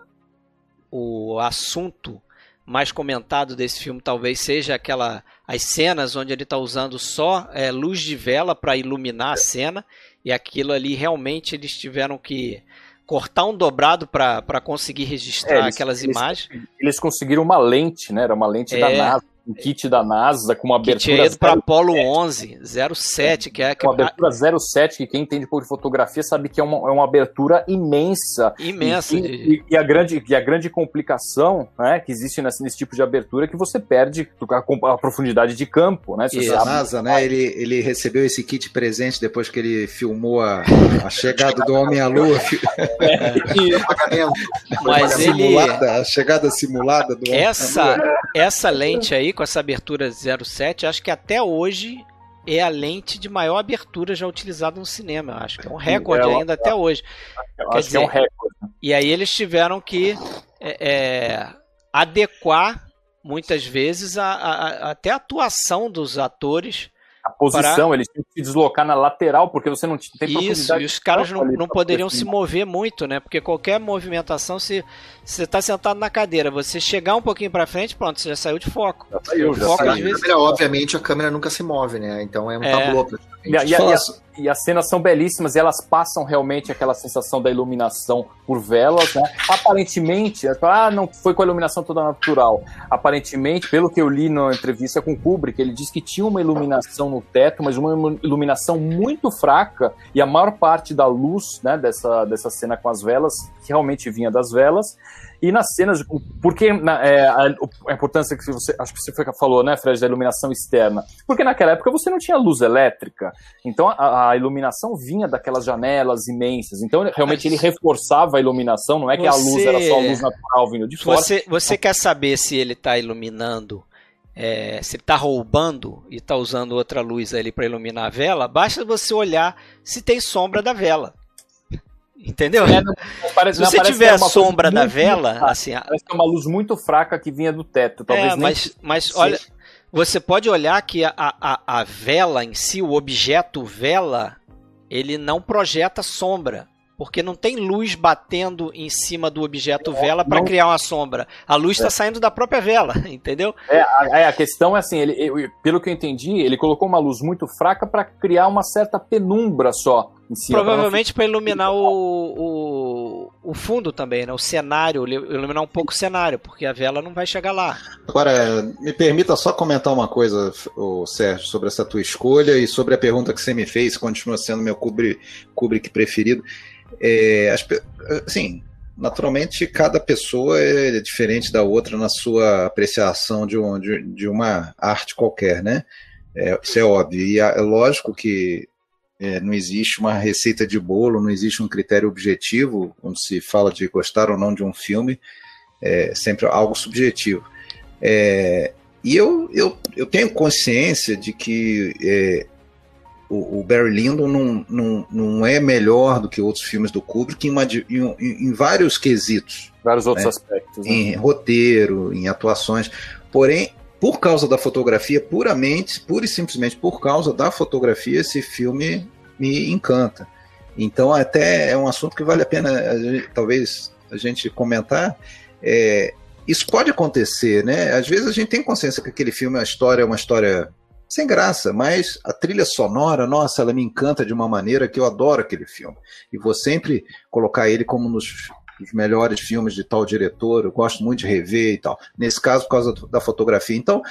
[SPEAKER 1] o assunto mais comentado desse filme talvez seja aquela as cenas onde ele está usando só é, luz de vela para iluminar a cena e aquilo ali realmente eles tiveram que cortar um dobrado para conseguir registrar é, eles, aquelas
[SPEAKER 4] eles,
[SPEAKER 1] imagens.
[SPEAKER 4] Eles conseguiram uma lente, né? Era uma lente é, da NASA um kit da NASA com uma abertura.
[SPEAKER 1] Kit para Apollo 11, 07, que é.
[SPEAKER 4] Que... Uma abertura 07, que quem entende pouco de fotografia sabe que é uma, é uma abertura imensa.
[SPEAKER 1] Imensa.
[SPEAKER 4] E, e, e, a, grande, e a grande complicação né, que existe nesse, nesse tipo de abertura é que você perde a, a profundidade de campo. Né,
[SPEAKER 6] e a NASA, né, ele, ele recebeu esse kit presente depois que ele filmou a, a chegada do Homem à Lua. É, (laughs)
[SPEAKER 1] Mas ele.
[SPEAKER 6] Simulada, a chegada simulada do
[SPEAKER 1] essa, essa lente aí com essa abertura 07, acho que até hoje é a lente de maior abertura já utilizada no cinema. Acho que é um recorde é, ainda até hoje.
[SPEAKER 4] Quer dizer, é um recorde.
[SPEAKER 1] E aí eles tiveram que é, é, adequar muitas vezes a, a, até a atuação dos atores
[SPEAKER 4] a posição, para... eles tinham que se deslocar na lateral, porque você não tem
[SPEAKER 1] Isso, e os caras não, não poderiam se mover muito, né? Porque qualquer movimentação, se você está sentado na cadeira, você chegar um pouquinho para frente, pronto, você já saiu de foco. Já
[SPEAKER 3] saiu, já foco, saiu. Vezes... câmera, obviamente, a câmera nunca se move, né? Então é um é. tablô
[SPEAKER 4] e, e, e, e, as cenas são belíssimas e elas passam realmente aquela sensação da iluminação por velas, né? Aparentemente, ah, não foi com a iluminação toda natural. Aparentemente, pelo que eu li na entrevista com o Kubrick, ele disse que tinha uma iluminação no teto, mas uma iluminação muito fraca e a maior parte da luz, né, dessa, dessa cena com as velas realmente vinha das velas e nas cenas, porque na, é, a, a, importância que você, acho que você falou, né, Fred, da iluminação externa. Porque naquela época você não tinha luz elétrica, então a, a iluminação vinha daquelas janelas imensas. Então realmente ele reforçava a iluminação, não é que você, a luz era só a luz natural vindo de fora.
[SPEAKER 1] Você, você quer saber se ele está iluminando é, se ele está roubando e está usando outra luz ali para iluminar a vela, basta você olhar se tem sombra da vela. Entendeu? É, não, parece, Se você não, tiver a sombra da vela, assim,
[SPEAKER 4] parece que é uma luz muito fraca que vinha do teto, talvez
[SPEAKER 1] é, mas, mas olha, você pode olhar que a, a, a vela em si, o objeto vela, ele não projeta sombra porque não tem luz batendo em cima do objeto é, vela para criar uma sombra. A luz está é. saindo da própria vela, (laughs) entendeu?
[SPEAKER 4] É, a, é, a questão é assim, ele, ele, pelo que eu entendi, ele colocou uma luz muito fraca para criar uma certa penumbra só. Em cima,
[SPEAKER 1] Provavelmente para iluminar o, o, o, fundo também, né? O cenário, iluminar um pouco o cenário, porque a vela não vai chegar lá.
[SPEAKER 6] Agora, me permita só comentar uma coisa, Sérgio, sobre essa tua escolha e sobre a pergunta que você me fez, continua sendo meu Kubrick, Kubrick preferido. É, assim, naturalmente cada pessoa é diferente da outra na sua apreciação de, um, de, de uma arte qualquer, né? É, isso é óbvio. E é lógico que é, não existe uma receita de bolo, não existe um critério objetivo quando se fala de gostar ou não de um filme, é sempre algo subjetivo. É, e eu, eu, eu tenho consciência de que é, o, o, Barry Lyndon não, não, não é melhor do que outros filmes do Kubrick em, uma, em, em, vários quesitos.
[SPEAKER 4] Vários outros né? aspectos.
[SPEAKER 6] Né? Em roteiro, em atuações. Porém, por causa da fotografia, puramente, pura e simplesmente por causa da fotografia, esse filme me encanta. Então, até é um assunto que vale a pena, talvez, a gente comentar. É, isso pode acontecer, né? Às vezes a gente tem consciência que aquele filme, a história é uma história sem graça, mas a trilha sonora, nossa, ela me encanta de uma maneira que eu adoro aquele filme. E vou sempre colocar ele como nos dos melhores filmes de tal diretor, eu gosto muito de rever e tal. Nesse caso, por causa da fotografia. Então,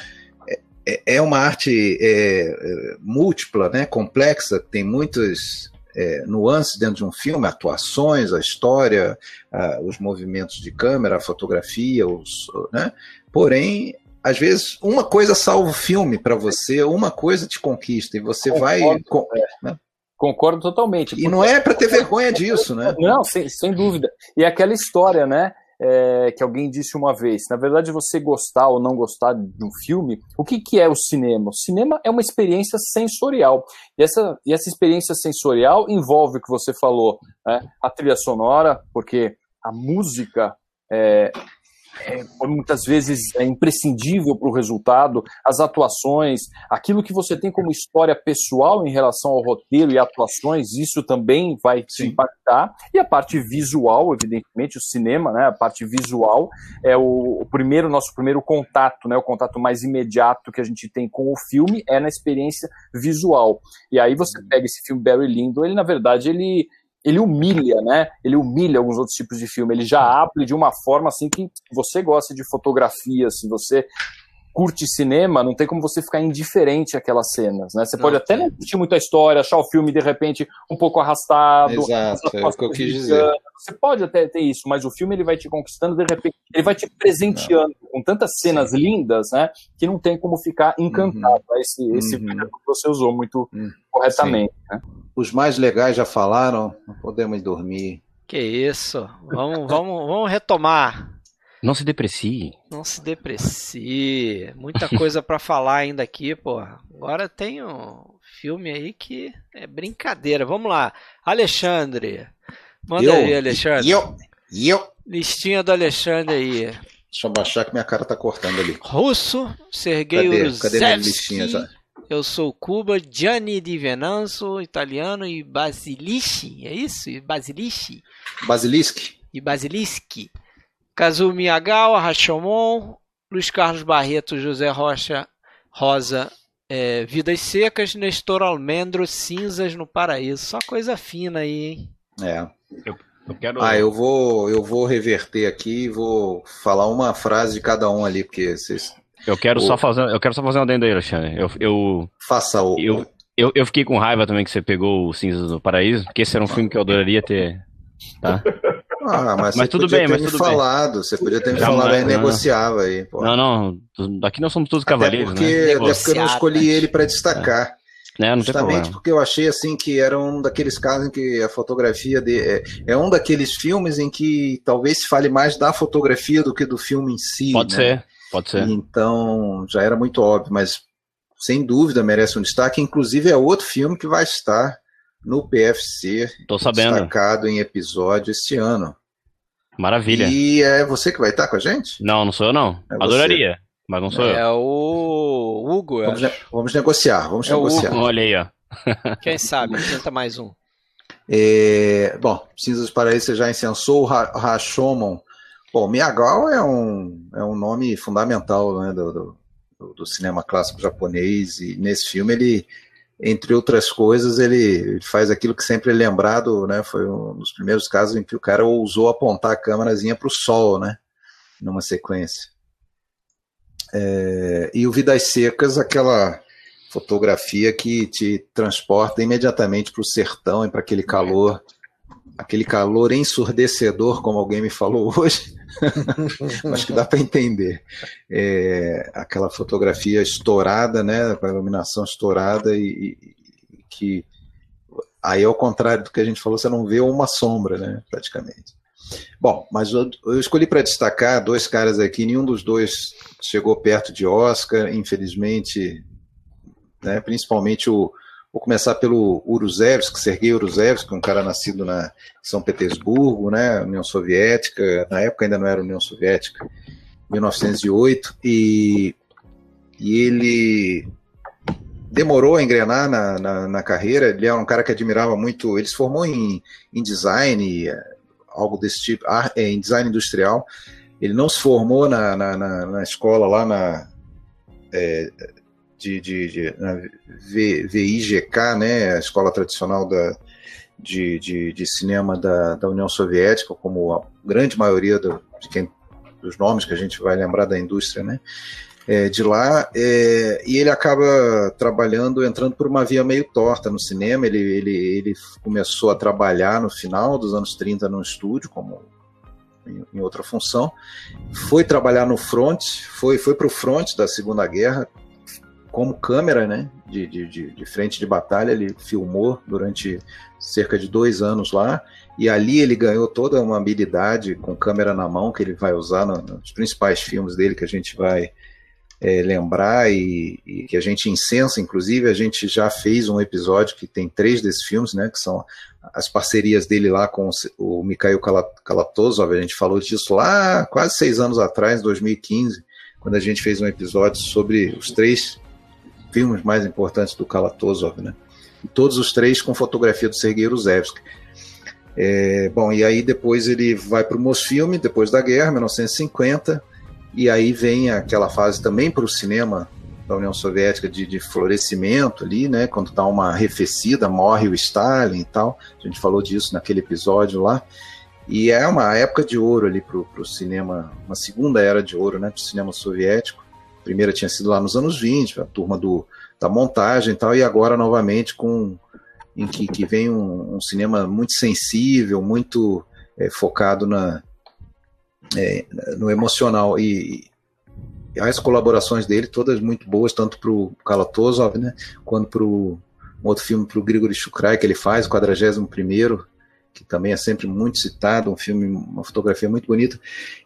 [SPEAKER 6] é, é, uma arte é, é, múltipla, né, complexa, tem muitas é, nuances dentro de um filme, atuações, a história, a, os movimentos de câmera, a fotografia, os, né? porém às vezes uma coisa salva o filme para você, uma coisa te conquista e você Concordo, vai. Com,
[SPEAKER 4] é. né? Concordo totalmente.
[SPEAKER 6] E não é para ter vergonha disso, né?
[SPEAKER 4] Não, sem, sem dúvida. E aquela história, né? É, que alguém disse uma vez. Na verdade, você gostar ou não gostar de um filme, o que, que é o cinema? O cinema é uma experiência sensorial. E essa, e essa experiência sensorial envolve o que você falou, né? a trilha sonora, porque a música é, é, muitas vezes é imprescindível para o resultado, as atuações, aquilo que você tem como história pessoal em relação ao roteiro e atuações, isso também vai te impactar. E a parte visual, evidentemente, o cinema, né, a parte visual é o, o, primeiro nosso primeiro contato, né, o contato mais imediato que a gente tem com o filme é na experiência visual. E aí você uhum. pega esse filme Barry Lyndon, ele na verdade ele ele humilha, né? Ele humilha alguns outros tipos de filme. Ele já abre de uma forma assim que você gosta de fotografia, se você curte cinema, não tem como você ficar indiferente àquelas cenas, né? Você não, pode até não curtir muito a história, achar o filme de repente um pouco arrastado.
[SPEAKER 6] Exato, é o que eu quis dizer.
[SPEAKER 4] Você pode até ter isso, mas o filme ele vai te conquistando de repente, ele vai te presenteando não. com tantas cenas Sim. lindas, né? Que não tem como ficar encantado. Uhum. Esse, esse uhum. que você usou muito uhum. corretamente, né?
[SPEAKER 6] Os mais legais já falaram, não podemos dormir.
[SPEAKER 1] Que isso. Vamos, vamos, vamos retomar.
[SPEAKER 2] Não se deprecie.
[SPEAKER 1] Não se deprecie. Muita (laughs) coisa para falar ainda aqui, pô. Agora tem um filme aí que é brincadeira. Vamos lá. Alexandre. Manda eu, aí, Alexandre.
[SPEAKER 6] Eu, eu.
[SPEAKER 1] Listinha do Alexandre aí.
[SPEAKER 6] Deixa eu baixar que minha cara tá cortando ali.
[SPEAKER 1] Russo, Sergei
[SPEAKER 6] Cadê? Cadê minha listinha já?
[SPEAKER 1] Eu sou Cuba, Gianni Di Venanzo, italiano, e Basilischi, é isso? Basilischi?
[SPEAKER 6] Basilischi.
[SPEAKER 1] E Basilischi. Kazuo Miyagawa, Rashomon, Luiz Carlos Barreto, José Rocha, Rosa, é, Vidas Secas, Nestor Almendro, Cinzas no Paraíso. Só coisa fina aí, hein?
[SPEAKER 6] É. Eu, eu quero... Ah, eu vou, eu vou reverter aqui e vou falar uma frase de cada um ali, porque vocês
[SPEAKER 2] eu quero, o... só fazer, eu quero só fazer um adendo aí, Alexandre. Eu, eu,
[SPEAKER 6] Faça o.
[SPEAKER 2] Eu, eu, eu fiquei com raiva também que você pegou o Cinzas do Paraíso, porque esse era um filme que eu adoraria ter. Tá? (laughs)
[SPEAKER 6] Ah, mas, mas tudo bem, mas tudo falado, bem. Você podia ter me Jamais, falado aí, negociava aí.
[SPEAKER 2] Pô. Não, não. Aqui nós somos todos cavaleiros,
[SPEAKER 6] até porque,
[SPEAKER 2] né?
[SPEAKER 6] Até porque eu não escolhi ele para destacar.
[SPEAKER 2] É. Não,
[SPEAKER 6] Justamente porque eu achei assim que era um daqueles casos em que a fotografia de, é, é, um daqueles filmes em que talvez se fale mais da fotografia do que do filme em si.
[SPEAKER 2] Pode
[SPEAKER 6] né?
[SPEAKER 2] ser, Pode ser.
[SPEAKER 6] Então, já era muito óbvio, mas sem dúvida merece um destaque. Inclusive, é outro filme que vai estar no PFC.
[SPEAKER 2] Tô sabendo.
[SPEAKER 6] Destacado em episódio este ano.
[SPEAKER 2] Maravilha.
[SPEAKER 6] E é você que vai estar com a gente?
[SPEAKER 2] Não, não sou eu, não. É Adoraria, mas não sou
[SPEAKER 1] é
[SPEAKER 2] eu.
[SPEAKER 1] É o Hugo.
[SPEAKER 6] Vamos, ne vamos, negociar, vamos
[SPEAKER 1] é
[SPEAKER 6] negociar.
[SPEAKER 2] Olha aí, ó. (laughs)
[SPEAKER 1] Quem sabe, tenta mais um.
[SPEAKER 6] É, bom, Cinzas Paraíso você já incensou, o Rashomon Bom, Miyagawa é um, é um nome fundamental né, do, do, do, cinema clássico japonês e nesse filme ele, entre outras coisas, ele faz aquilo que sempre é lembrado, né, foi um dos primeiros casos em que o cara ousou apontar a câmerazinha para o sol, né, numa sequência. É, e o Vidas Secas, aquela fotografia que te transporta imediatamente para o sertão e para aquele calor, aquele calor ensurdecedor, como alguém me falou (laughs) hoje, Acho que dá para entender. É, aquela fotografia estourada, né, com a iluminação estourada e, e, que aí ao contrário do que a gente falou, você não vê uma sombra, né, praticamente. Bom, mas eu, eu escolhi para destacar dois caras aqui, nenhum dos dois chegou perto de Oscar, infelizmente, né, principalmente o, Vou começar pelo Uruzevski, Sergei Uruzevski, um cara nascido na São Petersburgo, né, União Soviética, na época ainda não era União Soviética, 1908, e, e ele demorou a engrenar na, na, na, carreira, ele era um cara que admirava muito, ele se formou em, em design, algo desse tipo, é, em design industrial, ele não se formou na, na, na escola lá na... É, de, de, de VIGK, né, a escola tradicional da, de, de, de, cinema da, da União Soviética, como a grande maioria do, de quem, dos nomes que a gente vai lembrar da indústria, né, é, de lá, é, e ele acaba trabalhando, entrando por uma via meio torta no cinema. Ele, ele, ele começou a trabalhar no final dos anos 30 no estúdio, como em, em outra função. Foi trabalhar no front, foi, foi para o front da Segunda Guerra, como câmera, né, de, de, de, frente de batalha, ele filmou durante cerca de dois anos lá, e ali ele ganhou toda uma habilidade com câmera na mão que ele vai usar no, nos principais filmes dele que a gente vai é, lembrar e, e, que a gente incensa, inclusive a gente já fez um episódio que tem três desses filmes, né, que são as parcerias dele lá com o Mikhail Kalatozov, a gente falou disso lá quase seis anos atrás, 2015, quando a gente fez um episódio sobre os três filmes mais importantes do Kalatozov, né? Todos os três com fotografia do Sergei Ruzevski. É, bom, e aí depois ele vai para o Mosfilme, depois da guerra, 1950, e aí vem aquela fase também para o cinema da União Soviética de, de, florescimento ali, né? Quando dá uma arrefecida, morre o Stalin e tal. A gente falou disso naquele episódio lá. E é uma época de ouro ali para o cinema, uma segunda era de ouro, né? Para o cinema soviético primeira tinha sido lá nos anos 20, a turma do, da montagem e tal, e agora novamente com em que, que vem um, um cinema muito sensível, muito é, focado na, é, no emocional. E, e, as colaborações dele, todas muito boas, tanto para o Kalatozov, né, quanto para um outro filme, para o Grigory Shukrai, que ele faz, o 41 que também é sempre muito citado, um filme, uma fotografia muito bonita.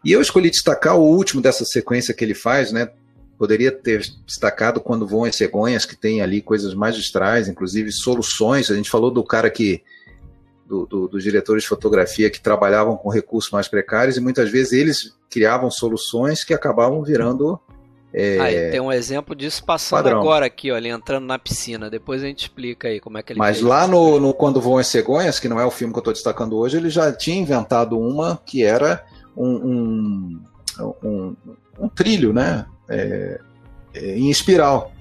[SPEAKER 6] E eu escolhi destacar o último dessa sequência que ele faz, né, Poderia ter destacado quando voam as cegonhas, que tem ali coisas magistrais, inclusive soluções. A gente falou do cara que do, do, dos diretores de fotografia que trabalhavam com recursos mais precários e muitas vezes eles criavam soluções que acabavam virando.
[SPEAKER 1] É, aí tem um exemplo disso passando padrão. agora aqui, ele entrando na piscina. Depois a gente explica aí como é que ele
[SPEAKER 6] Mas lá no, no, Quando Voam as Cegonhas, que não é o filme que eu estou destacando hoje, ele já tinha inventado uma que era um, um, um, um trilho, né? É, é, em espiral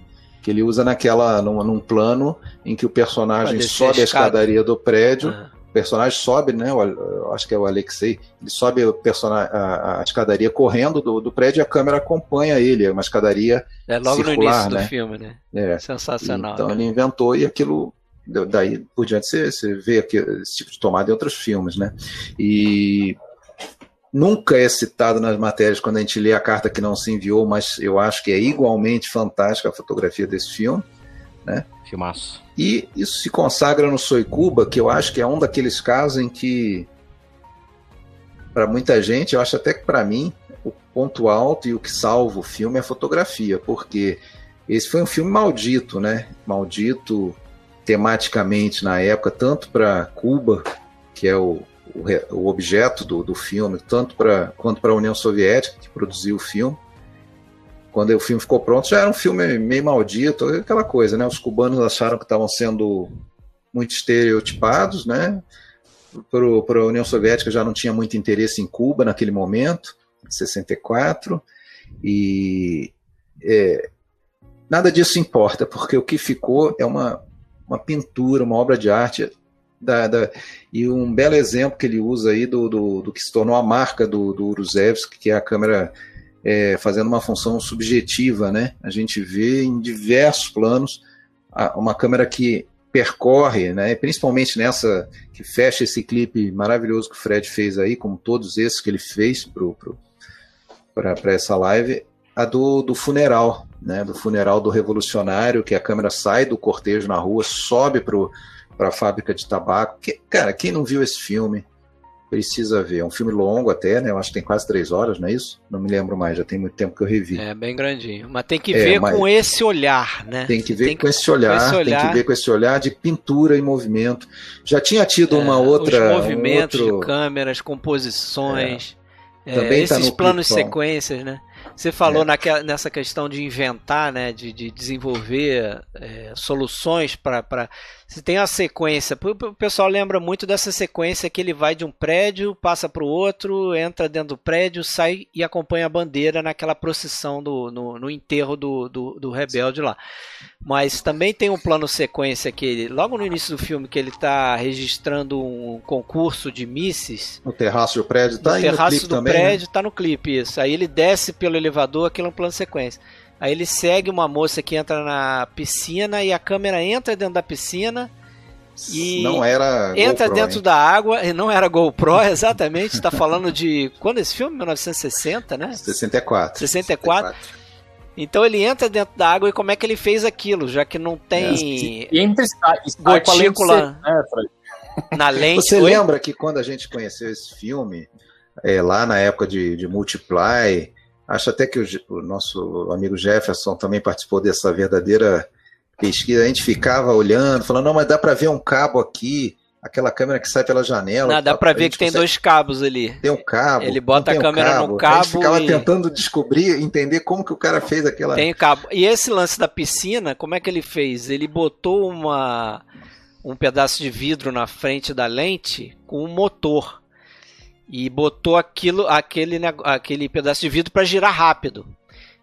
[SPEAKER 6] que ele usa naquela num, num plano em que o personagem sobe a, escadaria do prédio. Uhum. O personagem sobe, né? Eu acho que é o Alexei. Ele sobe o personagem, a, a escadaria correndo do, do prédio e a câmera acompanha ele. É uma escadaria.
[SPEAKER 1] É logo
[SPEAKER 6] circular,
[SPEAKER 1] no início
[SPEAKER 6] né?
[SPEAKER 1] do filme, né?
[SPEAKER 6] É.
[SPEAKER 1] Sensacional.
[SPEAKER 6] Então
[SPEAKER 1] né?
[SPEAKER 6] ele inventou e aquilo daí por diante você, você vê aqui, esse tipo de tomada em outros filmes, né? E nunca é citado nas matérias quando a gente lê a carta que não se enviou, mas eu acho que é igualmente fantástica a fotografia desse filme, né?
[SPEAKER 2] Filmaço.
[SPEAKER 6] E isso se consagra no Soy Cuba, que eu acho que é um daqueles casos em que, para muita gente, eu acho até que para mim, o ponto alto e o que salva o filme é a fotografia, porque esse foi um filme maldito, né? Maldito tematicamente na época, tanto para Cuba, que é o, o, o objeto do, do filme, tanto para quanto para a União Soviética, que produziu o filme. Quando o filme ficou pronto, já era um filme meio maldito, aquela coisa, né? Os cubanos acharam que estavam sendo muito estereotipados, né? Para a União Soviética já não tinha muito interesse em Cuba naquele momento, em 64, e é, nada disso importa, porque o que ficou é uma, uma pintura, uma obra de arte da, da, e um belo exemplo que ele usa aí do, do, do que se tornou a marca do, do Uruzevski, que é a câmera é, fazendo uma função subjetiva, né? A gente vê em diversos planos uma câmera que percorre, né? Principalmente nessa que fecha esse clipe maravilhoso que o Fred fez aí, como todos esses que ele fez para essa live, a do, do funeral, né? Do funeral do revolucionário, que a câmera sai do cortejo na rua, sobe para para a fábrica de tabaco. Que, cara, quem não viu esse filme precisa ver. É um filme longo até, né? Eu acho que tem quase três horas, não é isso? Não me lembro mais, já tem muito tempo que eu revi.
[SPEAKER 1] É bem grandinho. Mas tem que é, ver com esse olhar, né?
[SPEAKER 6] Tem que ver tem com, esse olhar, com esse olhar, tem que ver com esse olhar de pintura e movimento. Já tinha tido é, uma outra.
[SPEAKER 1] Os movimentos um outro... de câmeras, composições. É. Também é, tá esses planos sequências, né? Você falou é. naquela, nessa questão de inventar, né, de, de desenvolver é, soluções para. Se tem a sequência, o pessoal lembra muito dessa sequência que ele vai de um prédio, passa para o outro, entra dentro do prédio, sai e acompanha a bandeira naquela procissão do, no, no enterro do, do, do rebelde lá. Mas também tem um plano sequência que logo no início do filme que ele está registrando um concurso de misses.
[SPEAKER 6] No terraço do prédio, tá no
[SPEAKER 1] terraço do
[SPEAKER 6] também,
[SPEAKER 1] né? prédio, né? tá no clipe isso. Aí ele desce pelo elevador, aquilo é um plano sequência. Aí ele segue uma moça que entra na piscina e a câmera entra dentro da piscina e
[SPEAKER 6] não era
[SPEAKER 1] entra
[SPEAKER 6] GoPro,
[SPEAKER 1] dentro hein? da água e não era GoPro (laughs) exatamente está falando de quando esse filme 1960 né
[SPEAKER 6] 64
[SPEAKER 1] 64, 64. Então ele entra dentro da água e como é que ele fez aquilo, já que não tem
[SPEAKER 4] é, está
[SPEAKER 1] gotícula né, (laughs) na lente.
[SPEAKER 6] Você Oi? lembra que quando a gente conheceu esse filme, é, lá na época de, de Multiply, acho até que o, o, nosso amigo Jefferson também participou dessa verdadeira pesquisa, a gente ficava olhando, falando, não, mas dá para ver um cabo aqui, aquela câmera que sai pela janela.
[SPEAKER 1] Não, dá para ver que tem consegue... dois cabos ali.
[SPEAKER 6] Tem um cabo.
[SPEAKER 1] Ele bota a câmera
[SPEAKER 6] um cabo.
[SPEAKER 1] no cabo. A gente
[SPEAKER 6] ficava
[SPEAKER 1] e...
[SPEAKER 6] tentando descobrir, entender como que o cara fez aquela.
[SPEAKER 1] Tem cabo. E esse lance da piscina, como é que ele fez? Ele botou uma um pedaço de vidro na frente da lente com um motor e botou aquilo, aquele, aquele pedaço de vidro para girar rápido.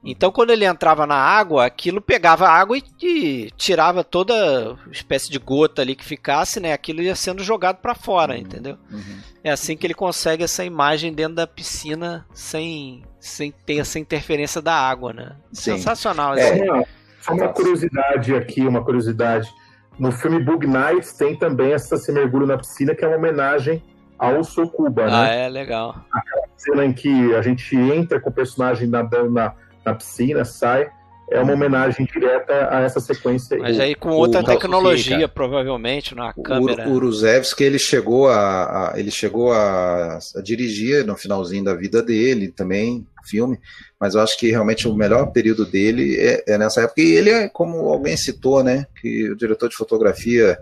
[SPEAKER 1] Então, quando ele entrava na água, aquilo pegava água e, e, tirava toda espécie de gota ali que ficasse, né? Aquilo ia sendo jogado para fora, uhum, entendeu? Uhum. É assim que ele consegue essa imagem dentro da piscina sem, sem ter essa interferência da água, né? Sim. Sensacional.
[SPEAKER 5] É, assim. só uma curiosidade aqui, uma curiosidade. No filme Bug Nights tem também essa se mergulho na piscina, que é uma homenagem ao Socuba,
[SPEAKER 1] né? Ah, é legal.
[SPEAKER 5] Aquela cena em que a gente entra com o personagem nadando na na piscina, sai. É uma homenagem direta a essa sequência.
[SPEAKER 1] Mas aí com outra o, tecnologia, provavelmente, na câmera.
[SPEAKER 6] O Uruzevski, ele chegou a, a ele chegou a, a, dirigir no finalzinho da vida dele também, filme, mas eu acho que realmente o melhor período dele é, é nessa época. E ele é, como alguém citou, né, que o diretor de fotografia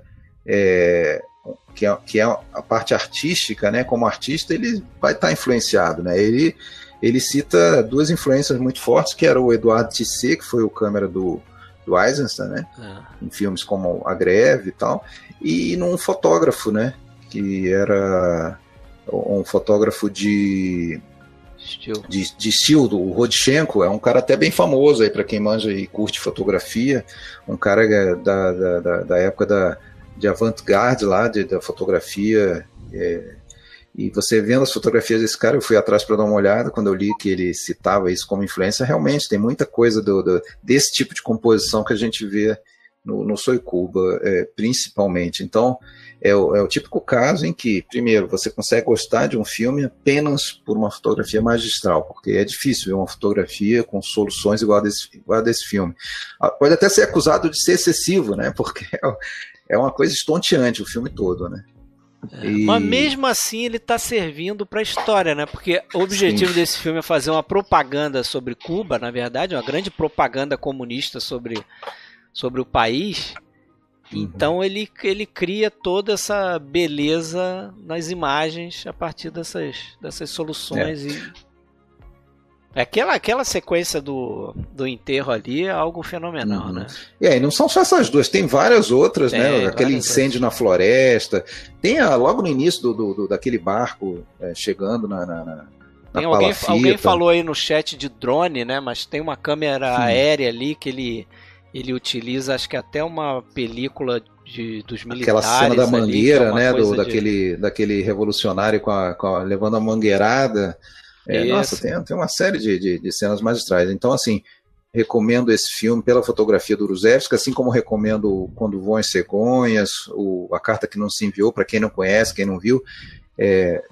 [SPEAKER 6] é, que é, que é a parte artística, né? Como artista, ele vai estar tá influenciado, né? Ele, ele cita duas influências muito fortes, que era o Eduardo Tissé, que foi o câmera do, do Eisenstein, né? É. Em filmes como A Greve e tal, e num fotógrafo, né? Que era um fotógrafo de Estilo. De, de estilo, o Rodchenko é um cara até bem famoso aí para quem manja e curte fotografia, um cara é da, da, da, da época da, de avant-garde lá, de, da fotografia. É, e você vendo as fotografias desse cara, eu fui atrás para dar uma olhada quando eu li que ele citava isso como influência. Realmente, tem muita coisa do, do desse tipo de composição que a gente vê no, no Soy Cuba, é, principalmente. Então, é o, é o típico caso em que, primeiro, você consegue gostar de um filme apenas por uma fotografia magistral, porque é difícil ver uma fotografia com soluções igual a desse, igual a desse filme. Ah, pode até ser acusado de ser excessivo, né? (laughs) Porque é uma coisa estonteante o filme todo, né?
[SPEAKER 1] É, e... Mas mesmo assim ele está servindo para a história, né? Porque o objetivo Sim. desse filme é fazer uma propaganda sobre Cuba, na verdade, uma grande propaganda comunista sobre, sobre o país. Uhum. Então ele, ele cria toda essa beleza nas imagens a partir dessas, dessas soluções. É. E... Aquela, aquela sequência do, do enterro ali é algo fenomenal, uhum. né?
[SPEAKER 6] E aí, não são só essas duas, tem várias outras, né? Aquele incêndio na floresta. Tem a, logo no início do, do, do daquele barco é, chegando na, na, na tem
[SPEAKER 1] alguém, alguém falou aí no chat de drone, né? Mas tem uma câmera Sim. aérea ali que ele ele utiliza, acho que até uma película de, dos militares.
[SPEAKER 6] Aquela cena da é mangueira, né? Do, daquele, de... daquele revolucionário com a, com a, levando a mangueirada. É, nossa, tem, tem uma série de, de, de, cenas magistrais. Então, assim, recomendo esse filme pela fotografia do Uruzevski, assim como recomendo Quando Voam as Cegonhas, o, A Carta que Não Se Enviou, para quem não conhece, quem não viu. É,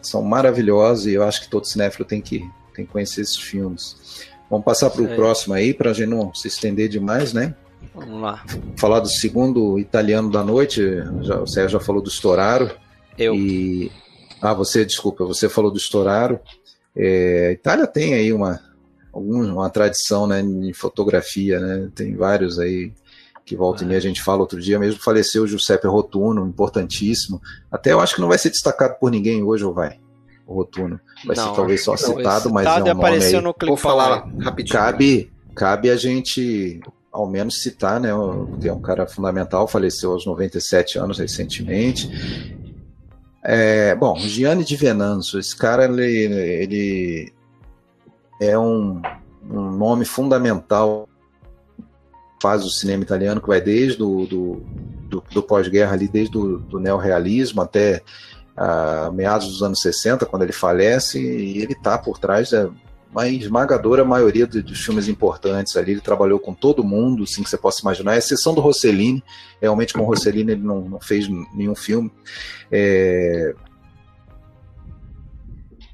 [SPEAKER 6] são maravilhosos e eu acho que todo cinéfilo tem que, tem que conhecer esses filmes. Vamos passar para o próximo aí, para a gente não se estender demais, né?
[SPEAKER 1] Vamos lá.
[SPEAKER 6] Falar do segundo italiano da noite. Já, o Sérgio já falou do Storaro.
[SPEAKER 1] Eu.
[SPEAKER 6] E... Ah, você, desculpa, você falou do Storaro. É, a Itália tem aí uma, uma tradição né, em fotografia, né? Tem vários aí que volta ah. e meia a gente fala. Outro dia mesmo faleceu o Giuseppe Rotuno, importantíssimo. Até eu acho que não vai ser destacado por ninguém hoje, ou vai? o Rotuno. Vai não, ser talvez só citado, mas é um nome aí.
[SPEAKER 1] No Vou falar
[SPEAKER 6] rapidinho. Cabe, cabe a gente ao menos citar, né, que é um cara fundamental, faleceu aos 97 anos recentemente. É, bom, Gianni Di Venanzo, esse cara ele, ele é um, um nome fundamental faz o cinema italiano que vai desde do, do, do, do pós-guerra ali, desde do, do neorrealismo até a meados dos anos 60, quando ele falece, e ele está por trás da uma esmagadora maioria dos filmes importantes ali. Ele trabalhou com todo mundo, assim, que você possa imaginar, a exceção do Rossellini. Realmente, com o Rossellini, ele não, não fez nenhum filme. É...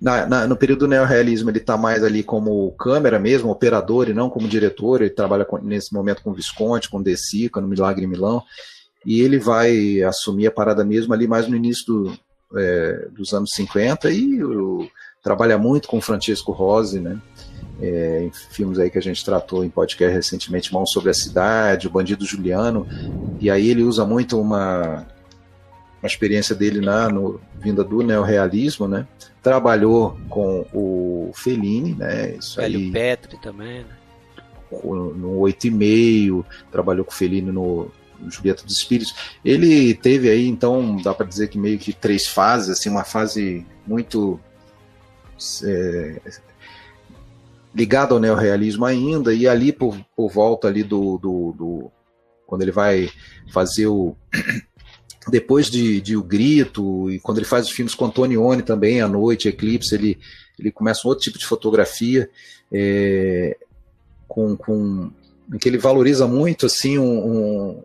[SPEAKER 6] Na, na, no período do neorrealismo, ele está mais ali como câmera mesmo, operador, e não como diretor. Ele trabalha com, nesse momento com Visconti, com De Sica, no Milagre em Milão. E ele vai assumir a parada mesmo ali mais no início do, é, dos anos 50 e o, trabalha muito com Francisco Rose, né? É, em filmes aí que a gente tratou em podcast recentemente, Mão sobre a Cidade, O Bandido Juliano, e aí ele usa muito uma, uma experiência dele na no, vinda do neorrealismo, né? Trabalhou com o Fellini, né?
[SPEAKER 1] Isso Velho aí, Petri também, né?
[SPEAKER 6] No 8,5, trabalhou com o Fellini no Julieta dos Espíritos. Ele teve aí, então, dá para dizer que meio que três fases, assim, uma fase muito é, ligada ao neorrealismo ainda, e ali por, por volta ali do, do, do quando ele vai fazer o (clears throat) depois de, de, O Grito, e quando ele faz os filmes com Antonioni também, à noite, Eclipse, ele, ele começa um outro tipo de fotografia, é, com, com, em que ele valoriza muito assim um,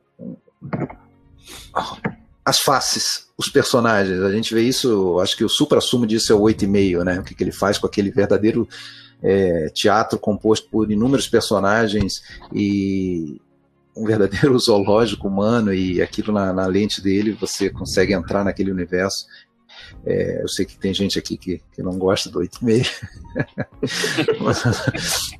[SPEAKER 6] as faces, os personagens. A gente vê isso, acho que o supra-sumo disso é o 8,5, né? O que, que ele faz com aquele verdadeiro é, teatro composto por inúmeros personagens e um verdadeiro (laughs) zoológico humano e aquilo na, na lente dele você consegue entrar naquele universo. É, eu sei que tem gente aqui que, que não gosta do 8,5. (laughs)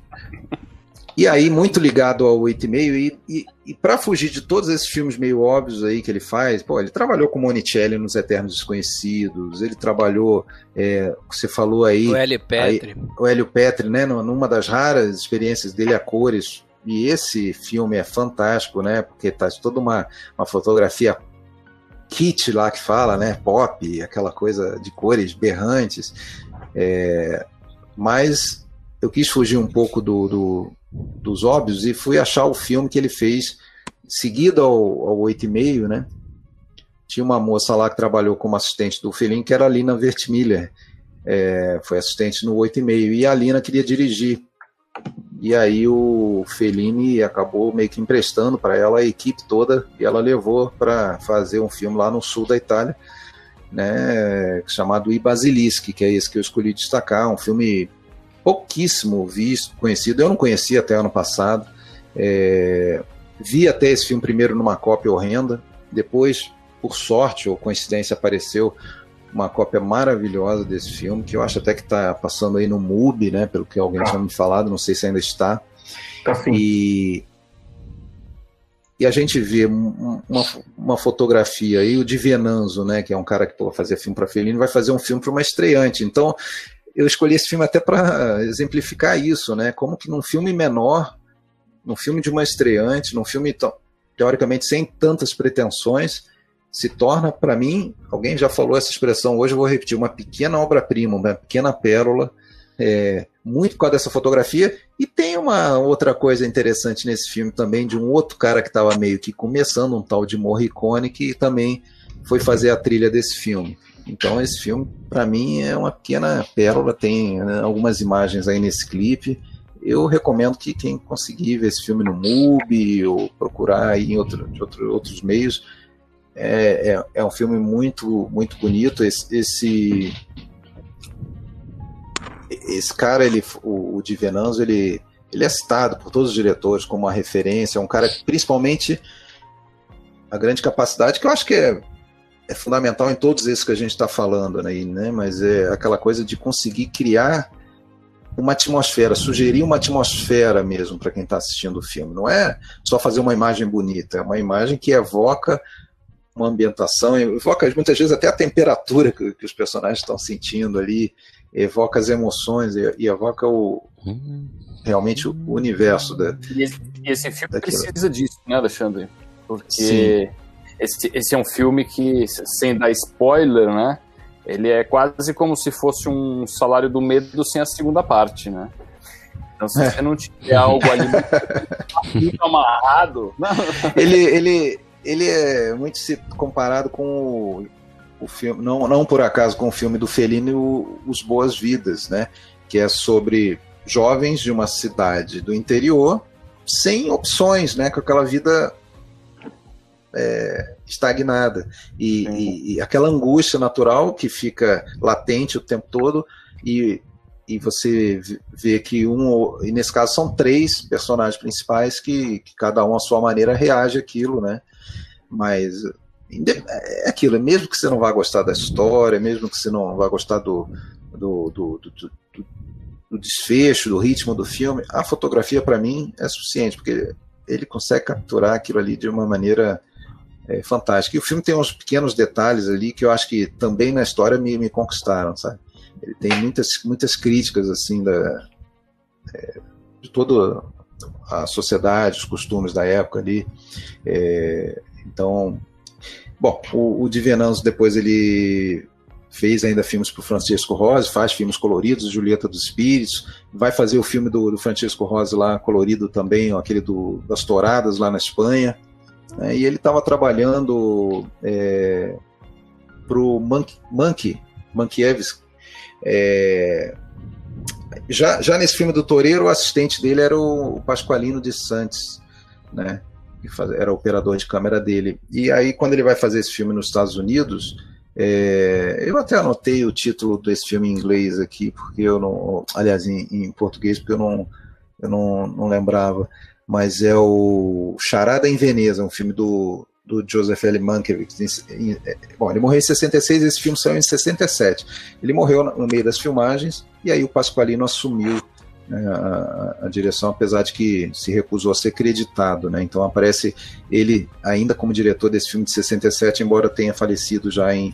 [SPEAKER 6] E aí, muito ligado ao 8,5, e, e, e para fugir de todos esses filmes meio óbvios aí que ele faz, pô, ele trabalhou com Monicelli nos Eternos Desconhecidos, ele trabalhou, é, você falou aí...
[SPEAKER 1] O Hélio Petri. Aí,
[SPEAKER 6] o Hélio Petri, né, numa das raras experiências dele a cores, e esse filme é fantástico, né, porque tá toda uma, uma fotografia kit lá que fala, né, pop, aquela coisa de cores berrantes, é, mas eu quis fugir um pouco do, do dos óbvios e fui achar o filme que ele fez seguido ao, ao 8,5, né? Tinha uma moça lá que trabalhou como assistente do Fellini, que era a Lina Vertmiller. É, foi assistente no 8,5. E a Lina queria dirigir. E aí o Fellini acabou meio que emprestando para ela a equipe toda e ela levou para fazer um filme lá no sul da Itália, né, chamado I Basilischi, que é esse que eu escolhi destacar, um filme pouquíssimo visto, conhecido. Eu não conhecia até ano passado. É, vi até esse filme primeiro numa cópia horrenda, depois, por sorte ou coincidência, apareceu uma cópia maravilhosa desse filme, que eu acho até que está passando aí no MUBI, né, pelo que alguém tinha me falado, não sei se ainda está.
[SPEAKER 5] Tá sim.
[SPEAKER 6] E, e a gente vê uma, uma fotografia aí, o de Venanzo, né, que é um cara que pô, fazia filme para Fellini, vai fazer um filme para uma estreante. Então, eu escolhi esse filme até para exemplificar isso, né? Como que num filme menor, num filme de uma estreante, num filme teoricamente sem tantas pretensões, se torna para mim, alguém já falou essa expressão hoje, eu vou repetir, uma pequena obra-prima, uma pequena pérola, é, muito por causa dessa fotografia. E tem uma outra coisa interessante nesse filme também, de um outro cara que estava meio que começando, um tal de Morricone, que também foi fazer a trilha desse filme. Então esse filme, para mim, é uma pequena pérola. Tem né, algumas imagens aí nesse clipe. Eu recomendo que quem conseguir ver esse filme no MUBI ou procurar aí em outro, outro, outros meios, é, é, é, um filme muito muito bonito. Esse, esse, esse cara, ele, o, o Di Venanzo, ele, ele é citado por todos os diretores como uma referência. É um cara que, principalmente, a grande capacidade, que eu acho que é é fundamental em todos esses que a gente está falando aí, né? Mas é aquela coisa de conseguir criar uma atmosfera, sugerir uma atmosfera mesmo para quem está assistindo o filme. Não é só fazer uma imagem bonita, é uma imagem que evoca uma ambientação, evoca muitas vezes até a temperatura que, que os personagens estão sentindo ali, evoca as emoções e, e evoca o realmente o universo da.
[SPEAKER 4] E esse, esse filme daquilo. precisa disso, né, Alexandre? Porque Sim esse, esse é um filme que, sem dar spoiler, né? Ele é quase como se fosse um salário do medo sem a segunda parte, né? Então, se é. você não tiver algo ali (laughs) muito amarrado.
[SPEAKER 6] Ele, ele, ele é muito comparado com o, o, filme, não, não por acaso com o filme do Fellini, o, Os Boas Vidas, né? Que é sobre jovens de uma cidade do interior sem opções, né? Com aquela vida é, estagnada. E, e, e, aquela angústia natural que fica latente o tempo todo, e, e você vê que um, e nesse caso são três personagens principais que, que cada um à sua maneira reage àquilo, né? Mas é aquilo, mesmo que você não vá gostar da história, mesmo que você não vá gostar do, do, do, do, do desfecho, do ritmo do filme, a fotografia para mim é suficiente, porque ele consegue capturar aquilo ali de uma maneira é fantástico. E o filme tem uns pequenos detalhes ali que eu acho que também na história me, me conquistaram, sabe? Ele tem muitas, muitas críticas, assim, da, é, de toda a sociedade, os costumes da época ali. É, então, bom, o, o Di Venanzo depois ele fez ainda filmes para o Francisco Rose, faz filmes coloridos, Julieta dos Espíritos, vai fazer o filme do, do Francisco Rose lá colorido também, aquele do, das Touradas lá na Espanha. Né, e ele estava trabalhando é, para o Monkey, Mankiewicz. É, já, já nesse filme do Toreiro, o assistente dele era o Pasqualino de Santos, né? Era operador de câmera dele. E aí, quando ele vai fazer esse filme nos Estados Unidos, é, eu até anotei o título desse filme em inglês aqui, porque eu não. Aliás, em, em português, porque eu não, eu não, não lembrava mas é o Charada em Veneza, um filme do, do Joseph L. Mankiewicz. É, bom, ele morreu em 66, esse filme saiu em 67. Ele morreu no meio das filmagens e aí o Pasqualino assumiu né, a, a, direção, apesar de que se recusou a ser creditado. Né? Então aparece ele ainda como diretor desse filme de 67, embora tenha falecido já em,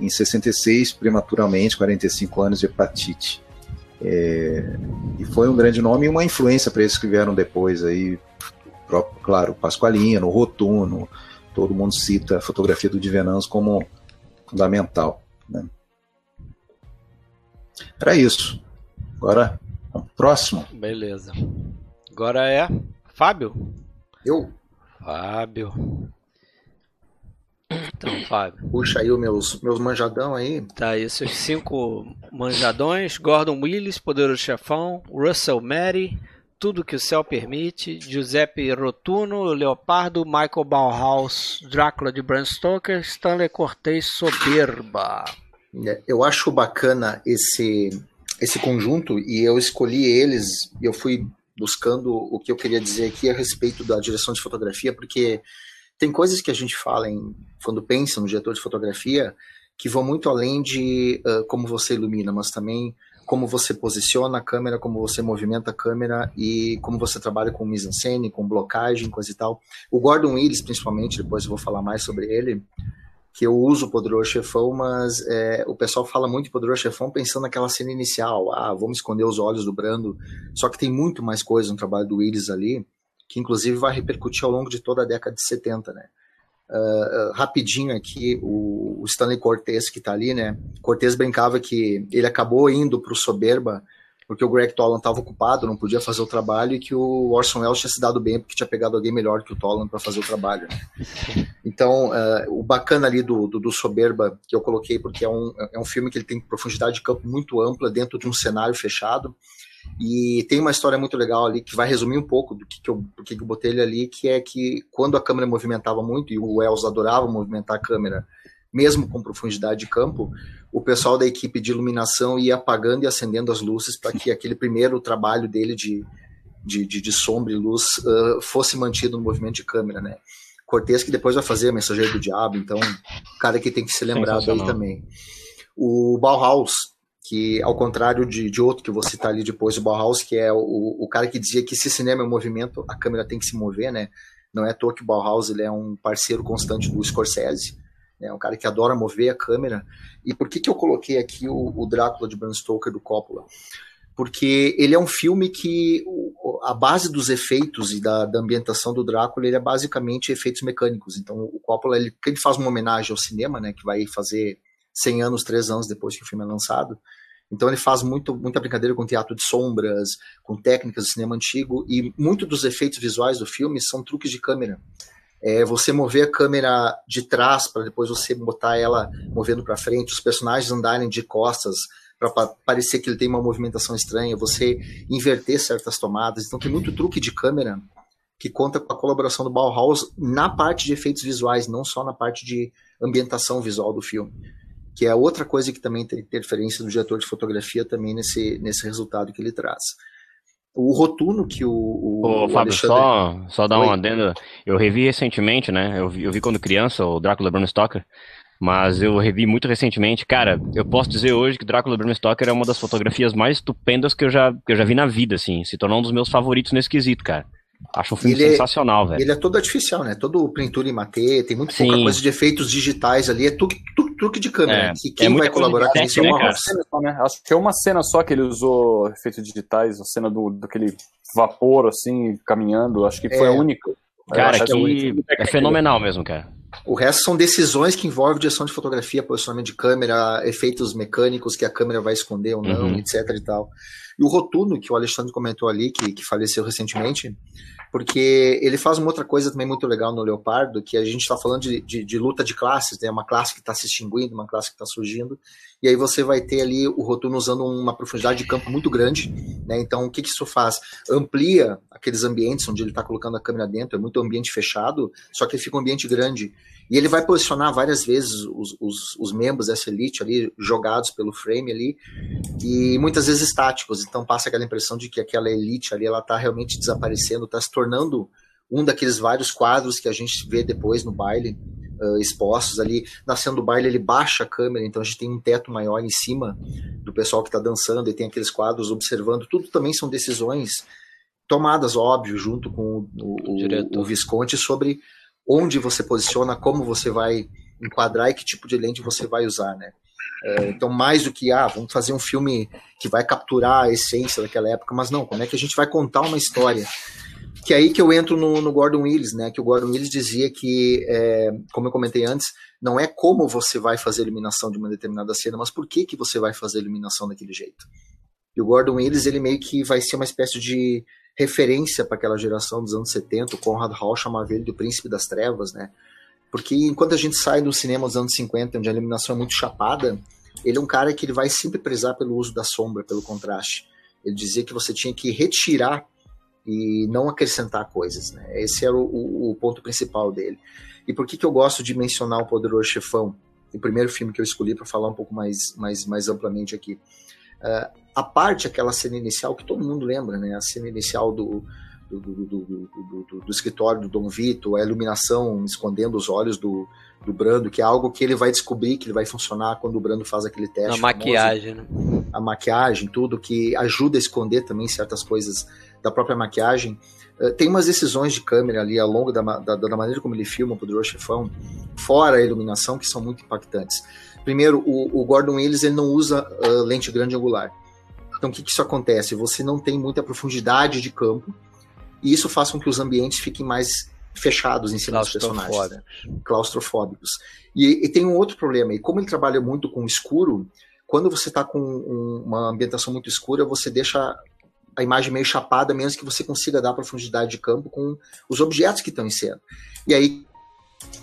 [SPEAKER 6] em 66, prematuramente, 45 anos de hepatite. É, e foi um grande nome e uma influência para esses que vieram depois aí, próprio, claro, Pasqualino, Rotuno, todo mundo cita a fotografia do Divenans como fundamental. Né? Era isso. Agora Próximo.
[SPEAKER 1] Beleza. Agora é Fábio.
[SPEAKER 3] Eu?
[SPEAKER 1] Fábio. Então, (coughs) Fábio.
[SPEAKER 3] Puxa aí os meus, meus manjadão aí.
[SPEAKER 1] Tá aí, seus cinco manjadões. Gordon Willis, Poderoso Chefão. Russell Mary, Tudo que o Céu Permite. Giuseppe Rotuno, Leopardo. Michael Bauhaus, Drácula de Bram Stoker. Stanley Cortez, Soberba.
[SPEAKER 3] É, eu acho bacana esse esse conjunto e eu escolhi eles e eu fui buscando o que eu queria dizer aqui a respeito da direção de fotografia, porque tem coisas que a gente fala em, quando pensa no diretor de fotografia que vão muito além de uh, como você ilumina, mas também como você posiciona a câmera, como você movimenta a câmera e como você trabalha com mise-en-scène, com blocagem, coisa e tal. O Gordon Willis, principalmente, depois eu vou falar mais sobre ele, que eu uso o Poderoso Chefão, mas é, o pessoal fala muito de Poderoso Chefão pensando naquela cena inicial, ah, vamos esconder os olhos do Brando, só que tem muito mais coisa no trabalho do Willis ali, que inclusive vai repercutir ao longo de toda a década de 70, né? Uh, uh, rapidinho aqui, o, o Stanley Cortez que tá ali, né? Cortez brincava que ele acabou indo pro Soberba porque o Greg Tolan estava ocupado, não podia fazer o trabalho, e que o Orson Welles tinha se dado bem porque tinha pegado alguém melhor que o Tolan para fazer o trabalho. Né? (laughs) Então, uh, o bacana ali do, do, do, Soberba, que eu coloquei, porque é um, é um filme que ele tem profundidade de campo muito ampla dentro de um cenário fechado, e tem uma história muito legal ali que vai resumir um pouco do que, que eu, do que, que eu botei ele ali, que é que quando a câmera movimentava muito, e o Wells adorava movimentar a câmera, mesmo com profundidade de campo, o pessoal da equipe de iluminação ia apagando e acendendo as luzes para que aquele primeiro trabalho dele de, de, de, de sombra e luz uh, fosse mantido no movimento de câmera, né? Cortez que depois vai fazer Mensageiro do Diabo, então o cara que tem que ser lembrado aí também. O Bauhaus, que ao contrário de, de outro que vou citar ali depois, o Bauhaus, que é o, o cara que dizia que se cinema é movimento, a câmera tem que se mover, né? Não é à toa que o Bauhaus ele é um parceiro constante do Scorsese é um cara que adora mover a câmera. E por que, que eu coloquei aqui o, o Drácula de Bram Stoker do Coppola? Porque ele é um filme que a base dos efeitos e da, da ambientação do Drácula ele é basicamente efeitos mecânicos. Então o Coppola ele, ele faz uma homenagem ao cinema, né, que vai fazer 100 anos, 3 anos depois que o filme é lançado. Então ele faz muito, muita brincadeira com teatro de sombras, com técnicas do cinema antigo, e muito dos efeitos visuais do filme são truques de câmera é você mover a câmera de trás para depois você botar ela movendo para frente, os personagens andarem de costas para parecer que ele tem uma movimentação estranha, você inverter certas tomadas. Então tem muito truque de câmera que conta com a colaboração do Bauhaus na parte de efeitos visuais, não só na parte de ambientação visual do filme. Que é outra coisa que também tem interferência do diretor de fotografia também nesse, nesse resultado que ele traz o rotuno que o. o
[SPEAKER 2] Ô, Fábio, Alexandre... só, só dar um adendo. Eu revi recentemente, né? Eu vi, eu vi quando criança o Drácula Bram Stoker. Mas eu revi muito recentemente. Cara, eu posso dizer hoje que Drácula Bram Stoker é uma das fotografias mais estupendas que eu já, que eu já vi na vida, assim. Se tornou um dos meus favoritos nesse quesito, cara. Acho um filme ele é- sensacional, é, velho.
[SPEAKER 3] Ele é todo artificial, né? Todo pintura em matê, tem muito Sim. pouca coisa de efeitos digitais ali, é tudo, tudo truque de câmera. É, e quem é vai colaborar com isso é uma
[SPEAKER 4] só, né? Acho que é uma cena só que ele usou efeitos digitais, a cena do, daquele vapor, assim, caminhando, acho que foi a é. única.
[SPEAKER 2] Cara, que é, é fenomenal mesmo, cara.
[SPEAKER 3] O resto são decisões que envolvem direção de fotografia, posicionamento de câmera, efeitos mecânicos que a câmera vai esconder ou não, uhum. etc e tal. E o Rotuno, que o Alexandre comentou ali, que, que faleceu recentemente, porque ele faz uma outra coisa também muito legal no Leopardo, que a gente está falando de, de, de, luta de classes, né? uma classe que está se extinguindo, uma classe que está surgindo, e aí você vai ter ali o Rotuno usando uma profundidade de campo muito grande, né? então o que, que isso faz? Amplia aqueles ambientes onde ele está colocando a câmera dentro, é muito ambiente fechado, só que fica um ambiente grande, e ele vai posicionar várias vezes os, os, os, membros dessa elite ali, jogados pelo frame ali, e muitas vezes estáticos. Então passa aquela impressão de que aquela elite ali, ela tá realmente desaparecendo, está se tornando um daqueles vários quadros que a gente vê depois no baile, uh, expostos ali. Na cena do baile, ele baixa a câmera, então a gente tem um teto maior em cima do pessoal que está dançando e tem aqueles quadros observando. Tudo também são decisões tomadas, óbvio, junto com o, o, o Visconti sobre onde você posiciona, como você vai enquadrar e que tipo de lente você vai usar, né? É, então, mais do que, ah, vamos fazer um filme que vai capturar a essência daquela época, mas não, como é que a gente vai contar uma história? Que é aí que eu entro no, no Gordon Willis, né? Que o Gordon Willis dizia que, é, como eu comentei antes, não é como você vai fazer a iluminação de uma determinada cena, mas por que, que você vai fazer a iluminação daquele jeito. E o Gordon Willis, ele meio que vai ser uma espécie de referência para aquela geração dos anos 70. O Conrad Hall chamava ele do príncipe das trevas, né? Porque enquanto a gente sai do cinema dos anos 50, onde a iluminação é muito chapada, ele é um cara que ele vai sempre prezar pelo uso da sombra, pelo contraste. Ele dizia que você tinha que retirar e não acrescentar coisas. Né? Esse era o, o, ponto principal dele. E por que, que eu gosto de mencionar o Poderoso Chefão? O primeiro filme que eu escolhi para falar um pouco mais, mais, mais amplamente aqui. Uh, a parte, aquela cena inicial que todo mundo lembra, né? a cena inicial do, do, do, do, escritório do Dom Vito, a iluminação escondendo os olhos do, do Brando, que é algo que ele vai descobrir que ele vai funcionar quando o Brando faz aquele teste.
[SPEAKER 1] A maquiagem, né?
[SPEAKER 3] A maquiagem, tudo, que ajuda a esconder também certas coisas da própria maquiagem. Uh, tem umas decisões de câmera ali ao longo da, da, da maneira como ele filma o Poderoso Chefão, fora a iluminação, que são muito impactantes. Primeiro, o, o Gordon Willis ele não usa uh, lente grande angular. Então, o que, que isso acontece? Você não tem muita profundidade de campo, e isso faz com que os ambientes fiquem mais fechados em cima dos personagens. Né? Claustrofóbicos. E, e, tem um outro problema, e como ele trabalha muito com escuro, quando você está com um, uma ambientação muito escura, você deixa a imagem meio chapada, menos que você consiga dar profundidade de campo com os objetos que estão em cena. E aí,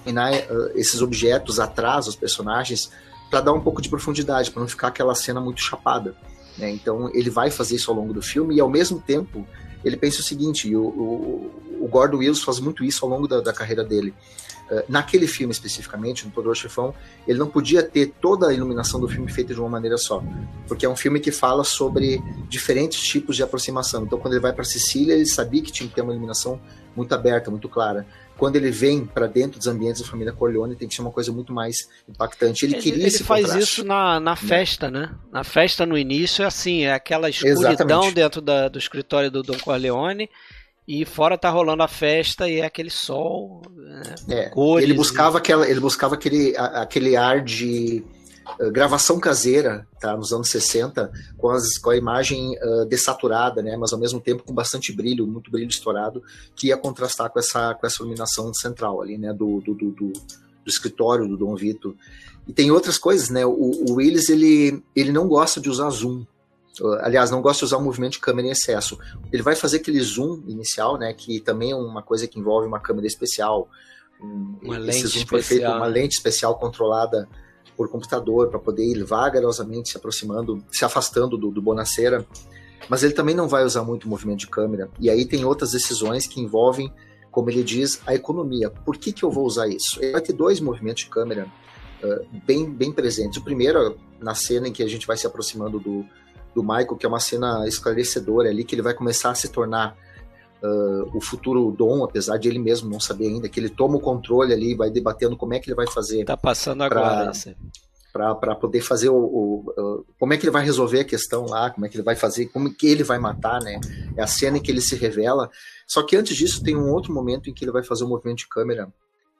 [SPEAKER 3] uh, esses objetos atrás dos personagens para dar um pouco de profundidade, para não ficar aquela cena muito chapada. Né? Então, ele vai fazer isso ao longo do filme e, ao mesmo tempo, ele pensa o seguinte, o, o, o Gordon Willis faz muito isso ao longo da, da carreira dele. Uh, naquele filme especificamente, no Poderoso Chefão, ele não podia ter toda a iluminação do filme feita de uma maneira só, porque é um filme que fala sobre diferentes tipos de aproximação. Então, quando ele vai para Sicília, ele sabia que tinha que ter uma iluminação muito aberta, muito clara. Quando ele vem para dentro dos ambientes da família Corleone, tem que ser uma coisa muito mais impactante. Ele, ele queria
[SPEAKER 1] ele esse faz contraste. isso na, na né? festa, né? Na festa no início é assim, é aquela escuridão Exatamente. dentro da, do escritório do Don Corleone e fora tá rolando a festa e é aquele sol,
[SPEAKER 3] né? é, cores. Ele buscava aquela, ele buscava aquele, aquele ar de uh, gravação caseira, tá, nos anos 60, com, as, com a imagem uh, dessaturada, né, mas ao mesmo tempo com bastante brilho, muito brilho estourado, que ia contrastar com essa, com essa iluminação central ali, né, do, do, do, do, do escritório do Dom Vito. E tem outras coisas, né, o, o Willis, ele, ele não gosta de usar zoom, aliás, não gosta de usar o movimento de câmera em excesso. Ele vai fazer aquele zoom inicial, né, que também é uma coisa que envolve uma câmera especial.
[SPEAKER 1] uma lente especial.
[SPEAKER 3] uma lente especial controlada por computador para poder ir vagarosamente se aproximando, se afastando do, do Bonacera. Mas ele também não vai usar muito movimento de câmera. E aí tem outras decisões que envolvem, como ele diz, a economia. Por que, que eu vou usar isso? Ele vai ter dois movimentos de câmera uh, bem, bem presentes. O primeiro, na cena em que a gente vai se aproximando do, do Michael, que é uma cena esclarecedora ali, que ele vai começar a se tornar uh, o futuro Dom, apesar de ele mesmo não saber ainda, que ele toma o controle ali, vai debatendo como é que ele vai fazer.
[SPEAKER 1] Tá passando agora.
[SPEAKER 3] Para poder fazer o, o, o, Como é que ele vai resolver a questão lá, como é que ele vai fazer, como que ele vai matar, né? É a cena em que ele se revela. Só que antes disso tem um outro momento em que ele vai fazer um movimento de câmera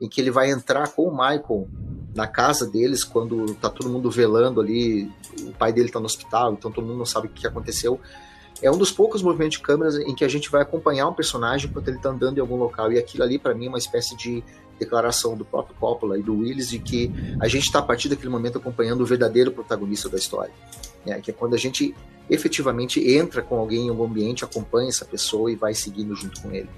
[SPEAKER 3] em que ele vai entrar com o Michael na casa deles quando tá todo mundo velando ali, o pai dele tá no hospital, então todo mundo não sabe o que aconteceu. É um dos poucos movimentos de câmeras em que a gente vai acompanhar um personagem enquanto ele tá andando em algum local, e aquilo ali para mim é uma espécie de declaração do próprio Coppola e do Willis de que a gente está a partir daquele momento acompanhando o verdadeiro protagonista da história, né? que é quando a gente efetivamente entra com alguém em algum ambiente, acompanha essa pessoa e vai seguindo junto com ele.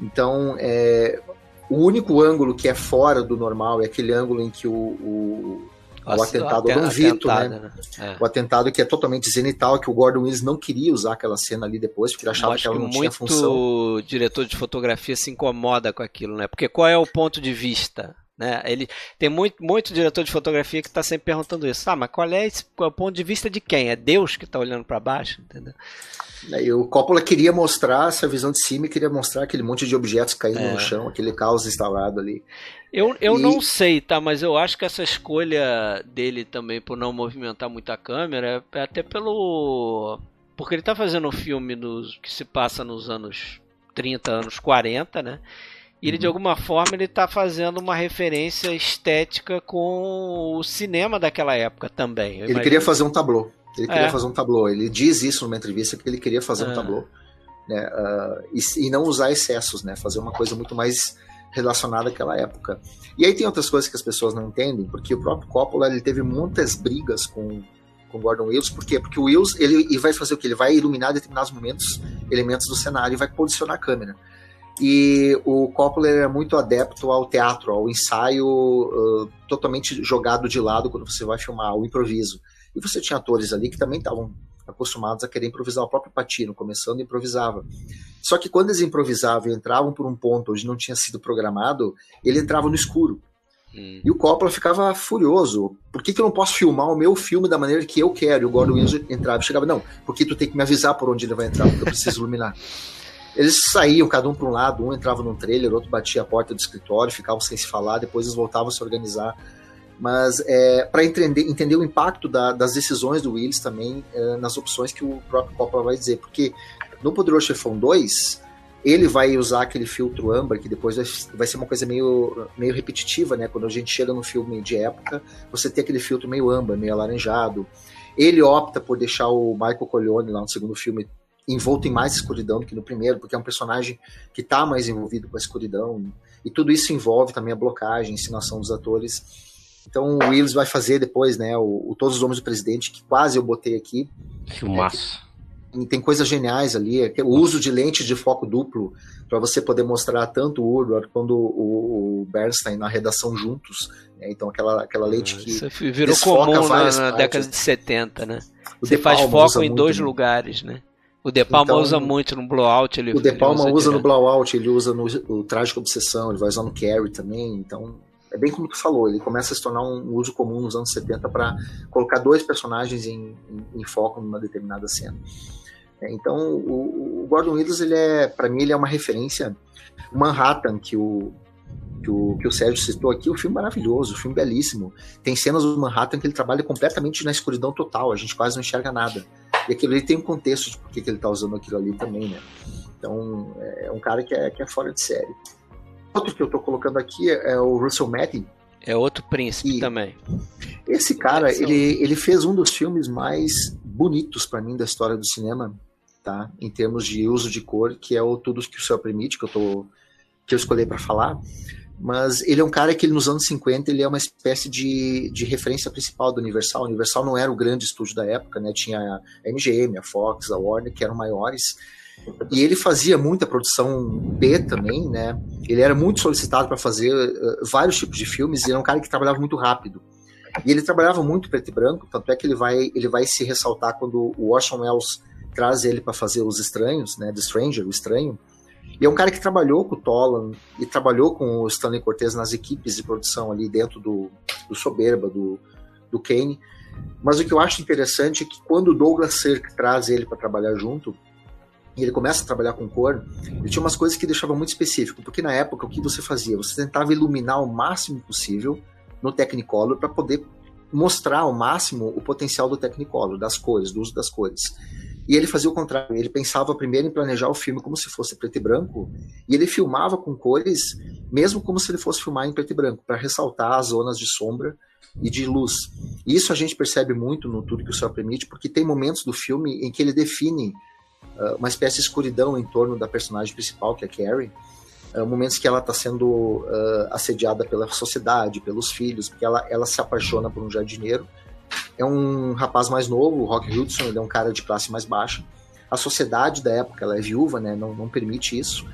[SPEAKER 3] Então, é, o único ângulo que é fora do normal é aquele ângulo em que o, o, o atentado Dom Vito, né? né? É. O atentado que é totalmente zenital, que o Gordon Willis não queria usar aquela cena ali depois, porque ele achava que ela não que tinha função.
[SPEAKER 1] O diretor de fotografia se incomoda com aquilo, né? Porque qual é o ponto de vista? Né? Ele tem muito, muito diretor de fotografia que está sempre perguntando isso. Ah, mas qual é, esse, qual é o ponto de vista de quem? É Deus que está olhando para baixo, entendeu?
[SPEAKER 3] E o Coppola queria mostrar essa visão de cima e queria mostrar aquele monte de objetos caindo é. no chão, aquele caos instalado ali.
[SPEAKER 1] Eu, eu e... não sei, tá? Mas eu acho que essa escolha dele também por não movimentar muito a câmera é até pelo. Porque ele tá fazendo um filme nos, que se passa nos anos 30, anos 40, né? E ele, de uhum. alguma forma, ele está fazendo uma referência estética com o cinema daquela época também.
[SPEAKER 3] ele queria fazer um tablô. Ele queria é. fazer um tablô. Ele diz isso numa entrevista que ele queria fazer é. um tablô. Né, uh, e, e, não usar excessos, né? Fazer uma coisa muito mais relacionada àquela época. E aí tem outras coisas que as pessoas não entendem, porque o próprio Coppola ele teve muitas brigas com com Gordon Wills, por quê? Porque o Wills ele, ele vai fazer o que? Ele vai iluminar determinados momentos, elementos do cenário e vai posicionar a câmera. E o Coppola era muito adepto ao teatro, ao ensaio uh, totalmente jogado de lado quando você vai filmar, o improviso. E você tinha atores ali que também estavam acostumados a querer improvisar. O próprio Patino, começando, improvisava. Só que quando eles improvisavam e entravam por um ponto onde não tinha sido programado, ele entrava no escuro. Hum. E o Coppola ficava furioso. Por que, que eu não posso filmar o meu filme da maneira que eu quero? E o Gordon Willis entrava e chegava, não, porque tu tem que me avisar por onde ele vai entrar, porque eu preciso iluminar. (laughs) Eles saíam, cada um para um lado, um entrava num trailer, outro batia a porta do escritório, ficavam sem se falar, depois eles voltavam a se organizar. Mas é, para entender, entender o impacto da, das decisões do Willis também é, nas opções que o próprio Coppola vai dizer, porque no Poderoso Chefão 2, ele vai usar aquele filtro âmbar, que depois vai, vai ser uma coisa meio, meio repetitiva, né? Quando a gente chega no filme de época, você tem aquele filtro meio âmbar, meio alaranjado. Ele opta por deixar o Michael Corleone lá no segundo filme envolto em mais escuridão do que no primeiro, porque é um personagem que está mais envolvido com a escuridão. E tudo isso envolve também a blocagem, a ensinação dos atores. Então o Willis vai fazer depois, né, o, o Todos os Homens do Presidente, que quase eu botei aqui.
[SPEAKER 2] Filmaço.
[SPEAKER 3] É, tem coisas geniais ali, é o uso de lente de foco duplo para você poder mostrar tanto o Woodward quanto o, o Bernstein na redação juntos. Né? Então aquela, aquela lente que Isso
[SPEAKER 1] virou comum na, na década de 70, né? O você faz foco em dois né? lugares, né? O De Palma então, usa muito no Blowout. Ele,
[SPEAKER 3] o De Palma usa, usa no Blowout, ele usa no, no Trágico Obsessão, ele vai usar no Carrie também. Então, é bem como tu falou, ele começa a se tornar um uso comum nos anos 70 para colocar dois personagens em, em, em, foco numa determinada cena. É, então, o, o, Gordon Willis, ele é, para mim, ele é uma referência. Manhattan, que o, que o, que o Sérgio citou aqui, o filme maravilhoso, o filme belíssimo. Tem cenas do Manhattan que ele trabalha completamente na escuridão total, a gente quase não enxerga nada. E aquilo ali tem um contexto de por que ele está usando aquilo ali também, né? Então, é um cara que é, que é fora de série. Outro que eu estou colocando aqui é o Russell Madden.
[SPEAKER 1] É outro príncipe e também.
[SPEAKER 3] Esse cara, ele, ele fez um dos filmes mais bonitos para mim da história do cinema, tá? Em termos de uso de cor, que é o Tudo que o Céu Permite, que eu, tô, que eu escolhi para falar mas ele é um cara que ele, nos anos 50 ele é uma espécie de, de referência principal do Universal. O Universal não era o grande estúdio da época, né? Tinha a MGM, a Fox, a Warner, que eram maiores. E ele fazia muita produção B também, né? Ele era muito solicitado para fazer uh, vários tipos de filmes e era um cara que trabalhava muito rápido. E ele trabalhava muito preto e branco, tanto é que ele vai, ele vai se ressaltar quando o Orson Welles traz ele para fazer Os Estranhos, né? The Stranger, o Estranho e é um cara que trabalhou com o Tolan e trabalhou com o Stanley Cortez nas equipes de produção ali dentro do, do Soberba, do, do Kane. Mas o que eu acho interessante é que quando o Douglas Sirk traz ele para trabalhar junto, e ele começa a trabalhar com cor, ele tinha umas coisas que deixava muito específico, porque na época o que você fazia? Você tentava iluminar o máximo possível no Technicolor para poder mostrar ao máximo o potencial do Technicolor, das cores, do uso das cores. E ele fazia o contrário, ele pensava primeiro em planejar o filme como se fosse preto e branco, e ele filmava com cores, mesmo como se ele fosse filmar em preto e branco, para ressaltar as zonas de sombra e de luz. E isso a gente percebe muito no Tudo que o Céu Permite, porque tem momentos do filme em que ele define uma espécie de escuridão em torno da personagem principal, que é Carrie, uh, momentos que ela está sendo uh, assediada pela sociedade, pelos filhos, porque ela, ela se apaixona por um jardineiro, é um rapaz mais novo, o Rock Hudson, ele é um cara de classe mais baixa. A sociedade da época, ela é viúva, né, não, não permite isso.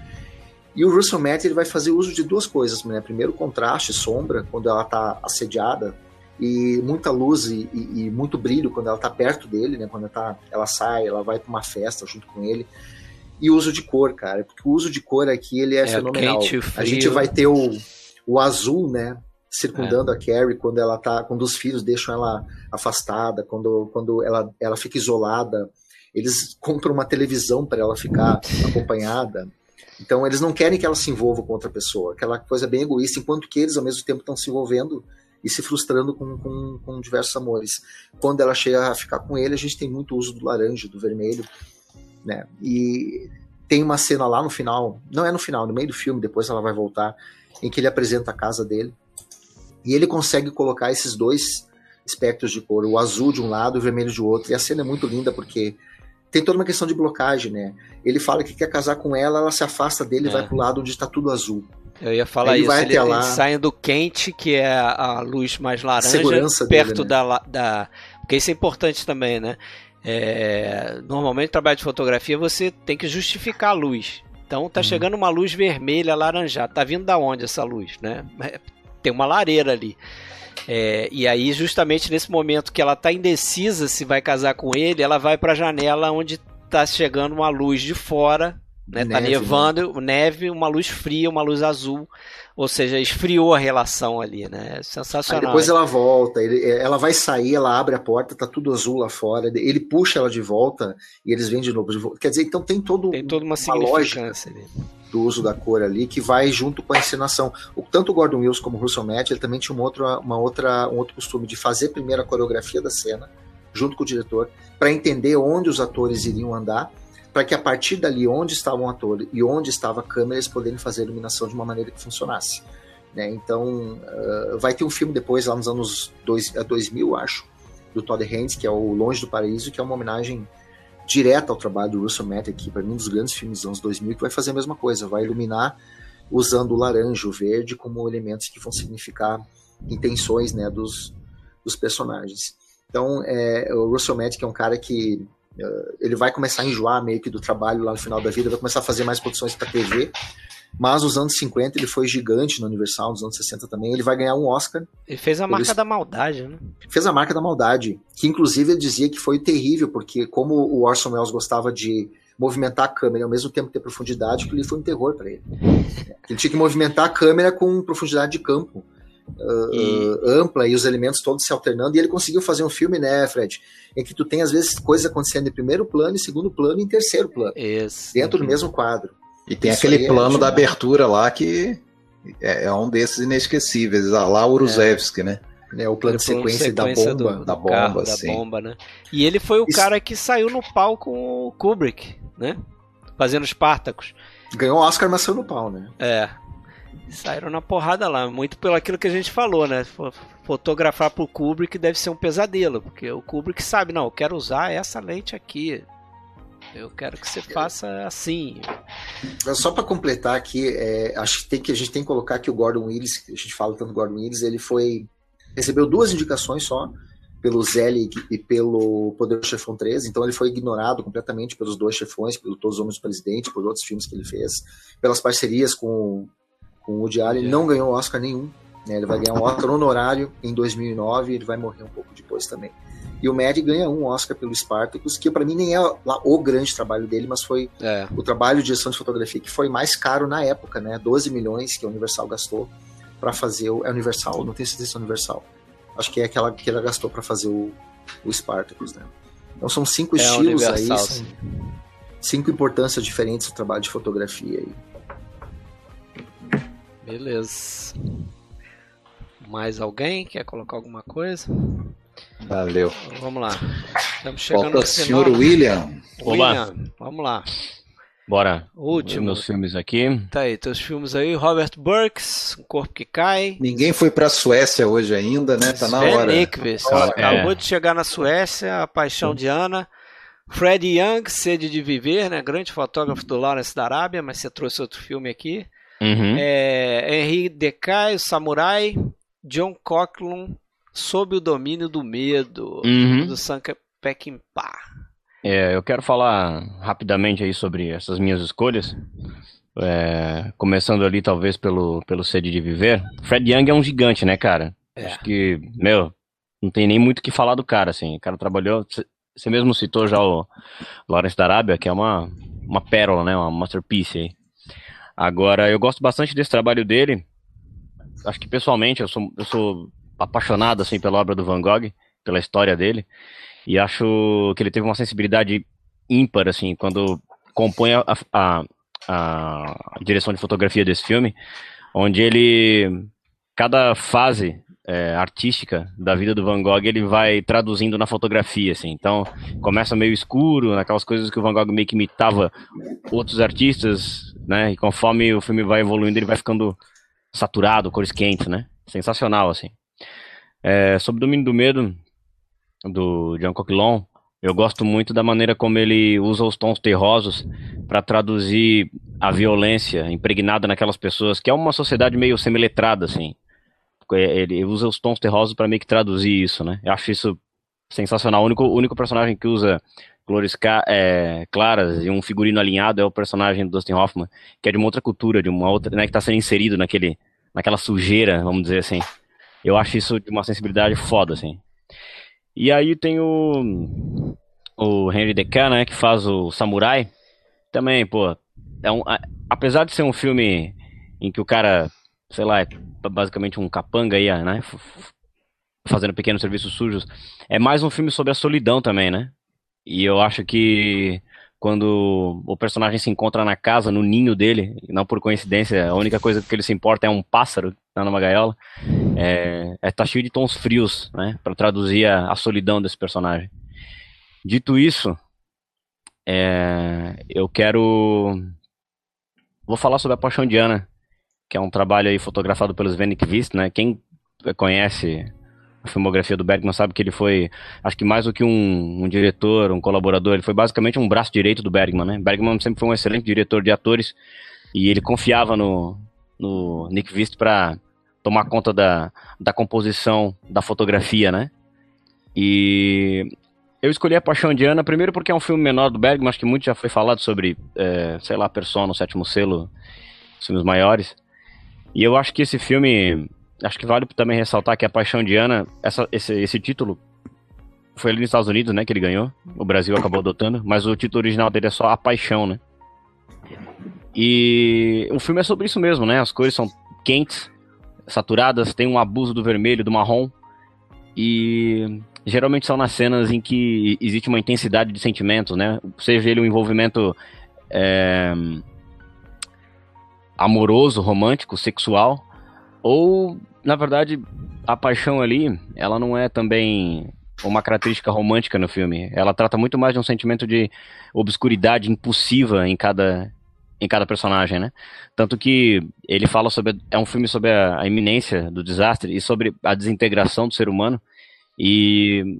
[SPEAKER 3] E o Russell Matt ele vai fazer uso de duas coisas, né? Primeiro, contraste, sombra, quando ela está assediada, e muita luz e, e, e, muito brilho quando ela está perto dele, né? Quando ela, tá, ela sai, ela vai para uma festa junto com ele. E uso de cor, cara, porque o uso de cor aqui ele é, é fenomenal. A gente vai ter o, o azul, né? circundando é. a Carrie quando ela tá, quando os filhos deixam ela afastada, quando, quando ela, ela fica isolada, eles compram uma televisão para ela ficar (laughs) acompanhada. Então eles não querem que ela se envolva com outra pessoa, aquela coisa bem egoísta, enquanto que eles ao mesmo tempo estão se envolvendo e se frustrando com, com, com, diversos amores. Quando ela chega a ficar com ele, a gente tem muito uso do laranja, do vermelho, né? E tem uma cena lá no final, não é no final, no meio do filme, depois ela vai voltar, em que ele apresenta a casa dele e ele consegue colocar esses dois espectros de cor, o azul de um lado e o vermelho de outro. E a cena é muito linda porque tem toda uma questão de blocagem, né? Ele fala que quer casar com ela, ela se afasta dele é. e vai pro lado onde está tudo azul.
[SPEAKER 1] Eu ia falar ele isso, vai ele, até lá. sai do quente, que é a luz mais laranja, Segurança perto dele, né? da, da... Porque isso é importante também, né? É... Normalmente, trabalho de fotografia, você tem que justificar a luz. Então, tá uhum. chegando uma luz vermelha, alaranjada. Tá vindo da onde essa luz, né? É, tem uma lareira ali. É, e aí, justamente nesse momento que ela tá indecisa se vai casar com ele, ela vai para a janela onde tá chegando uma luz de fora né? Tá neve, tá nevando, né? neve, uma luz fria, uma luz azul. Ou seja, esfriou a relação ali, né? Sensacional.
[SPEAKER 3] Aí depois ela volta, ele, ela vai sair, ela abre a porta, tá tudo azul lá fora. Ele puxa ela de volta e eles vêm de novo. De volta. Quer dizer, então tem todo
[SPEAKER 1] tem toda uma, uma lógica ali.
[SPEAKER 3] do uso da cor ali que vai junto com a encenação. O, tanto o Gordon Wills como o Russell Matt, ele também tinha uma outra, uma outra, um outro costume de fazer primeiro a coreografia da cena, junto com o diretor, para entender onde os atores iriam andar para que a partir dali, onde estava o ator e onde estava a câmera, eles pudessem fazer a iluminação de uma maneira que funcionasse. Né? Então, uh, vai ter um filme depois, lá nos anos dois, 2000, é, acho, do Todd Haynes, que é o Longe do Paraíso, que é uma homenagem direta ao trabalho do Russell Matt, que para mim um dos grandes filmes dos anos 2000, que vai fazer a mesma coisa, vai iluminar usando o laranja, o verde como elementos que vão significar intenções né, dos, dos personagens. Então, é, o Russell Matt, que é um cara que ele vai começar a enjoar meio que do trabalho lá no final da vida, vai começar a fazer mais produções para TV. Mas nos anos 50 ele foi gigante no Universal, nos anos 60 também. Ele vai ganhar um Oscar.
[SPEAKER 1] Ele fez a marca da maldade, né?
[SPEAKER 3] Fez a marca da maldade, que inclusive ele dizia que foi terrível, porque como o Orson Welles gostava de movimentar a câmera e ao mesmo tempo ter profundidade, que ele foi um terror para ele. Ele tinha que movimentar a câmera com profundidade de campo uh, e... ampla e os elementos todos se alternando. E ele conseguiu fazer um filme, né, Fred? Em que tu tem, às vezes, coisas acontecendo em primeiro plano, em segundo plano e em terceiro plano.
[SPEAKER 1] Isso.
[SPEAKER 3] Dentro do mesmo quadro.
[SPEAKER 6] E tem Isso aquele é plano é da abertura lá que é, é, um desses inesquecíveis, lá Uruzevski, é. né?
[SPEAKER 3] É, o plano de sequência, sequência, da bomba. Do,
[SPEAKER 1] da, bomba carro, da bomba, né? E ele foi o Isso. cara que saiu no pau com o Kubrick, né? Fazendo Spartacus.
[SPEAKER 3] Ganhou o Oscar, mas saiu no pau, né?
[SPEAKER 1] É. Saíram na porrada lá, muito pelo aquilo que a gente falou, né? Fotografar pro Kubrick deve ser um pesadelo, porque o Kubrick sabe, não, eu quero usar essa lente aqui. Eu quero que você faça assim.
[SPEAKER 3] Só para completar aqui, é, acho que, tem que a gente tem que colocar que o Gordon Willis, a gente fala tanto do Gordon Willis, ele foi recebeu duas indicações só pelo Zelig e pelo Poder Chefão 3, então ele foi ignorado completamente pelos dois chefões, pelo Todos os Homens do Presidente, por outros filmes que ele fez, pelas parcerias com com o Woody Allen, não ganhou Oscar nenhum. Né? Ele vai ganhar um Oscar honorário em 2009 e ele vai morrer um pouco depois também. E o Mad ganha um Oscar pelo Spartacus, que para mim nem é lá o grande trabalho dele, mas foi é. o trabalho de direção de fotografia que foi mais caro na época, né? 12 milhões que a Universal gastou para fazer o. É Universal? Não tenho certeza se é Universal. Acho que é aquela que ela gastou para fazer o, o Spartacus, né? Então são cinco é estilos aí, são cinco importâncias diferentes do trabalho de fotografia aí.
[SPEAKER 1] Beleza. Mais alguém quer colocar alguma coisa?
[SPEAKER 6] Valeu.
[SPEAKER 1] Então, vamos lá. Estamos chegando
[SPEAKER 6] Falta o senhor William.
[SPEAKER 1] William, Oba. vamos lá.
[SPEAKER 2] Bora. Último. Meus filmes aqui.
[SPEAKER 1] Tá aí, teus filmes aí. Robert Burks, Um Corpo que Cai.
[SPEAKER 6] Ninguém foi pra Suécia hoje ainda, né? Tá na Sven hora.
[SPEAKER 1] Nikves, é. acabou de chegar na Suécia, A Paixão de Ana. Fred Young, Sede de Viver, né? Grande fotógrafo do Lawrence da Arábia, mas você trouxe outro filme aqui. Uhum. É, Henri Decay, Samurai, John Coughlin, Sob o Domínio do Medo, uhum. do Sanka Peckinpah.
[SPEAKER 2] É, eu quero falar rapidamente aí sobre essas minhas escolhas. É, começando ali, talvez, pelo, pelo Sede de Viver. Fred Young é um gigante, né, cara? É. Acho que, meu, não tem nem muito o que falar do cara, assim. O cara trabalhou. Você mesmo citou já o Lawrence da Arábia, que é uma, uma pérola, né? Uma masterpiece aí. Agora, eu gosto bastante desse trabalho dele, acho que pessoalmente eu sou, eu sou apaixonado assim pela obra do Van Gogh, pela história dele, e acho que ele teve uma sensibilidade ímpar assim quando compõe a, a, a direção de fotografia desse filme, onde ele cada fase é, artística da vida do Van Gogh ele vai traduzindo na fotografia, assim. Então começa meio escuro, naquelas coisas que o Van Gogh meio que imitava outros artistas, né? E conforme o filme vai evoluindo, ele vai ficando saturado, cores quentes, né? Sensacional, assim. É, sobre o Domínio do Medo, do Jean Coquelin, eu gosto muito da maneira como ele usa os tons terrosos para traduzir a violência impregnada naquelas pessoas, que é uma sociedade meio semiletrada, assim. Ele usa os tons terrosos para meio que traduzir isso, né? Eu acho isso sensacional. O único, único personagem que usa cores é, claras e um figurino alinhado é o personagem do Dustin Hoffman, que é de uma outra cultura, de uma outra, né, que está sendo inserido naquele, naquela sujeira, vamos dizer assim. Eu acho isso de uma sensibilidade foda, assim. E aí tem o, o Henry Deca, né, que faz o Samurai. Também, pô, é um, apesar de ser um filme em que o cara, sei lá, é basicamente um capanga aí, né, fazendo pequenos serviços sujos, é mais um filme sobre a solidão também, né? E eu acho que quando o personagem se encontra na casa, no ninho dele, não por coincidência, a única coisa que ele se importa é um pássaro tá numa gaiola, é, é tá cheio de tons frios, né, para traduzir a, a, solidão desse personagem. Dito isso, é, eu quero vou falar sobre a Paixão de Ana, que é um trabalho aí fotografado pelos Venik Vist, né? Quem conhece a filmografia do Bergman sabe que ele foi, acho que mais do que um, um, diretor, um colaborador, ele foi basicamente um braço direito do Bergman, né? Bergman sempre foi um excelente diretor de atores e ele confiava no, no Nick Vist para tomar conta da, da composição da fotografia, né? E eu escolhi A Paixão de Ana, primeiro porque é um filme menor do Bergman, acho que muito já foi falado sobre, é, sei lá, Persona, o Sétimo Selo, filmes maiores. E eu acho que esse filme acho que vale também ressaltar que a Paixão de Ana, essa, esse, esse título foi ali nos Estados Unidos, né, que ele ganhou. O Brasil acabou adotando, mas o título original dele é só A Paixão, né? E o filme é sobre isso mesmo, né? As cores são quentes, saturadas, tem um abuso do vermelho, do marrom. E geralmente são nas cenas em que existe uma intensidade de sentimentos, né? Seja ele um envolvimento é, amoroso, romântico, sexual, ou na verdade, a paixão ali, ela não é também uma característica romântica no filme. Ela trata muito mais de um sentimento de obscuridade impulsiva em cada em cada personagem, né? Tanto que ele fala sobre é um filme sobre a, a iminência do desastre e sobre a desintegração do ser humano e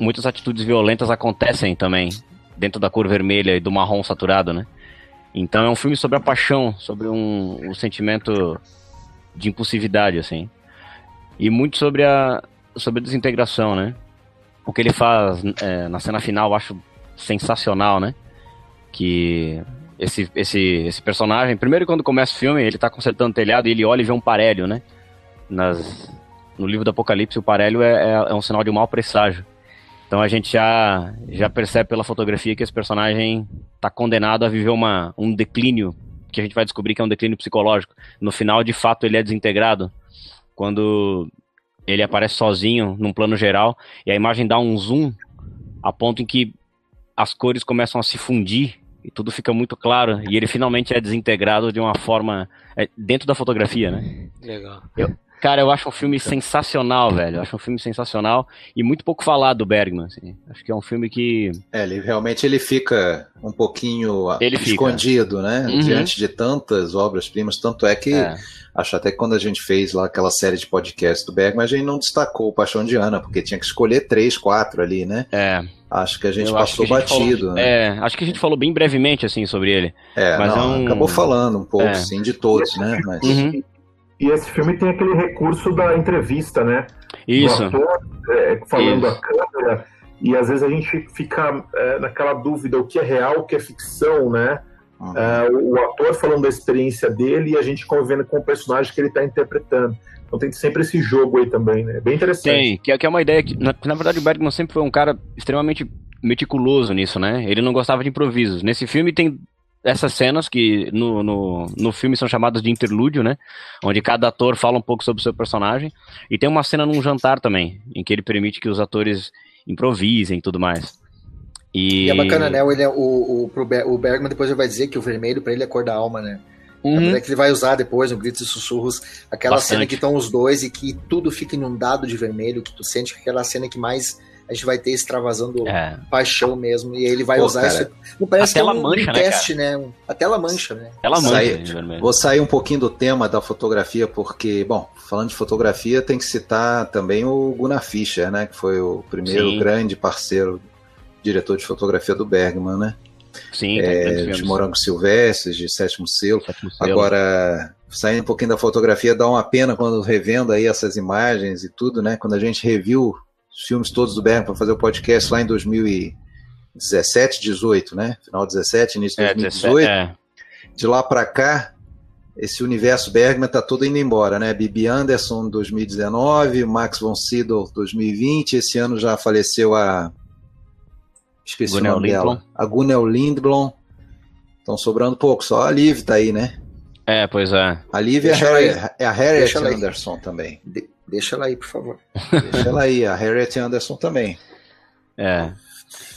[SPEAKER 2] muitas atitudes violentas acontecem também dentro da cor vermelha e do marrom saturado, né? Então é um filme sobre a paixão, sobre um, um sentimento de impulsividade, assim. E muito sobre a, sobre a desintegração, né? O que ele faz é, na cena final eu acho sensacional, né? Que esse, esse, esse personagem, primeiro quando começa o filme, ele tá consertando o telhado e ele olha e vê um parélio, né? Nas, no livro do Apocalipse, o parélio é, é, é um sinal de um mau presságio. Então a gente já, já percebe pela fotografia que esse personagem está condenado a viver uma, um declínio que a gente vai descobrir que é um declínio psicológico. No final, de fato, ele é desintegrado quando ele aparece sozinho num plano geral e a imagem dá um zoom a ponto em que as cores começam a se fundir e tudo fica muito claro e ele finalmente é desintegrado de uma forma é, dentro da fotografia, né?
[SPEAKER 1] Legal.
[SPEAKER 2] Eu, Cara, eu acho um filme sensacional, velho. Eu acho um filme sensacional e muito pouco falado do Bergman. Assim. Acho que é um filme que.
[SPEAKER 6] É, ele realmente ele fica um pouquinho ele escondido, fica. né? Uhum. Diante de tantas obras-primas. Tanto é que é. acho até que quando a gente fez lá aquela série de podcast do Bergman, a gente não destacou o Paixão de Ana, porque tinha que escolher três, quatro ali, né?
[SPEAKER 2] É.
[SPEAKER 6] Acho que a gente eu passou a gente batido.
[SPEAKER 2] Falou,
[SPEAKER 6] né?
[SPEAKER 2] É, acho que a gente falou bem brevemente assim sobre ele.
[SPEAKER 6] É, mas não, é um... acabou falando um pouco, é. sim, de todos, né? Mas... Uhum.
[SPEAKER 5] E esse filme tem aquele recurso da entrevista, né?
[SPEAKER 2] Isso.
[SPEAKER 5] Ator, é, falando Isso. a câmera. E às vezes a gente fica é, naquela dúvida o que é real, o que é ficção, né? Uhum. É, o, o, ator falando da experiência dele e a gente convivendo com o personagem que ele está interpretando. Então tem sempre esse jogo aí também, né? Bem interessante.
[SPEAKER 2] Tem, que, é, que é uma ideia que, na, na verdade, o Bergman sempre foi um cara extremamente meticuloso nisso, né? Ele não gostava de improvisos. Nesse filme tem essas cenas que no, no, no filme são chamadas de interlúdio, né? Onde cada ator fala um pouco sobre o seu personagem. E tem uma cena num jantar também, em que ele permite que os atores improvisem e tudo mais.
[SPEAKER 3] E... e é bacana, né? Ele, é o, o, o Bergman depois vai dizer que o vermelho para ele é a cor da alma, né? Uhum. É que ele vai usar depois no Gritos e Sussurros aquela Bastante. cena que estão os dois e que tudo fica inundado de vermelho, que tu sente que é aquela cena que mais a gente vai ter extravasando é. paixão mesmo. E ele vai Pô, usar cara, isso. Não parece que é um, mancha, um né, teste, né? A tela mancha, né?
[SPEAKER 6] Tela mancha. Sair, vou sair um pouquinho do tema da fotografia, porque, bom, falando de fotografia, tem que citar também o Gunnar Fischer, né? Que foi o primeiro Sim. grande parceiro, diretor de fotografia do Bergman, né?
[SPEAKER 2] Sim,
[SPEAKER 6] é, de Morangos Silvestres, de Sétimo Selo. Sétimo Selo. Agora, saindo um pouquinho da fotografia, dá uma pena quando revendo aí essas imagens e tudo, né? Quando a gente reviu os filmes todos do Bergman para fazer o podcast lá em 2017, 18, né? Final 17, início de 2018. É, é. De lá para cá, esse universo Bergman tá todo indo embora, né? Bibi Anderson 2019, Max von Sydow 2020, esse ano já faleceu a esqueci Gunel o nome Lindblom. dela. A Gunel Lindblom. Estão sobrando pouco, só a Liv tá aí, né?
[SPEAKER 2] É, pois é.
[SPEAKER 6] A Liv é, é a Harriet Anderson também.
[SPEAKER 3] De Deixa ela aí, por favor.
[SPEAKER 6] Deixa ela aí, a Harriet Anderson também.
[SPEAKER 2] É.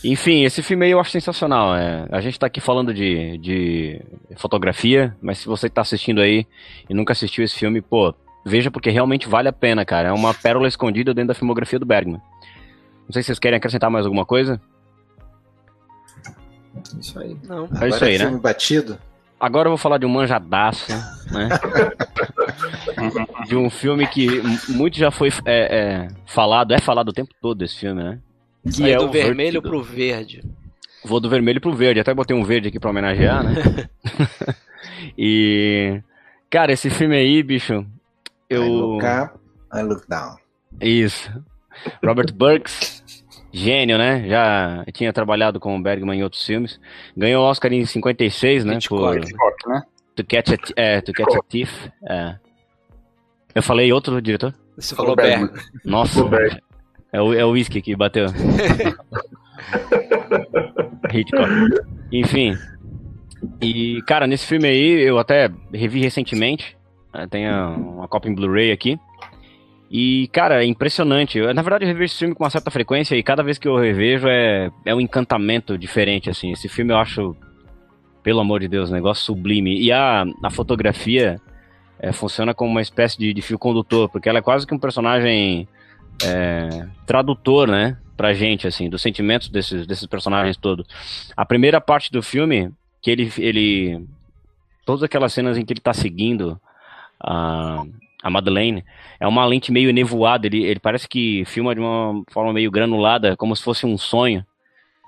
[SPEAKER 2] Enfim, esse filme aí eu acho sensacional. É. A gente tá aqui falando de, de fotografia, mas se você tá assistindo aí e nunca assistiu esse filme, pô, veja porque realmente vale a pena, cara. É uma pérola escondida dentro da filmografia do Bergman. Não sei se vocês querem acrescentar mais alguma coisa.
[SPEAKER 3] Isso aí. Não.
[SPEAKER 2] É isso aí, é
[SPEAKER 6] filme
[SPEAKER 2] né?
[SPEAKER 6] batido.
[SPEAKER 2] Agora eu vou falar de um manjadaço, né? de um filme que muito já foi é, é, falado, é falado o tempo todo esse filme, né?
[SPEAKER 1] Que Sai é do vermelho Vertigo. pro verde.
[SPEAKER 2] Vou do vermelho pro verde, até botei um verde aqui pra homenagear, né? (laughs) e. Cara, esse filme aí, bicho. Eu. I
[SPEAKER 6] look up, I look down.
[SPEAKER 2] Isso. Robert Burks, gênio, né? Já tinha trabalhado com o Bergman em outros filmes. Ganhou o Oscar em 56, né? Hitchcock, por... Hitchcock, né? To Catch a, é, to catch a Thief. É. Eu falei outro diretor?
[SPEAKER 1] Você falou Bergman.
[SPEAKER 2] Nossa, é o, é o whisky que bateu. (laughs) Hitchcock. Enfim. E, cara, nesse filme aí, eu até revi recentemente. Tem uma cópia em Blu-ray aqui. E, cara, é impressionante. Eu, na verdade, eu revejo esse filme com uma certa frequência e cada vez que eu revejo é, é um encantamento diferente, assim. Esse filme eu acho, pelo amor de Deus, um negócio sublime. E a, a fotografia é, funciona como uma espécie de, de, fio condutor, porque ela é quase que um personagem é, tradutor, né, pra gente, assim, dos sentimentos desses, desses personagens todos. A primeira parte do filme, que ele, ele todas aquelas cenas em que ele tá seguindo a, a Madeleine, é uma lente meio nevoada, ele, ele parece que filma de uma forma meio granulada, como se fosse um sonho.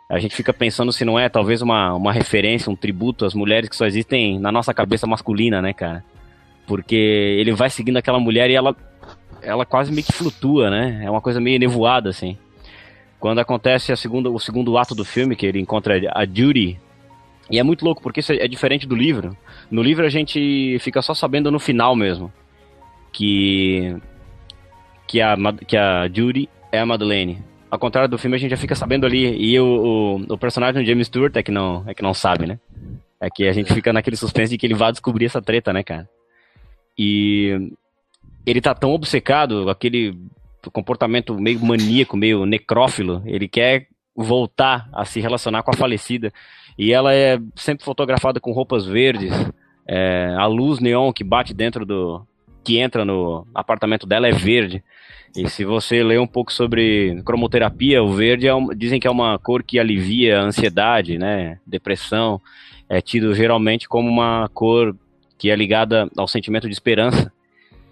[SPEAKER 2] A gente fica pensando se não é talvez uma, uma referência, um tributo às mulheres que só existem na nossa cabeça masculina, né, cara? Porque ele vai seguindo aquela mulher e ela, ela quase meio que flutua, né? É uma coisa meio nevoada, assim. Quando acontece a segunda, o segundo ato do filme, que ele encontra a Judy, e é muito louco, porque isso é diferente do livro. No livro a gente fica só sabendo no final mesmo. Que. Que a, que a Judy é a Madeleine. Ao contrário do filme, a gente já fica sabendo ali. E o, o, o personagem do James Stewart é que, não, é que não sabe, né? É que a gente fica naquele suspense de que ele vai descobrir essa treta, né, cara? E ele tá tão obcecado, aquele comportamento meio maníaco, meio necrófilo, ele quer voltar a se relacionar com a falecida. E ela é sempre fotografada com roupas verdes, é, a luz neon que bate dentro do. Que entra no apartamento dela é verde. E se você ler um pouco sobre cromoterapia, o verde é um, dizem que é uma cor que alivia a ansiedade, né, depressão. É tido geralmente como uma cor que é ligada ao sentimento de esperança.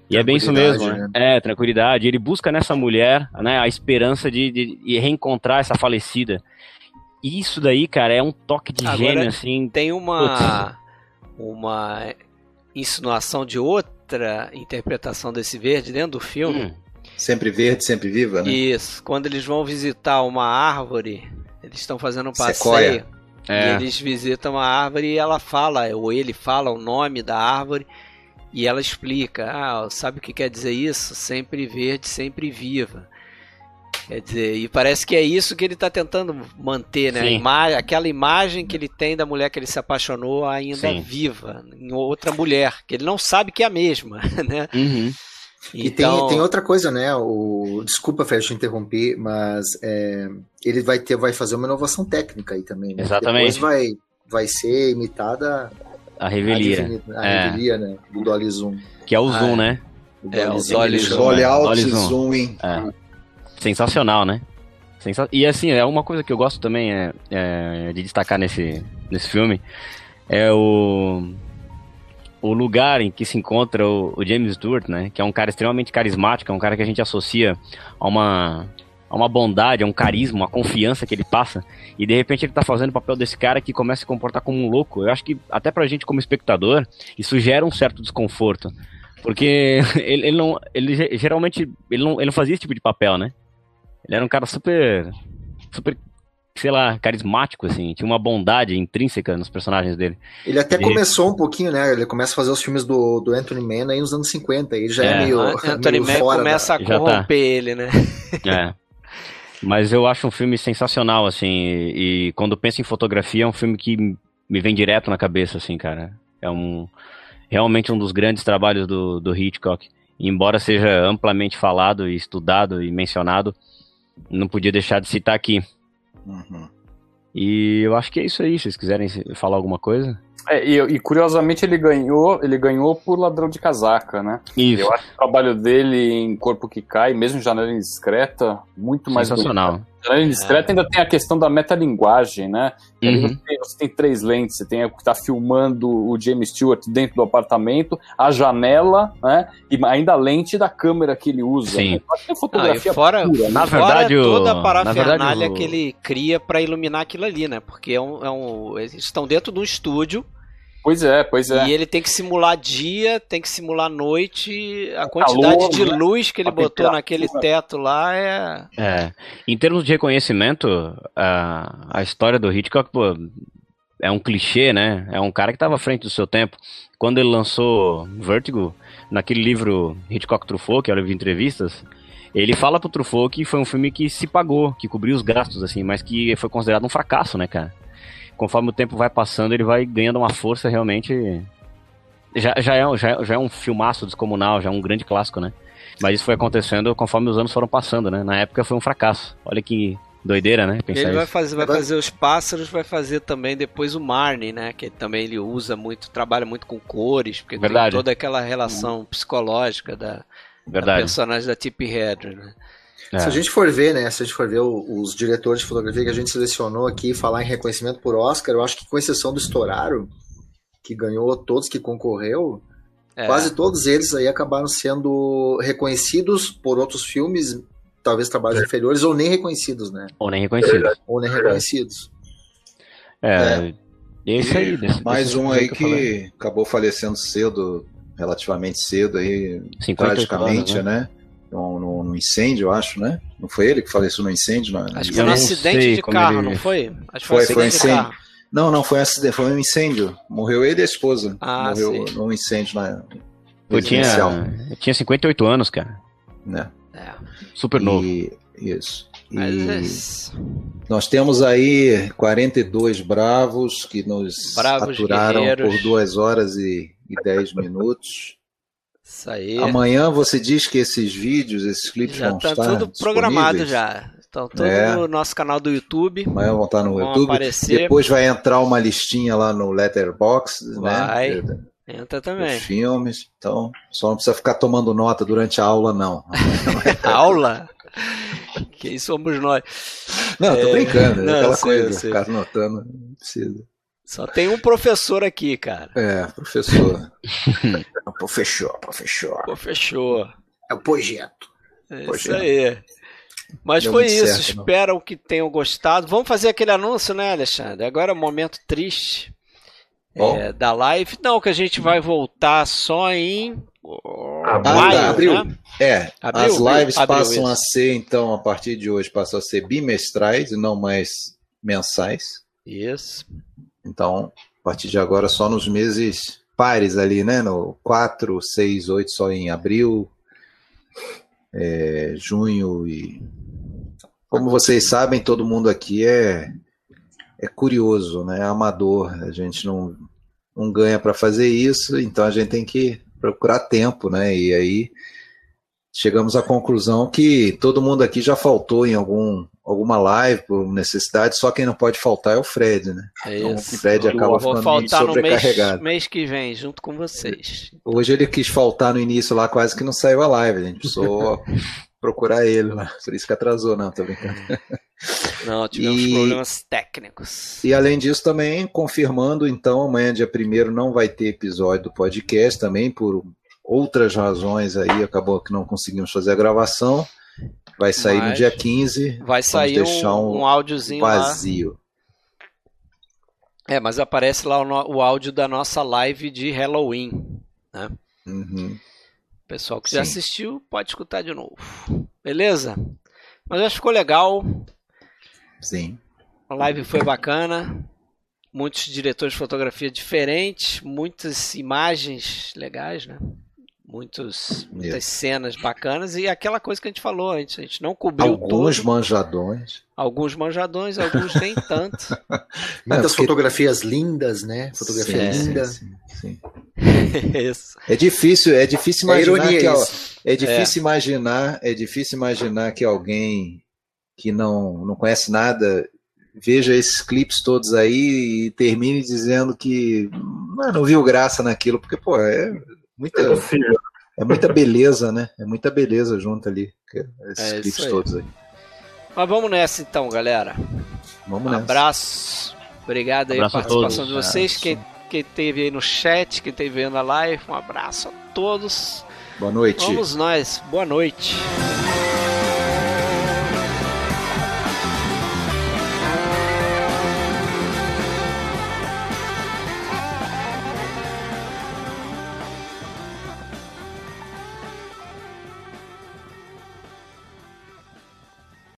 [SPEAKER 2] E é bem isso mesmo, né? É, tranquilidade. Ele busca nessa mulher né, a esperança de, de, de reencontrar essa falecida. E isso daí, cara, é um toque de Agora, gênio, assim.
[SPEAKER 1] Tem uma, uma insinuação de outra interpretação desse verde dentro do filme. Hum.
[SPEAKER 6] Sempre verde, sempre viva, né?
[SPEAKER 1] Isso. Quando eles vão visitar uma árvore, eles estão fazendo um passeio. Sequoia. É. E eles visitam a árvore e ela fala, ou ele fala o nome da árvore e ela explica: ah, sabe o que quer dizer isso? Sempre verde, sempre viva. Quer dizer, e parece que é isso que ele está tentando manter, né? Ima aquela imagem que ele tem da mulher que ele se apaixonou ainda Sim. viva, em outra mulher, que ele não sabe que é a mesma, (laughs) né?
[SPEAKER 3] Uhum. E então... tem, tem outra coisa, né? O, desculpa, Fred, te interromper, mas é, ele vai ter, vai fazer uma inovação técnica aí também. Né?
[SPEAKER 2] Exatamente.
[SPEAKER 3] Depois vai, vai ser imitada
[SPEAKER 2] a revelia,
[SPEAKER 3] a, a é. revelia, né? Do Dolly Zoom.
[SPEAKER 2] Que é o ah, zoom, é. né?
[SPEAKER 1] É, o Dolly Zoom.
[SPEAKER 3] Dolly Out Zoom. zoom é.
[SPEAKER 2] Sensacional, né? Sensa... E assim, é uma coisa que eu gosto também é, é, de destacar nesse, nesse filme é o, o lugar em que se encontra o, o, James Stewart, né? Que é um cara extremamente carismático, é um cara que a gente associa a uma, a uma bondade, a um carisma, uma confiança que ele passa. E de repente ele tá fazendo o papel desse cara que começa a se comportar como um louco. Eu acho que até pra gente como espectador, isso gera um certo desconforto. Porque (laughs) ele, ele não. Ele geralmente. Ele não, ele não fazia esse tipo de papel, né? Ele era um cara super. super. sei lá, carismático, assim. Tinha uma bondade intrínseca nos personagens dele.
[SPEAKER 3] Ele até começou um pouquinho, né? Ele começa a fazer os filmes do, do Anthony Mann aí nos anos 50. Ele já é, é meio.
[SPEAKER 1] Anthony Mann começa da... a corromper tá. ele, né? (laughs)
[SPEAKER 2] É. Mas eu acho um filme sensacional, assim. E, e quando penso em fotografia, é um filme que me vem direto na cabeça, assim, cara. É um realmente um dos grandes trabalhos do, do Hitchcock. embora seja amplamente falado e estudado e mencionado, não podia deixar de citar aqui. Uhum. E eu acho que é isso aí. Se vocês quiserem falar alguma coisa.
[SPEAKER 4] É, e, e, curiosamente ele ganhou, ele ganhou por ladrão de casaca, né?
[SPEAKER 2] Isso.
[SPEAKER 4] Eu acho que o trabalho dele em Corpo que Cai, mesmo em Janela Indiscreta, muito mais
[SPEAKER 2] sensacional. Bonito.
[SPEAKER 4] Janela Indiscreta é. ainda tem a questão da metalinguagem, né? Uhum. Você, tem, você, tem, três lentes, você tem o que está filmando o James Stewart dentro do apartamento, a janela, né? E ainda a lente da câmera que ele usa.
[SPEAKER 2] Sim.
[SPEAKER 1] É fotografia ah, fora, pura, né? na verdade, toda a parafernália que ele cria para iluminar aquilo ali, né? Porque é um, é um, eles estão dentro de um estúdio
[SPEAKER 4] Pois é, pois é.
[SPEAKER 1] E ele tem que simular dia, tem que simular noite. A quantidade Calor, de né? luz que ele botou naquele teto lá é.
[SPEAKER 2] É. Em termos de reconhecimento, a, a história do Hitchcock pô, é um clichê, né? É um cara que estava à frente do seu tempo. Quando ele lançou Vertigo, naquele livro Hitchcock Truffaut, que é o livro de entrevistas, ele fala pro Truffaut que foi um filme que se pagou, que cobriu os gastos, assim, mas que foi considerado um fracasso, né, cara? Conforme o tempo vai passando, ele vai ganhando uma força realmente. Já, já, é, já, já é um filmaço descomunal, já é um grande clássico, né? Mas isso foi acontecendo conforme os anos foram passando, né? Na época foi um fracasso. Olha que doideira, né?
[SPEAKER 1] Pensar ele vai fazer, vai fazer os pássaros, vai fazer também depois o Marnie, né? Que também ele usa muito, trabalha muito com cores, porque Verdade. tem toda aquela relação psicológica da, da personagem da Tippi Hedren, né?
[SPEAKER 3] É. Se a gente for ver, né? Se a gente for ver os diretores de fotografia que a gente selecionou aqui, falar em reconhecimento por Oscar, eu acho que com exceção do Storaro, que ganhou todos que concorreu, é. quase todos eles aí acabaram sendo reconhecidos por outros filmes, talvez trabalhos é. inferiores, ou nem reconhecidos, né?
[SPEAKER 2] Ou nem reconhecidos.
[SPEAKER 3] Ou nem reconhecidos.
[SPEAKER 2] É. é. Esse aí,
[SPEAKER 6] desse, Mais desse um aí que, que acabou falecendo cedo, relativamente cedo aí, tragicamente, anos, né? né? No, no, incêndio, eu acho, né? Não foi ele que faleceu no incêndio?
[SPEAKER 1] Não, acho que foi um acidente de carro, ele... não foi?
[SPEAKER 6] Acho que foi, foi, um incêndio. Não, não, foi um acidente, foi um incêndio. Morreu ele e a esposa.
[SPEAKER 1] Ah,
[SPEAKER 6] Morreu sim. num incêndio na.
[SPEAKER 2] Eu tinha, eu tinha 58 anos, cara.
[SPEAKER 6] Né?
[SPEAKER 2] É. Super novo.
[SPEAKER 6] E, isso. E nós temos aí 42 bravos que nos bravos aturaram guerreiros. por 2 horas e, e 10 minutos.
[SPEAKER 1] Isso aí.
[SPEAKER 6] Amanhã você diz que esses vídeos, esses clipes já vão tá estar tudo
[SPEAKER 1] programado já. Estão tudo é. no nosso canal do YouTube.
[SPEAKER 6] Amanhã vão estar no vão YouTube. Aparecer. Depois vai entrar uma listinha lá no Letterbox,
[SPEAKER 1] né? vai. né? Entra também.
[SPEAKER 6] filmes. Então, só não precisa ficar tomando nota durante a aula, não. (laughs)
[SPEAKER 1] aula? Quem somos nós?
[SPEAKER 6] Não, tô é... brincando. Não, aquela sei, coisa, ficar anotando, não precisa.
[SPEAKER 1] Só tem um professor aqui, cara.
[SPEAKER 6] É, professor. (laughs) é professor, professor.
[SPEAKER 1] Professor.
[SPEAKER 3] É o projeto.
[SPEAKER 1] É isso aí. Mas Deu foi isso, certo, espero não. que tenham gostado. Vamos fazer aquele anúncio, né, Alexandre? Agora é um momento triste é, da live. Não, que a gente vai voltar só em
[SPEAKER 6] abril. Maio, abril. Né? É, abril, as lives abril, passam a ser, então, a partir de hoje, passam a ser bimestrais e não mais mensais.
[SPEAKER 1] Isso.
[SPEAKER 6] Então, a partir de agora, só nos meses pares ali, né? No 4, 6, 8 só em abril, é, junho e como vocês sabem, todo mundo aqui é, é curioso, né? É amador. A gente não, não ganha para fazer isso, então a gente tem que procurar tempo, né? E aí chegamos à conclusão que todo mundo aqui já faltou em algum alguma live por necessidade, só quem não pode faltar é o Fred, né?
[SPEAKER 1] É então,
[SPEAKER 6] o Fred acaba ficando faltar sobrecarregado.
[SPEAKER 1] No mês, mês que vem, junto com vocês.
[SPEAKER 6] Hoje ele quis faltar no início lá, quase que não saiu a live, a gente precisou (laughs) procurar ele lá, por isso que atrasou, não, tô brincando. (laughs)
[SPEAKER 1] Não, tivemos e, problemas técnicos.
[SPEAKER 6] E além disso também, confirmando, então, amanhã dia 1 não vai ter episódio do podcast também, por outras razões aí, acabou que não conseguimos fazer a gravação. Vai sair Mas no dia 15.
[SPEAKER 1] Vai sair deixar um, um áudiozinho vazio. Lá. É, mas aparece lá o, o, áudio da nossa live de Halloween, né?
[SPEAKER 6] Uhum.
[SPEAKER 1] Pessoal que Sim. já assistiu, pode escutar de novo. Beleza? Mas acho que ficou legal.
[SPEAKER 6] Sim.
[SPEAKER 1] A live foi bacana. Muitos diretores de fotografia diferentes, muitas imagens legais, né? Muitos, muitas cenas bacanas e aquela coisa que a gente falou antes, a gente não cobriu
[SPEAKER 6] alguns
[SPEAKER 1] todo,
[SPEAKER 6] manjadões,
[SPEAKER 1] alguns manjadões, alguns nem (laughs) tanto.
[SPEAKER 3] Muitas porque... fotografias lindas, né? Fotografia sim, linda. Sim, sim. (laughs)
[SPEAKER 6] é difícil, é difícil é imaginar é que é difícil é. imaginar, é difícil imaginar que alguém que não não conhece nada veja esses clipes todos aí e termine dizendo que não, não viu graça naquilo, porque pô, é Muita, é, é muita beleza, né? É muita beleza junto ali. Esses é clipes aí. todos aí.
[SPEAKER 1] Mas vamos nessa então, galera.
[SPEAKER 6] Vamos
[SPEAKER 1] um
[SPEAKER 6] nessa.
[SPEAKER 1] abraço. Obrigado aí abraço a participação de vocês. Quem, quem teve aí no chat, quem teve aí na live, um abraço a todos.
[SPEAKER 6] Boa noite.
[SPEAKER 1] Vamos nós. Boa noite.